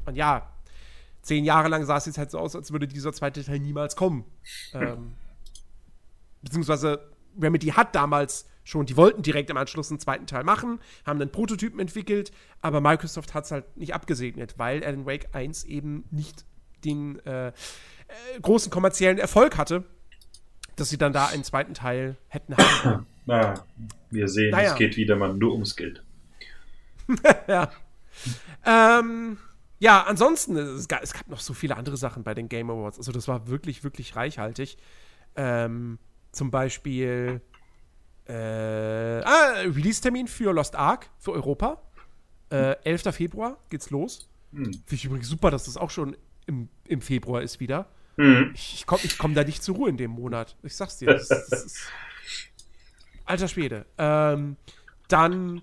Und ja, zehn Jahre lang sah es jetzt halt so aus, als würde dieser zweite Teil niemals kommen. [laughs] ähm, beziehungsweise Remedy hat damals schon, die wollten direkt im Anschluss einen zweiten Teil machen, haben einen Prototypen entwickelt, aber Microsoft hat es halt nicht abgesegnet, weil Alan Wake 1 eben nicht den äh, äh, großen kommerziellen Erfolg hatte, dass sie dann da einen zweiten Teil hätten haben. [coughs] Naja, wir sehen, naja. es geht wieder mal nur ums Geld. [laughs] ja. ähm, ja, ansonsten, es gab, es gab, noch so viele andere Sachen bei den Game Awards. Also, das war wirklich, wirklich reichhaltig. Ähm, zum Beispiel äh, ah, Release-Termin für Lost Ark für Europa. Äh, 11. Februar geht's los. Hm. Finde ich übrigens super, dass das auch schon im, im Februar ist wieder. Hm. Ich, ich komme ich komm da nicht zur Ruhe in dem Monat. Ich sag's dir. Das, das ist, [laughs] alter Schwede. Ähm, dann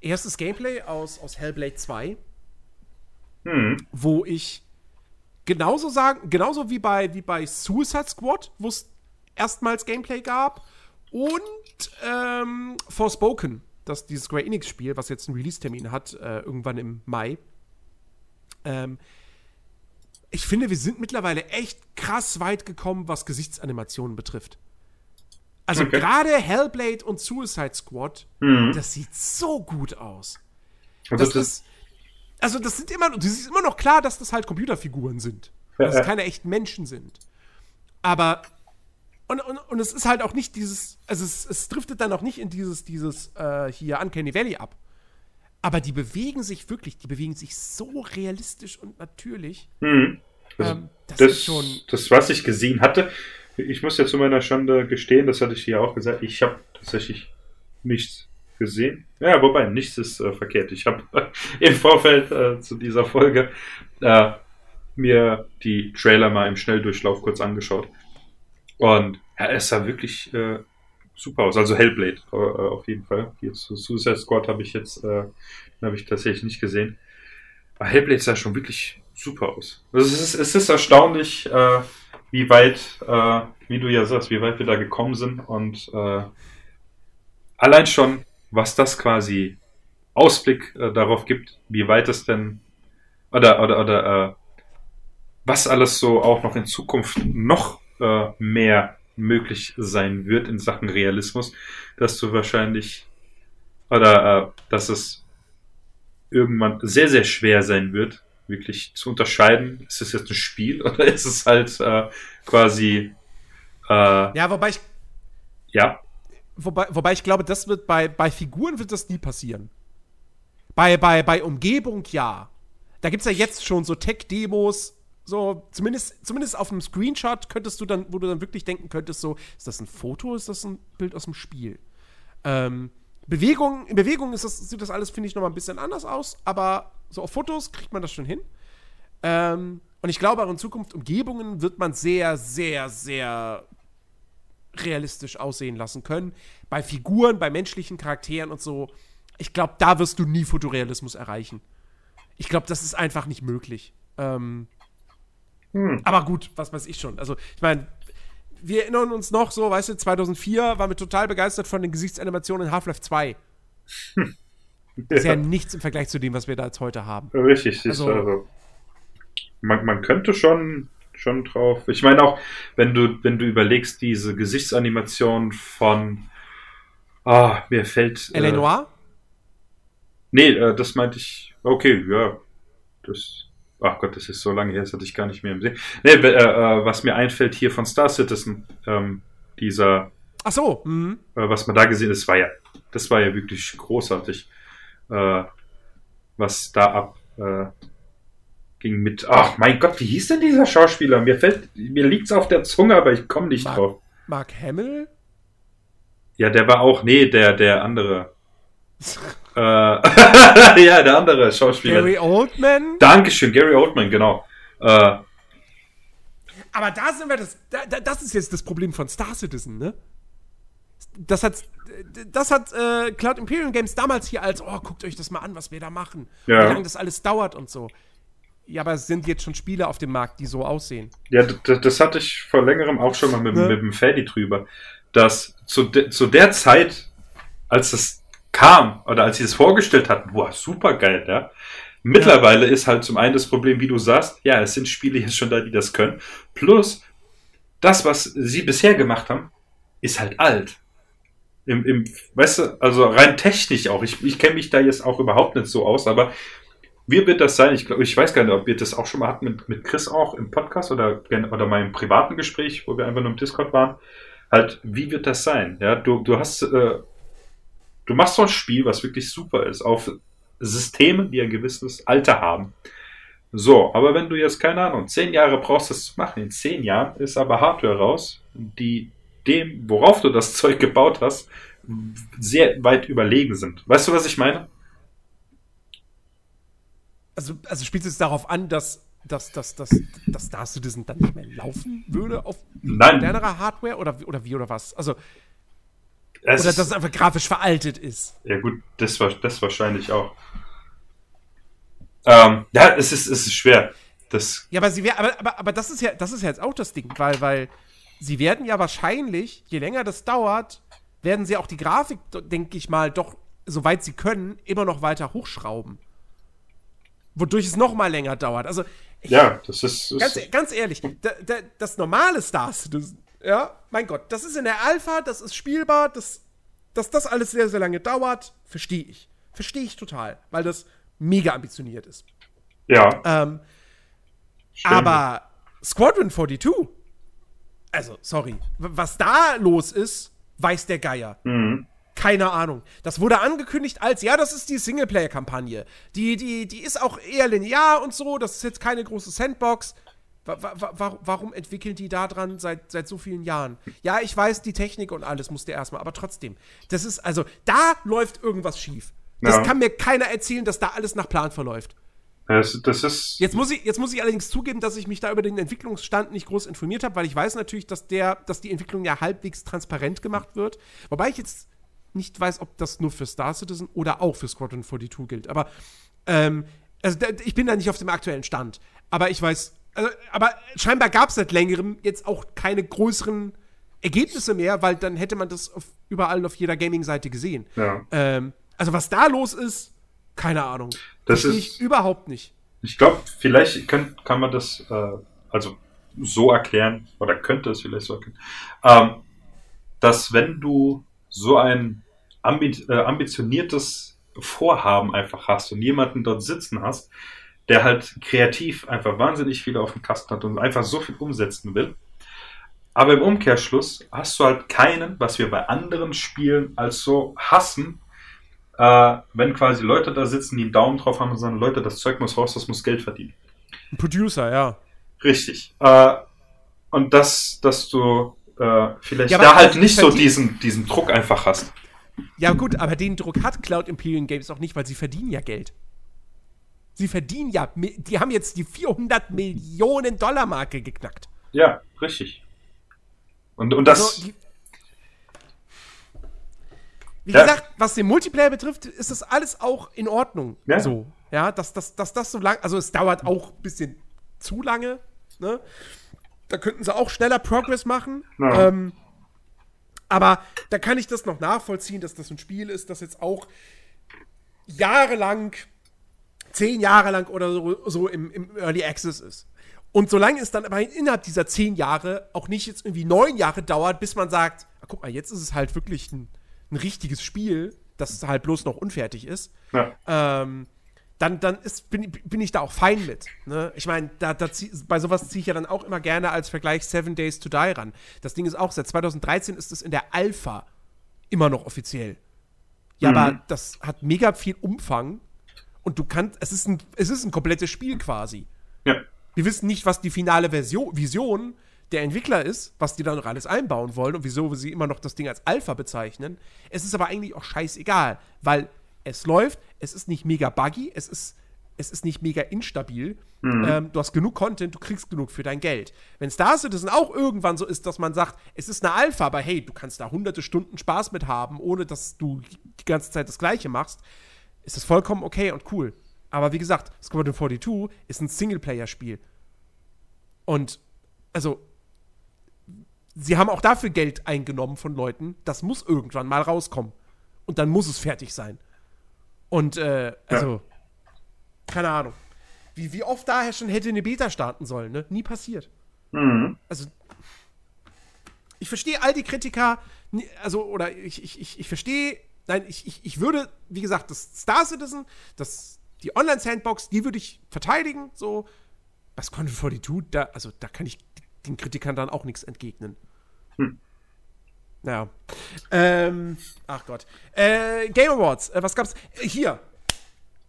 erstes Gameplay aus, aus Hellblade 2 hm. wo ich genauso sagen, genauso wie bei, wie bei Suicide Squad, wo es erstmals Gameplay gab, und ähm, Forspoken, das dieses Square Enix-Spiel, was jetzt einen Release-Termin hat, äh, irgendwann im Mai. Ähm, ich finde, wir sind mittlerweile echt krass weit gekommen, was Gesichtsanimationen betrifft. Also okay. gerade Hellblade und Suicide Squad, mhm. das sieht so gut aus. Also das, das also das sind immer, das ist immer noch klar, dass das halt Computerfiguren sind. Dass es keine echten Menschen sind. Aber und, und, und es ist halt auch nicht dieses, also es, es driftet dann auch nicht in dieses, dieses äh, hier Uncanny Valley ab. Aber die bewegen sich wirklich, die bewegen sich so realistisch und natürlich. Hm. Also ähm, das, das, ist schon. Das, was ich gesehen hatte, ich muss ja zu meiner Schande gestehen, das hatte ich dir auch gesagt, ich habe tatsächlich nichts gesehen. Ja, wobei, nichts ist äh, verkehrt. Ich habe äh, [laughs] im Vorfeld äh, zu dieser Folge äh, mir die Trailer mal im Schnelldurchlauf kurz angeschaut. Und ja, es sah wirklich äh, super aus. Also Hellblade äh, auf jeden Fall. Jetzt Suicide Squad habe ich jetzt äh, habe ich tatsächlich nicht gesehen. Aber Hellblade sah schon wirklich super aus. Also es ist, es ist erstaunlich, äh, wie weit, äh, wie du ja sagst, wie weit wir da gekommen sind und äh, allein schon, was das quasi Ausblick äh, darauf gibt, wie weit es denn oder oder oder äh, was alles so auch noch in Zukunft noch äh, mehr möglich sein wird in Sachen Realismus, dass du wahrscheinlich oder äh, dass es irgendwann sehr, sehr schwer sein wird, wirklich zu unterscheiden, ist es jetzt ein Spiel [laughs] oder ist es halt äh, quasi. Äh, ja, wobei ich. Ja. Wobei, wobei ich glaube, das wird bei, bei Figuren wird das nie passieren. Bei, bei, bei Umgebung ja. Da gibt es ja jetzt schon so Tech-Demos, so, zumindest, zumindest auf einem Screenshot könntest du dann, wo du dann wirklich denken könntest, so, ist das ein Foto, ist das ein Bild aus dem Spiel? Ähm, Bewegung, in Bewegung ist das, sieht das alles, finde ich, nochmal ein bisschen anders aus, aber so auf Fotos kriegt man das schon hin. Ähm, und ich glaube auch in Zukunft Umgebungen wird man sehr, sehr, sehr realistisch aussehen lassen können. Bei Figuren, bei menschlichen Charakteren und so. Ich glaube, da wirst du nie Fotorealismus erreichen. Ich glaube, das ist einfach nicht möglich. Ähm, hm. Aber gut, was weiß ich schon. Also, ich meine, wir erinnern uns noch so, weißt du, 2004 waren wir total begeistert von den Gesichtsanimationen in Half-Life 2. Hm. Ja. Ist ja nichts im Vergleich zu dem, was wir da jetzt heute haben. Richtig, also, also man, man könnte schon, schon drauf. Ich meine auch, wenn du, wenn du überlegst, diese Gesichtsanimation von Ah, mir fällt. L.A. Noir? Äh, nee, äh, das meinte ich. Okay, ja. Das Ach Gott, das ist so lange her, das hatte ich gar nicht mehr im Sinn. Nee, äh, äh, was mir einfällt hier von Star Citizen, ähm, dieser. Ach so. Mhm. Äh, was man da gesehen hat, das war ja, das war ja wirklich großartig. Äh, was da ab äh, ging mit. Ach mein Gott, wie hieß denn dieser Schauspieler? Mir fällt, mir liegt's auf der Zunge, aber ich komme nicht Mark, drauf. Mark Hamill? Ja, der war auch, nee, der, der andere. [laughs] Äh, [laughs] ja, der andere Schauspieler. Gary Oldman? Dankeschön, Gary Oldman, genau. Äh, aber da sind wir das. Da, das ist jetzt das Problem von Star Citizen, ne? Das hat, das hat äh, Cloud Imperium Games damals hier als, oh, guckt euch das mal an, was wir da machen. Ja. Wie lange das alles dauert und so. Ja, aber es sind jetzt schon Spiele auf dem Markt, die so aussehen. Ja, das, hatte ich vor längerem auch schon mal mit, ne? mit dem Fadi drüber. Dass zu, de, zu der Zeit, als das kam oder als sie es vorgestellt hatten, boah, super geil, ja. Mittlerweile ja. ist halt zum einen das Problem, wie du sagst, ja, es sind Spiele jetzt schon da, die das können. Plus, das, was sie bisher gemacht haben, ist halt alt. Im, im, weißt du, also rein technisch auch. Ich, ich kenne mich da jetzt auch überhaupt nicht so aus, aber wie wird das sein? Ich glaube, ich weiß gar nicht, ob wir das auch schon mal hatten mit, mit Chris auch im Podcast oder, oder im privaten Gespräch, wo wir einfach nur im Discord waren. Halt, wie wird das sein? Ja, du, du hast äh, du machst so ein Spiel, was wirklich super ist, auf Systemen, die ein gewisses Alter haben. So, aber wenn du jetzt, keine Ahnung, zehn Jahre brauchst, das zu machen, in zehn Jahren ist aber Hardware raus, die dem, worauf du das [laughs] Zeug gebaut hast, sehr weit überlegen sind. Weißt du, was ich meine? Also, also spielt es darauf an, dass dass, dass, dass, dass Star Citizen dann nicht mehr laufen würde auf Nein. modernerer Hardware oder, oder wie oder was? Also es Oder dass es einfach grafisch veraltet ist. Ja, gut, das, war, das wahrscheinlich auch. Ähm, ja, es ist, es ist schwer. Das ja, aber, sie wär, aber, aber, aber das, ist ja, das ist ja jetzt auch das Ding, weil, weil sie werden ja wahrscheinlich, je länger das dauert, werden sie auch die Grafik, denke ich mal, doch, soweit sie können, immer noch weiter hochschrauben. Wodurch es noch mal länger dauert. Also, ich, ja, das ist. Ganz, ganz ehrlich, da, da, das normale Star Citizen ja, mein Gott, das ist in der Alpha, das ist spielbar, das, dass das alles sehr, sehr lange dauert, verstehe ich. Verstehe ich total, weil das mega ambitioniert ist. Ja. Ähm, aber Squadron 42, also, sorry, was da los ist, weiß der Geier. Mhm. Keine Ahnung. Das wurde angekündigt als, ja, das ist die Singleplayer-Kampagne. Die, die, die ist auch eher linear und so, das ist jetzt keine große Sandbox. Warum entwickeln die da dran seit, seit so vielen Jahren? Ja, ich weiß, die Technik und alles musste erstmal, aber trotzdem. Das ist, also, da läuft irgendwas schief. Das ja. kann mir keiner erzählen, dass da alles nach Plan verläuft. Das, das ist jetzt, muss ich, jetzt muss ich allerdings zugeben, dass ich mich da über den Entwicklungsstand nicht groß informiert habe, weil ich weiß natürlich, dass, der, dass die Entwicklung ja halbwegs transparent gemacht wird. Wobei ich jetzt nicht weiß, ob das nur für Star Citizen oder auch für Squadron 42 gilt. Aber ähm, also ich bin da nicht auf dem aktuellen Stand. Aber ich weiß, also, aber scheinbar gab es seit längerem jetzt auch keine größeren Ergebnisse mehr, weil dann hätte man das auf, überall auf jeder Gaming-Seite gesehen. Ja. Ähm, also was da los ist, keine Ahnung. Das ist ich überhaupt nicht. Ich glaube, vielleicht könnt, kann man das äh, also so erklären, oder könnte es vielleicht so erklären, ähm, dass wenn du so ein ambi äh, ambitioniertes Vorhaben einfach hast und jemanden dort sitzen hast, der halt kreativ einfach wahnsinnig viel auf dem Kasten hat und einfach so viel umsetzen will. Aber im Umkehrschluss hast du halt keinen, was wir bei anderen Spielen als so hassen, äh, wenn quasi Leute da sitzen, die einen Daumen drauf haben und sagen, Leute, das Zeug muss raus, das muss Geld verdienen. Ein Producer, ja. Richtig. Äh, und das, dass du äh, vielleicht Ja, da halt nicht so diesen, diesen Druck einfach hast. Ja, gut, aber den Druck hat Cloud Imperium Games auch nicht, weil sie verdienen ja Geld. Sie verdienen ja, die haben jetzt die 400 Millionen Dollar Marke geknackt. Ja, richtig. Und, und das, Also, die, wie Ja. gesagt, was den Multiplayer betrifft, ist das alles auch in Ordnung. Ja. So, ja, dass, dass, dass das so lang, also es dauert auch ein bisschen zu lange, ne? Da könnten sie auch schneller Progress machen. Ja. Ähm, aber da kann ich das noch nachvollziehen, dass das ein Spiel ist, das jetzt auch jahrelang, zehn Jahre lang oder so, so im, im Early Access ist. Und solange es dann aber innerhalb dieser zehn Jahre auch nicht jetzt irgendwie neun Jahre dauert, bis man sagt, ah, guck mal, jetzt ist es halt wirklich ein, ein richtiges Spiel, das halt bloß noch unfertig ist, ja, ähm, dann, dann ist, bin, bin ich da auch fein mit. Ne? Ich meine, da, da zieh, bei sowas ziehe ich ja dann auch immer gerne als Vergleich Seven Days to Die ran. Das Ding ist auch, seit 2013 ist es in der Alpha immer noch offiziell. Ja, Mhm. aber das hat mega viel Umfang und du kannst, es ist ein, es ist ein komplettes Spiel quasi. ja, Wir wissen nicht, was die finale Version, Vision der Entwickler ist, was die da noch alles einbauen wollen und wieso sie immer noch das Ding als Alpha bezeichnen. Es ist aber eigentlich auch scheißegal, weil es läuft, es ist nicht mega buggy, es ist, es ist nicht mega instabil. Ähm, du hast genug Content, du kriegst genug für dein Geld. Wenn Star Citizen auch irgendwann so ist, dass man sagt, es ist eine Alpha, aber hey, du kannst da hunderte Stunden Spaß mit haben, ohne dass du die ganze Zeit das Gleiche machst, ist das vollkommen okay und cool. Aber wie gesagt, Squadron 42 ist ein Singleplayer-Spiel. Und, also, sie haben auch dafür Geld eingenommen von Leuten. Das muss irgendwann mal rauskommen. Und dann muss es fertig sein. Und, äh, also, keine Ahnung. Wie, wie oft daher schon hätte eine Beta starten sollen, ne? Nie passiert. mhm. Also, ich verstehe all die Kritiker, also, oder ich, ich, ich, ich verstehe, nein, ich, ich, ich würde, wie gesagt, das Star Citizen, das, die Online-Sandbox, die würde ich verteidigen, so. Was Content 42, da, also, da kann ich den Kritikern dann auch nichts entgegnen. Hm. Naja. Ähm, ach Gott. Äh, Game Awards, äh, was gab's? Äh, hier.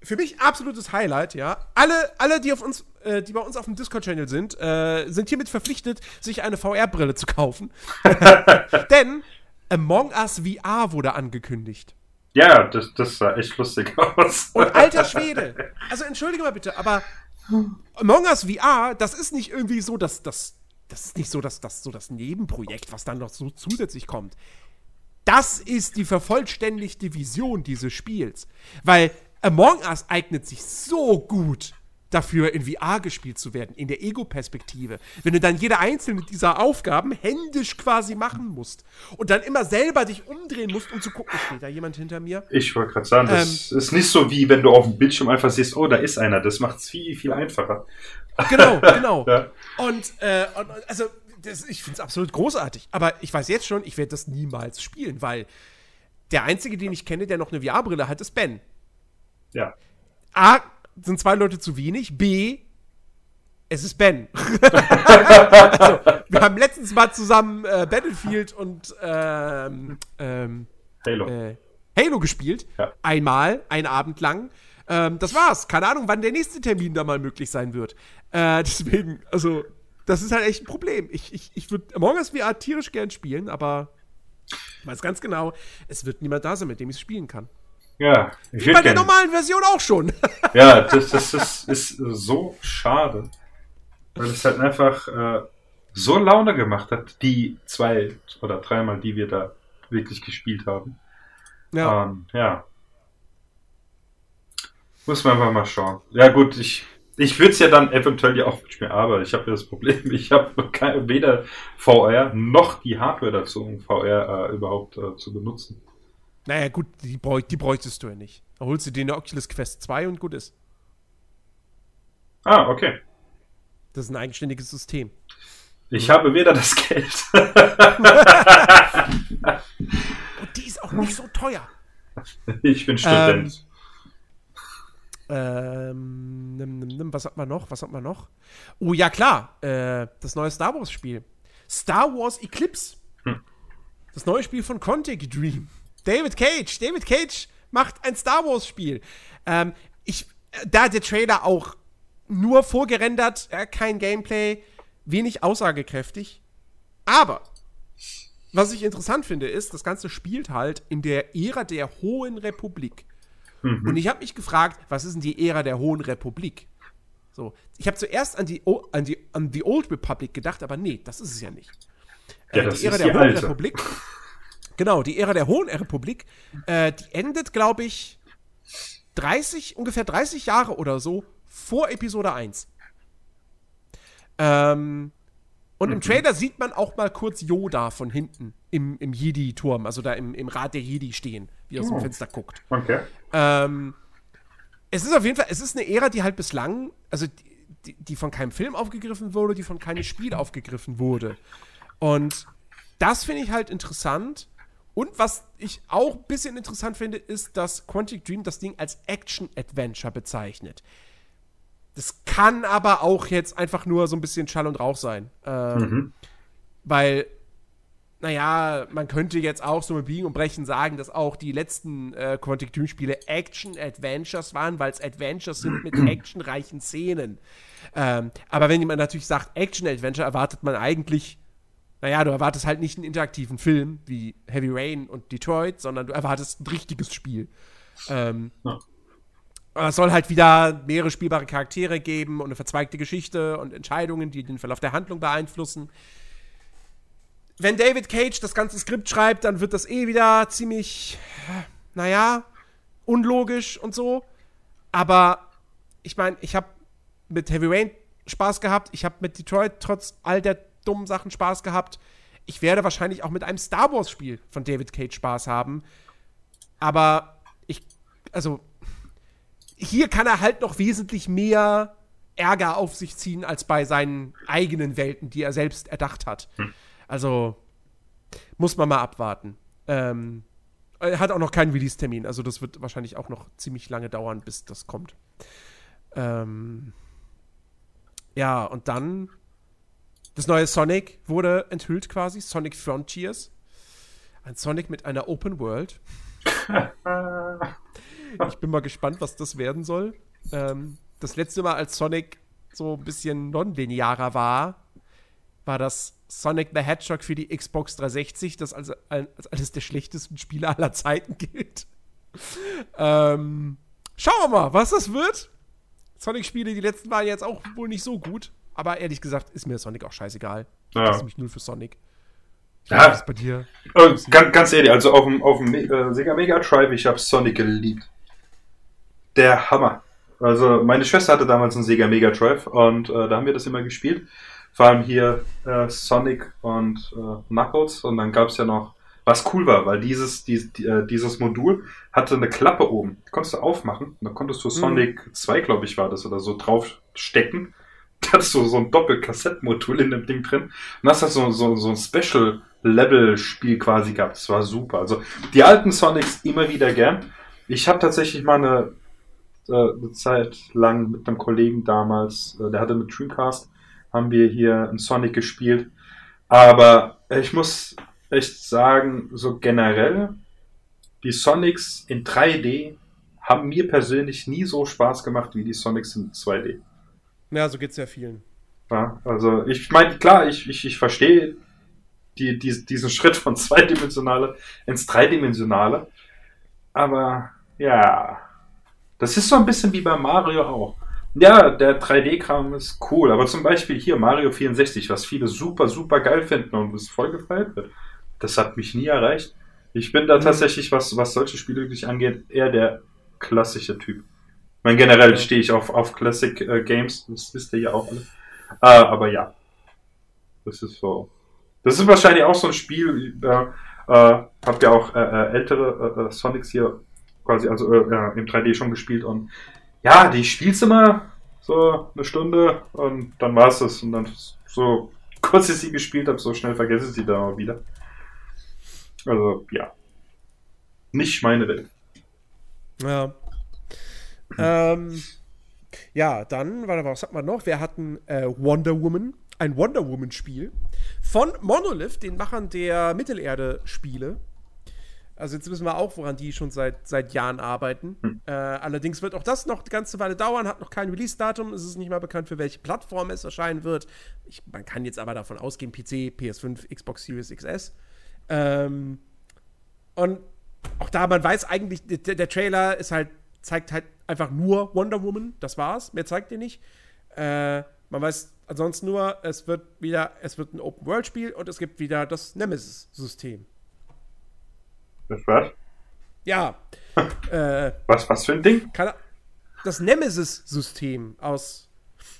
Für mich absolutes Highlight, ja. Alle, alle die, auf uns, äh, die bei uns auf dem Discord-Channel sind, äh, sind hiermit verpflichtet, sich eine VR-Brille zu kaufen. [laughs] Denn Among Us VR wurde angekündigt. ja das, das sah echt lustig [laughs] aus. Und alter Schwede. Also entschuldige mal bitte, aber Among Us VR, das ist nicht irgendwie so, dass das, das ist nicht so, dass das so das Nebenprojekt, was dann noch so zusätzlich kommt. Das ist die vervollständigte Vision dieses Spiels. Weil Among Us eignet sich so gut dafür, in VR gespielt zu werden, in der Ego-Perspektive. Wenn du dann jede einzelne dieser Aufgaben händisch quasi machen musst und dann immer selber dich umdrehen musst, um zu gucken, steht da jemand hinter mir? Ich wollte gerade sagen, das Ähm. ist nicht so wie wenn du auf dem Bildschirm einfach siehst, oh, da ist einer. Das macht es viel, viel einfacher. Genau, [laughs] genau. Ja. Und, äh, und also, das, ich finde es absolut großartig. Aber ich weiß jetzt schon, ich werde das niemals spielen, weil der Einzige, den ich kenne, der noch eine VR-Brille hat, ist Ben. Ja. A, sind zwei Leute zu wenig. B, es ist Ben. [laughs] also, wir haben letztens mal zusammen äh, Battlefield und ähm, ähm, Halo. äh, Halo gespielt. Ja. Einmal, einen Abend lang. Ähm, das war's. Keine Ahnung, wann der nächste Termin da mal möglich sein wird. Äh, deswegen, also, das ist halt echt ein Problem. Ich, ich, ich würde Among Us VR tierisch gern spielen, aber ich weiß ganz genau, es wird niemand da sein, mit dem ich es spielen kann. Ja. Ich Wie bei der normalen Version auch schon. [laughs] ja, das, das ist, ist so schade. Weil es halt einfach äh, so Laune gemacht hat, die zwei oder dreimal, die wir da wirklich gespielt haben. Ja. Ähm, ja. Muss man einfach mal schauen. Ja, gut, ich, ich würde es ja dann eventuell ja auch spielen, aber ich habe ja das Problem, [laughs] ich habe weder VR noch die Hardware dazu, um VR äh, überhaupt äh, zu benutzen. Naja, gut, die, bräuch die bräuchtest du ja nicht. Da holst du dir eine Oculus Quest 2 und gut ist. Ah, okay. Das ist ein eigenständiges System. Ich habe weder das Geld. und die ist auch nicht so teuer. Ich bin Student. Ähm, ähm, was hat man noch? Was hat man noch? Oh ja, klar. Äh, das neue Star Wars Spiel. Star Wars Eclipse. Hm. Das neue Spiel von Quantic Dream. David Cage. David Cage macht ein Star Wars Spiel. Ähm, ich, da der Trailer auch nur vorgerendert, äh, kein Gameplay, wenig aussagekräftig. Aber was ich interessant finde, ist, das Ganze spielt halt in der Ära der Hohen Republik. Mhm. Und ich habe mich gefragt, was ist denn die Ära der Hohen Republik? So, ich habe zuerst an die, an, die, an die Old Republic gedacht, aber nee, das ist es ja nicht. Ja, äh, die Ära der Hohen Alte. Republik. [laughs] Genau, die Ära der Hohen Republik, äh, die endet, glaube ich, 30, ungefähr 30 Jahre oder so vor Episode 1. Ähm, und mhm. im Trailer sieht man auch mal kurz Yoda von hinten im, im Jedi-Turm, also da im, im Rad der Jedi stehen, wie er aus dem oh. Fenster guckt. Okay. Ähm, es ist auf jeden Fall, es ist eine Ära, die halt bislang, also die, die von keinem Film aufgegriffen wurde, die von keinem Spiel aufgegriffen wurde. Und das finde ich halt interessant. Und was ich auch ein bisschen interessant finde, ist, dass Quantic Dream das Ding als Action-Adventure bezeichnet. Das kann aber auch jetzt einfach nur so ein bisschen Schall und Rauch sein. Ähm, mhm. Weil, naja, man könnte jetzt auch so mit Biegen und Brechen sagen, dass auch die letzten äh, Quantic Dream-Spiele Action-Adventures waren, weil es Adventures sind mit [clears throat] actionreichen Szenen. Ähm, aber wenn jemand natürlich sagt Action-Adventure, erwartet man eigentlich naja, du erwartest halt nicht einen interaktiven Film wie Heavy Rain und Detroit, sondern du erwartest ein richtiges Spiel. Ähm, ja. Es soll halt wieder mehrere spielbare Charaktere geben und eine verzweigte Geschichte und Entscheidungen, die den Verlauf der Handlung beeinflussen. Wenn David Cage das ganze Skript schreibt, dann wird das eh wieder ziemlich, naja, unlogisch und so. Aber ich meine, ich habe mit Heavy Rain Spaß gehabt. Ich habe mit Detroit trotz all der dummen Sachen Spaß gehabt. Ich werde wahrscheinlich auch mit einem Star Wars-Spiel von David Cage Spaß haben. Aber ich, also, hier kann er halt noch wesentlich mehr Ärger auf sich ziehen als bei seinen eigenen Welten, die er selbst erdacht hat. Hm. Also muss man mal abwarten. Ähm, er hat auch noch keinen Release-Termin, also das wird wahrscheinlich auch noch ziemlich lange dauern, bis das kommt. Ähm, ja, und dann das neue Sonic wurde enthüllt quasi, Sonic Frontiers. Ein Sonic mit einer Open World. [laughs] Ich bin mal gespannt, was das werden soll. Ähm, das letzte Mal, als Sonic so ein bisschen nonlinearer war, war das Sonic the Hedgehog für die Xbox 360, das als, als eines der schlechtesten Spiele aller Zeiten gilt. ähm, schauen wir mal, was das wird. Sonic-Spiele, die letzten waren jetzt auch wohl nicht so gut. Aber ehrlich gesagt ist mir Sonic auch scheißegal. Ich ja. mich nur für Sonic. Ja, was ist bei dir? Äh, ganz, ganz, ehrlich, also auf dem, auf dem äh, Sega Mega Drive, ich habe Sonic geliebt der Hammer. Also meine Schwester hatte damals einen Sega Mega Drive und äh, da haben wir das immer gespielt. Vor allem hier äh, Sonic und äh, Knuckles und dann gab es ja noch, was cool war, weil dieses, dies, äh, dieses Modul hatte eine Klappe oben. Die konntest du aufmachen und dann konntest du mhm. Sonic mhm. 2, glaube ich, war das oder so draufstecken. [laughs] Da hattest du so ein Doppel-Kassettmodul in dem Ding drin und hast halt so, so, so ein Special-Level-Spiel quasi gehabt. Das war super. Also die alten Sonics immer wieder gern. Ich habe tatsächlich mal eine äh, eine Zeit lang mit einem Kollegen damals, äh, der hatte mit Dreamcast, haben wir hier in Sonic gespielt. Aber ich muss echt sagen, so generell, die Sonics in 3D haben mir persönlich nie so Spaß gemacht wie die Sonics in 2D. Ja, so geht's ja vielen. Ja, also ich meine, klar, ich, ich, ich verstehe die, die, diesen Schritt von zweidimensionale ins dreidimensionale, aber ja, Das ist so ein bisschen wie bei Mario auch. Ja, der 3D-Kram ist cool, aber zum Beispiel hier Mario 64, was viele super, super geil finden und was voll gefeiert wird, das hat mich nie erreicht. Ich bin da mhm. tatsächlich, was, was solche Spiele wirklich angeht, eher der klassische Typ. Ich meine, generell stehe ich auf, auf Classic äh, Games, das wisst ihr ja auch alle. Äh, aber ja, das ist so. Das ist wahrscheinlich auch so ein Spiel, äh, äh, habt ihr auch äh, äh ältere Sonics hier quasi also im 3D schon gespielt und ja, die spielst du mal so eine Stunde und dann war es das. Und dann so kurz ich sie gespielt habe, so schnell vergesse ich sie dann auch wieder. Also, ja. Nicht meine Welt. Ja. Ähm, ja, dann, warte, was hat man noch? Wir hatten äh, Wonder Woman, ein Wonder Woman-Spiel von Monolith, den Machern der Mittelerde-Spiele. Also jetzt wissen wir auch, woran die schon seit, seit Jahren arbeiten. Hm. Äh, allerdings wird auch das noch eine ganze Weile dauern, hat noch kein Release-Datum, es ist nicht mal bekannt, für welche Plattform es erscheinen wird. Ich, man kann jetzt aber davon ausgehen, PC, PS5, Xbox Series XS. Ähm, und auch da, man weiß eigentlich, der, der, Trailer ist halt, zeigt halt einfach nur Wonder Woman, das war's, mehr zeigt ihr nicht. Äh, man weiß ansonsten nur, es wird wieder, es wird ein Open-World-Spiel und es gibt wieder das Nemesis-System. Das was? Ja. [laughs] äh, was, was für ein Ding? das Nemesis-System aus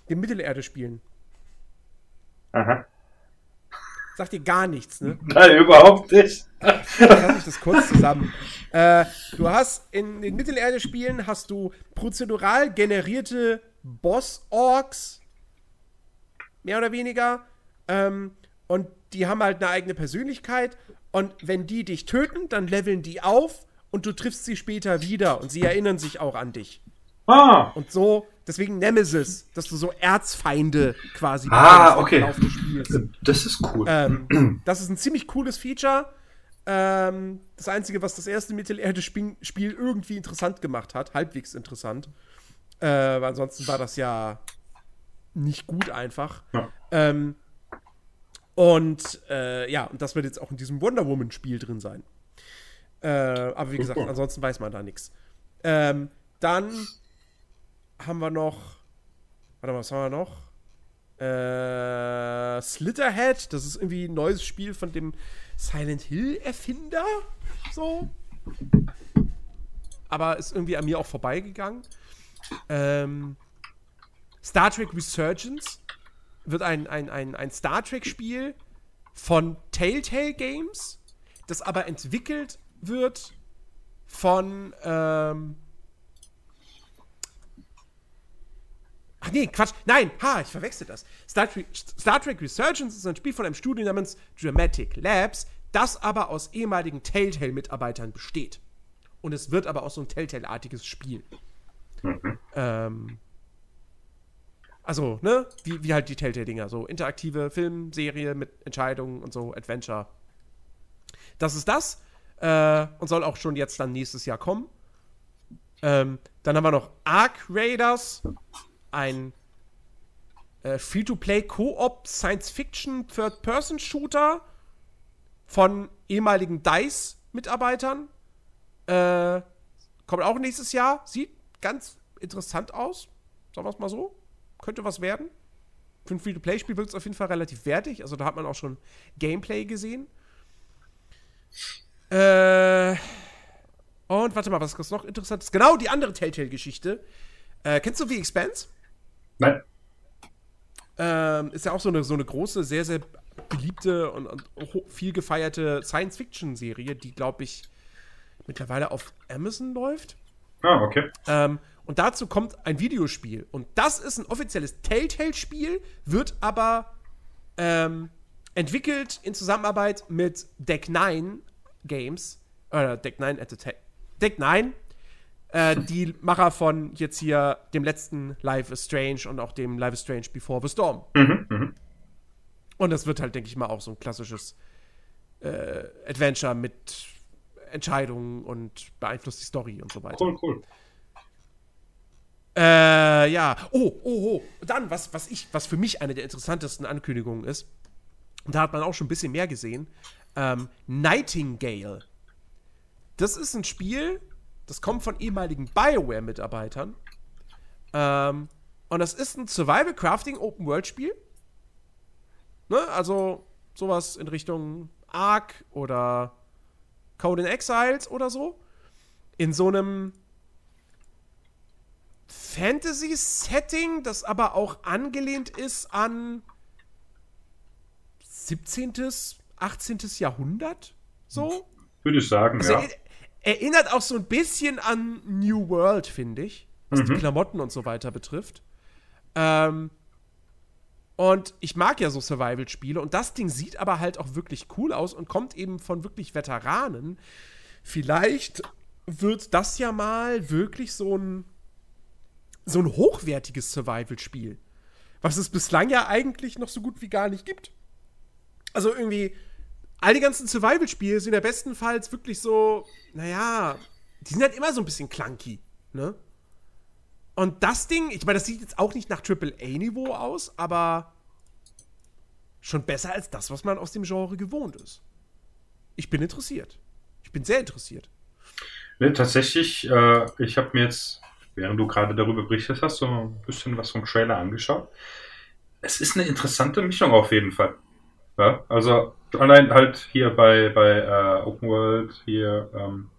den Mittelerde-Spielen. Aha. Sagt dir gar nichts, ne? [laughs] Nein, überhaupt nicht. Fasse ich das kurz zusammen. Äh, du hast in den Mittelerde-Spielen hast du prozedural generierte Boss-Orks, mehr oder weniger. Ähm, und die haben halt eine eigene Persönlichkeit und wenn die dich töten, dann leveln die auf und du triffst sie später wieder und sie erinnern sich auch an dich. Ah. Und so, deswegen Nemesis, dass du so Erzfeinde quasi ah, okay. Das ist cool. Ähm, das ist ein ziemlich cooles Feature. Ähm, das Einzige, was das erste Mittelerde-Spiel irgendwie interessant gemacht hat, halbwegs interessant. Äh, weil ansonsten war das ja nicht gut einfach. Ja. Ähm, und äh, ja, und das wird jetzt auch in diesem Wonder Woman-Spiel drin sein. Äh, aber wie gesagt, ansonsten weiß man da nichts. Ähm, dann haben wir noch. Warte mal, was haben wir noch? Äh, Slitterhead, das ist irgendwie ein neues Spiel von dem Silent Hill-Erfinder. So. Aber ist irgendwie an mir auch vorbeigegangen. Ähm, Star Trek Resurgence wird ein, ein, ein, ein Star Trek-Spiel von Telltale Games, das aber entwickelt wird von. Ähm Ach nee, Quatsch. Nein, ha, ich verwechsel das. Star Trek, Star Trek Resurgence ist ein Spiel von einem Studio namens Dramatic Labs, das aber aus ehemaligen Telltale-Mitarbeitern besteht. Und es wird aber auch so ein Telltale-artiges Spiel. Mhm. Ähm, also, ne, wie, wie halt die Telltale-Dinger, so interaktive Filmserie mit Entscheidungen und so, Adventure. Das ist das äh, und soll auch schon jetzt dann nächstes Jahr kommen. Ähm, dann haben wir noch Arc Raiders, ein äh, Free-to-Play Co-op Science-Fiction Third-Person-Shooter von ehemaligen DICE-Mitarbeitern. Äh, kommt auch nächstes Jahr. Sieht ganz interessant aus. Sagen wir es mal so könnte was werden. Für ein Free-to-Play-Spiel wirkt es auf jeden Fall relativ wertig. Also da hat man auch schon Gameplay gesehen. Äh. Und warte mal, was ist noch interessantes? Genau, die andere Telltale-Geschichte. Äh, kennst du The Expanse? Nein. Ähm, ist ja auch so eine, so eine große, sehr, sehr beliebte und, und viel gefeierte Science-Fiction-Serie, die, glaube ich, mittlerweile auf Amazon läuft. Ah, okay. Ähm, und dazu kommt ein Videospiel. Und das ist ein offizielles Telltale-Spiel, wird aber ähm, entwickelt in Zusammenarbeit mit Deck 9 Games. Oder Deck 9 Entertainment. Deck 9, äh, die Macher von jetzt hier dem letzten Life is Strange und auch dem Life is Strange Before the Storm. Mhm, mh. Und das wird halt, denke ich mal, auch so ein klassisches äh, Adventure mit Entscheidungen und beeinflusst die Story und so weiter. Cool, cool. Äh, ja. Oh, oh, oh. Dann, was, was ich, was für mich eine der interessantesten Ankündigungen ist, da hat man auch schon ein bisschen mehr gesehen. Ähm, Nightingale. Das ist ein Spiel, Das kommt von ehemaligen BioWare-Mitarbeitern. Ähm, und das ist ein Survival Crafting Open World Spiel. Ne? Also sowas in Richtung Ark oder Code in Exiles oder so. In so einem Fantasy-Setting, das aber auch angelehnt ist an 17., 18. Jahrhundert. So. Würde ich sagen, also ja. Er, erinnert auch so ein bisschen an New World, finde ich. Was Mhm. die Klamotten und so weiter betrifft. Ähm, und ich mag ja so Survival-Spiele und das Ding sieht aber halt auch wirklich cool aus und kommt eben von wirklich Veteranen. Vielleicht wird das ja mal wirklich so ein so ein hochwertiges Survival-Spiel, was es bislang ja eigentlich noch so gut wie gar nicht gibt. Also irgendwie all die ganzen Survival-Spiele sind ja bestenfalls wirklich so, naja, die sind halt immer so ein bisschen clunky, ne? Und das Ding, ich meine, das sieht jetzt auch nicht nach AAA-Niveau aus, aber schon besser als das, was man aus dem Genre gewohnt ist. Ich bin interessiert. Ich bin sehr interessiert. Ne, tatsächlich, äh, ich habe mir jetzt, während du gerade darüber berichtet hast, so ein bisschen was vom Trailer angeschaut. Es ist eine interessante Mischung auf jeden Fall. Ja, also allein halt hier bei, bei äh, Open World, hier ähm,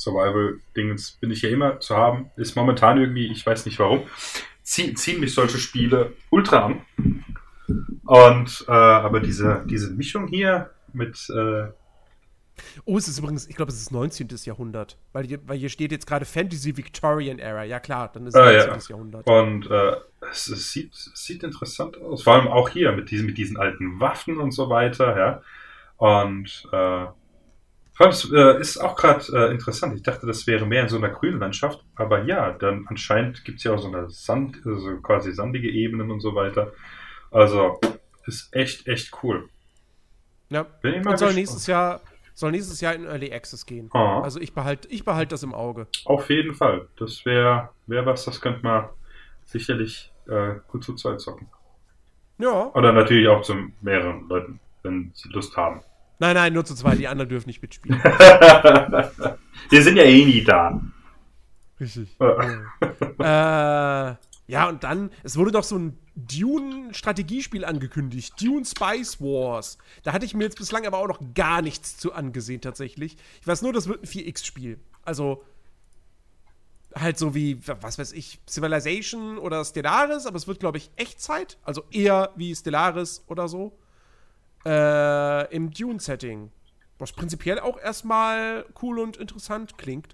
Survival-Dings bin ich ja immer zu haben. Ist momentan irgendwie, ich weiß nicht warum, zie ziehen mich solche Spiele ultra an. Und äh, aber diese, diese Mischung hier mit äh, Oh, es ist übrigens, ich glaube, es ist 19. Jahrhundert. Weil hier, weil hier steht jetzt gerade Fantasy Victorian Era. Ja, klar, dann ist es Ah, 19. ja. Jahrhundert. Und äh, es, es, sieht, es sieht interessant aus. Vor allem auch hier mit diesen, mit diesen alten Waffen und so weiter, ja. Und äh, vor allem, es äh, ist auch gerade äh, interessant. Ich dachte, das wäre mehr in so einer grünen Landschaft. Aber ja, dann anscheinend gibt es ja auch so eine Sand, also quasi sandige Ebenen und so weiter. Also ist echt, echt cool. Ja. Bin ich mal Und soll nächstes Jahr soll nächstes Jahr in Early Access gehen. Ah. Also ich behalte ich behalt das im Auge. Auf jeden Fall. Das wäre wär was, das könnte man sicherlich äh, gut zu zweit zocken. Ja. Oder natürlich auch zu mehreren Leuten, wenn sie Lust haben. Nein, nein, nur zu zweit. Die anderen dürfen nicht mitspielen. [laughs] Wir sind ja eh nie da. Richtig. Ja. äh, ja, und dann, es wurde doch so ein Dune-Strategiespiel angekündigt. Dune Spice Wars. Da hatte ich mir jetzt bislang aber auch noch gar nichts zu angesehen, tatsächlich. Ich weiß nur, das wird ein 4X-Spiel. Also, halt so wie, was weiß ich, Civilization oder Stellaris, aber es wird, glaube ich, Echtzeit. Also eher wie Stellaris oder so. Äh, im Dune-Setting. Was prinzipiell auch erstmal cool und interessant klingt.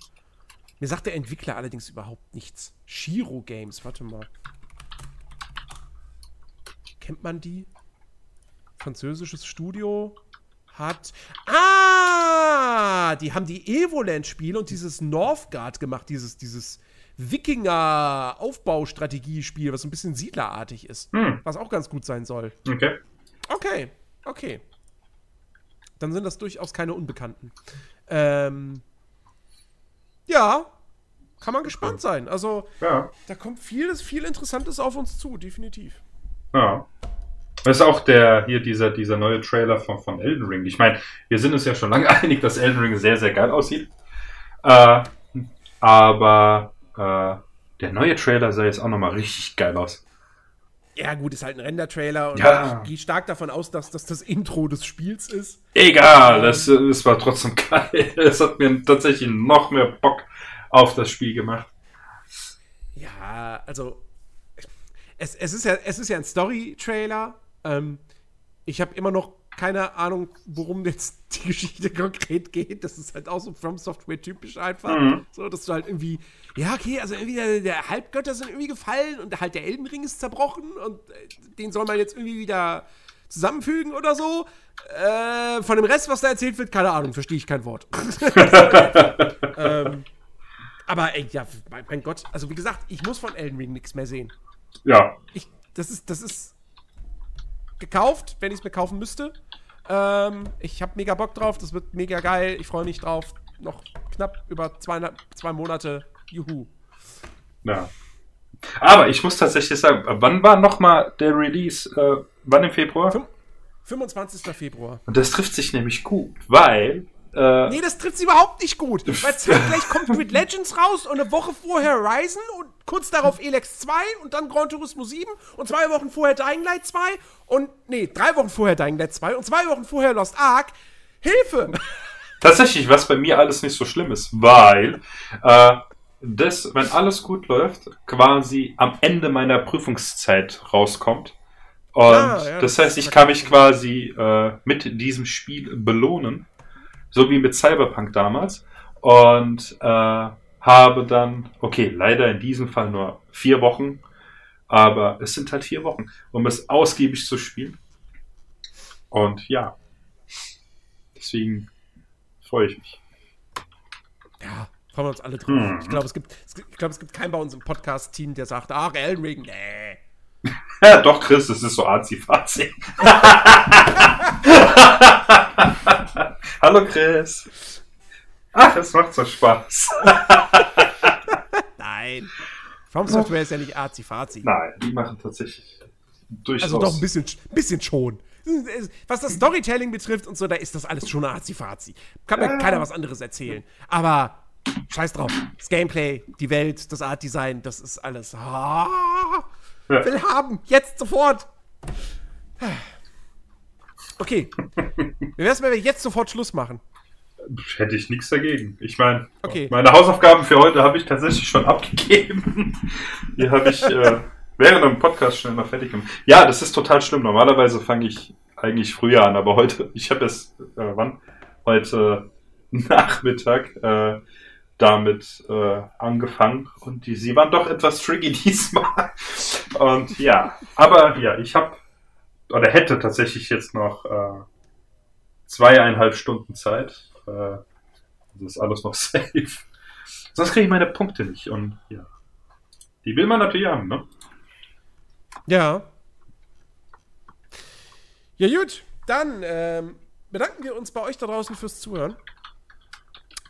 Mir sagt der Entwickler allerdings überhaupt nichts. Shiro Games, warte mal. Kennt man die? Französisches Studio hat. Ah! Die haben die Evoland-Spiele und dieses Northgard gemacht, dieses, dieses Wikinger-Aufbaustrategiespiel, was ein bisschen siedlerartig ist. Hm. Was auch ganz gut sein soll. Okay. Okay, okay. Dann sind das durchaus keine Unbekannten. Ähm, ja, kann man gespannt sein. Also, Ja. da kommt vieles, viel Interessantes auf uns zu, definitiv. Ja. Das ist auch der, hier dieser, dieser neue Trailer von, von Elden Ring. Ich meine, wir sind uns ja schon lange [laughs] einig, dass Elden Ring sehr, sehr geil aussieht. Äh, aber äh, der neue Trailer sah jetzt auch nochmal richtig geil aus. Ja, gut, ist halt ein Render-Trailer und Ja. ich gehe stark davon aus, dass das das Intro des Spiels ist. Egal, das, das war trotzdem [laughs] geil. Es hat mir tatsächlich noch mehr Bock auf das Spiel gemacht. Ja, also es, es, ist, ja, es ist ja ein Story-Trailer. Ähm, ich habe immer noch keine Ahnung, worum jetzt die Geschichte konkret geht. Das ist halt auch so From Software typisch einfach. Mhm. So, dass du halt irgendwie, ja, okay, also irgendwie der, der Halbgötter sind irgendwie gefallen und halt der Elbenring ist zerbrochen und äh, den soll man jetzt irgendwie wieder zusammenfügen oder so. Äh, von dem Rest, was da erzählt wird, keine Ahnung, verstehe ich kein Wort. [laughs] ähm, aber ey, ja, mein, mein Gott, also wie gesagt, ich muss von Elden Ring nichts mehr sehen. Ja, Ich, das ist, das ist gekauft, wenn ich es mir kaufen müsste. Ähm, ich habe mega Bock drauf, das wird mega geil. Ich freue mich drauf. Noch knapp über zweieinhalb, zwei Monate. Juhu. ja. Aber ich muss tatsächlich sagen, wann war nochmal der Release? Äh, wann im Februar? Fünf- 25. Februar. Und das trifft sich nämlich gut, weil Äh, nee, das trifft sie überhaupt nicht gut. [laughs] Weil zeitgleich kommt Grid Legends raus und eine Woche vorher Horizon und kurz darauf Elex 2 und dann Gran Turismo 7 und zwei Wochen vorher Dying Light 2 und, nee, drei Wochen vorher Dying Light 2 und zwei Wochen vorher Lost Ark. Hilfe! [laughs] Tatsächlich, was bei mir alles nicht so schlimm ist, weil äh, das, wenn alles gut läuft, quasi am Ende meiner Prüfungszeit rauskommt. Und ah, ja, das, das heißt, ich kann mich quasi äh, mit diesem Spiel belohnen, so wie mit Cyberpunk damals. Und äh, habe dann, okay, leider in diesem Fall nur vier Wochen, aber es sind halt vier Wochen, um es ausgiebig zu spielen. Und ja, deswegen freue ich mich. Ja, freuen wir uns alle drauf. Hm. Ich glaube, es gibt, ich glaube, es gibt keinen bei uns im Podcast-Team, der sagt, ach, Elden Ring, nee. ja, [laughs] doch, Chris, das ist so azi-fazi. [laughs] Hallo, Chris. Ach, es macht so Spaß. [laughs] Nein. From Software ist ja nicht azi-fazi. Nein, die machen tatsächlich durchaus. Also doch ein bisschen, bisschen schon. Was das Storytelling betrifft und so, da ist das alles schon azi-fazi. Kann mir ja. keiner was anderes erzählen. Aber scheiß drauf. Das Gameplay, die Welt, das Art-Design, das ist alles. Ah, ja. Will haben. Jetzt, sofort. Okay. Wie wär's, wenn wir jetzt sofort Schluss machen? Hätte ich nichts dagegen. Ich meine, okay. meine Hausaufgaben für heute habe ich tatsächlich schon [laughs] abgegeben. Die habe ich äh, während dem Podcast schnell mal fertig gemacht. Ja, das ist total schlimm. Normalerweise fange ich eigentlich früher an, aber heute, [laughs] ich habe es, äh, wann? Heute [laughs] Nachmittag äh, damit äh, angefangen und die, sie waren doch etwas tricky diesmal. Und ja, aber ja, ich habe oder hätte tatsächlich jetzt noch äh, zweieinhalb Stunden Zeit. Äh, das ist alles noch [laughs] safe. Sonst kriege ich meine Punkte nicht und ja. Die will man natürlich haben, ne? Ja. Ja, gut. Dann ähm, bedanken wir uns bei euch da draußen fürs Zuhören.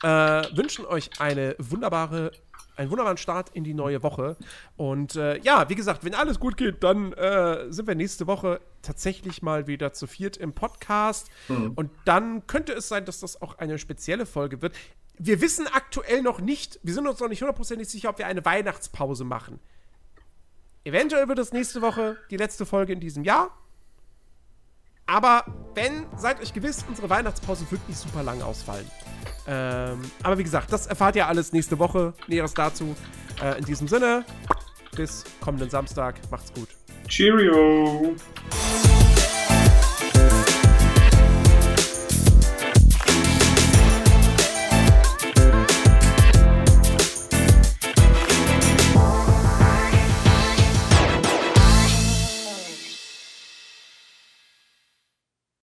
Äh, wünschen euch eine wunderbare, einen wunderbaren Start in die neue Woche. Und äh, ja, wie gesagt, wenn alles gut geht, dann äh, sind wir nächste Woche tatsächlich mal wieder zu viert im Podcast. Mhm. Und dann könnte es sein, dass das auch eine spezielle Folge wird. Wir wissen aktuell noch nicht, wir sind uns noch nicht hundertprozentig sicher, ob wir eine Weihnachtspause machen. Eventuell wird es nächste Woche die letzte Folge in diesem Jahr. Aber wenn, seid euch gewiss, unsere Weihnachtspause wird nicht super lang ausfallen. Ähm, aber wie gesagt, das erfahrt ihr alles nächste Woche. Näheres dazu. Äh, in diesem Sinne, bis kommenden Samstag. Macht's gut. Cheerio!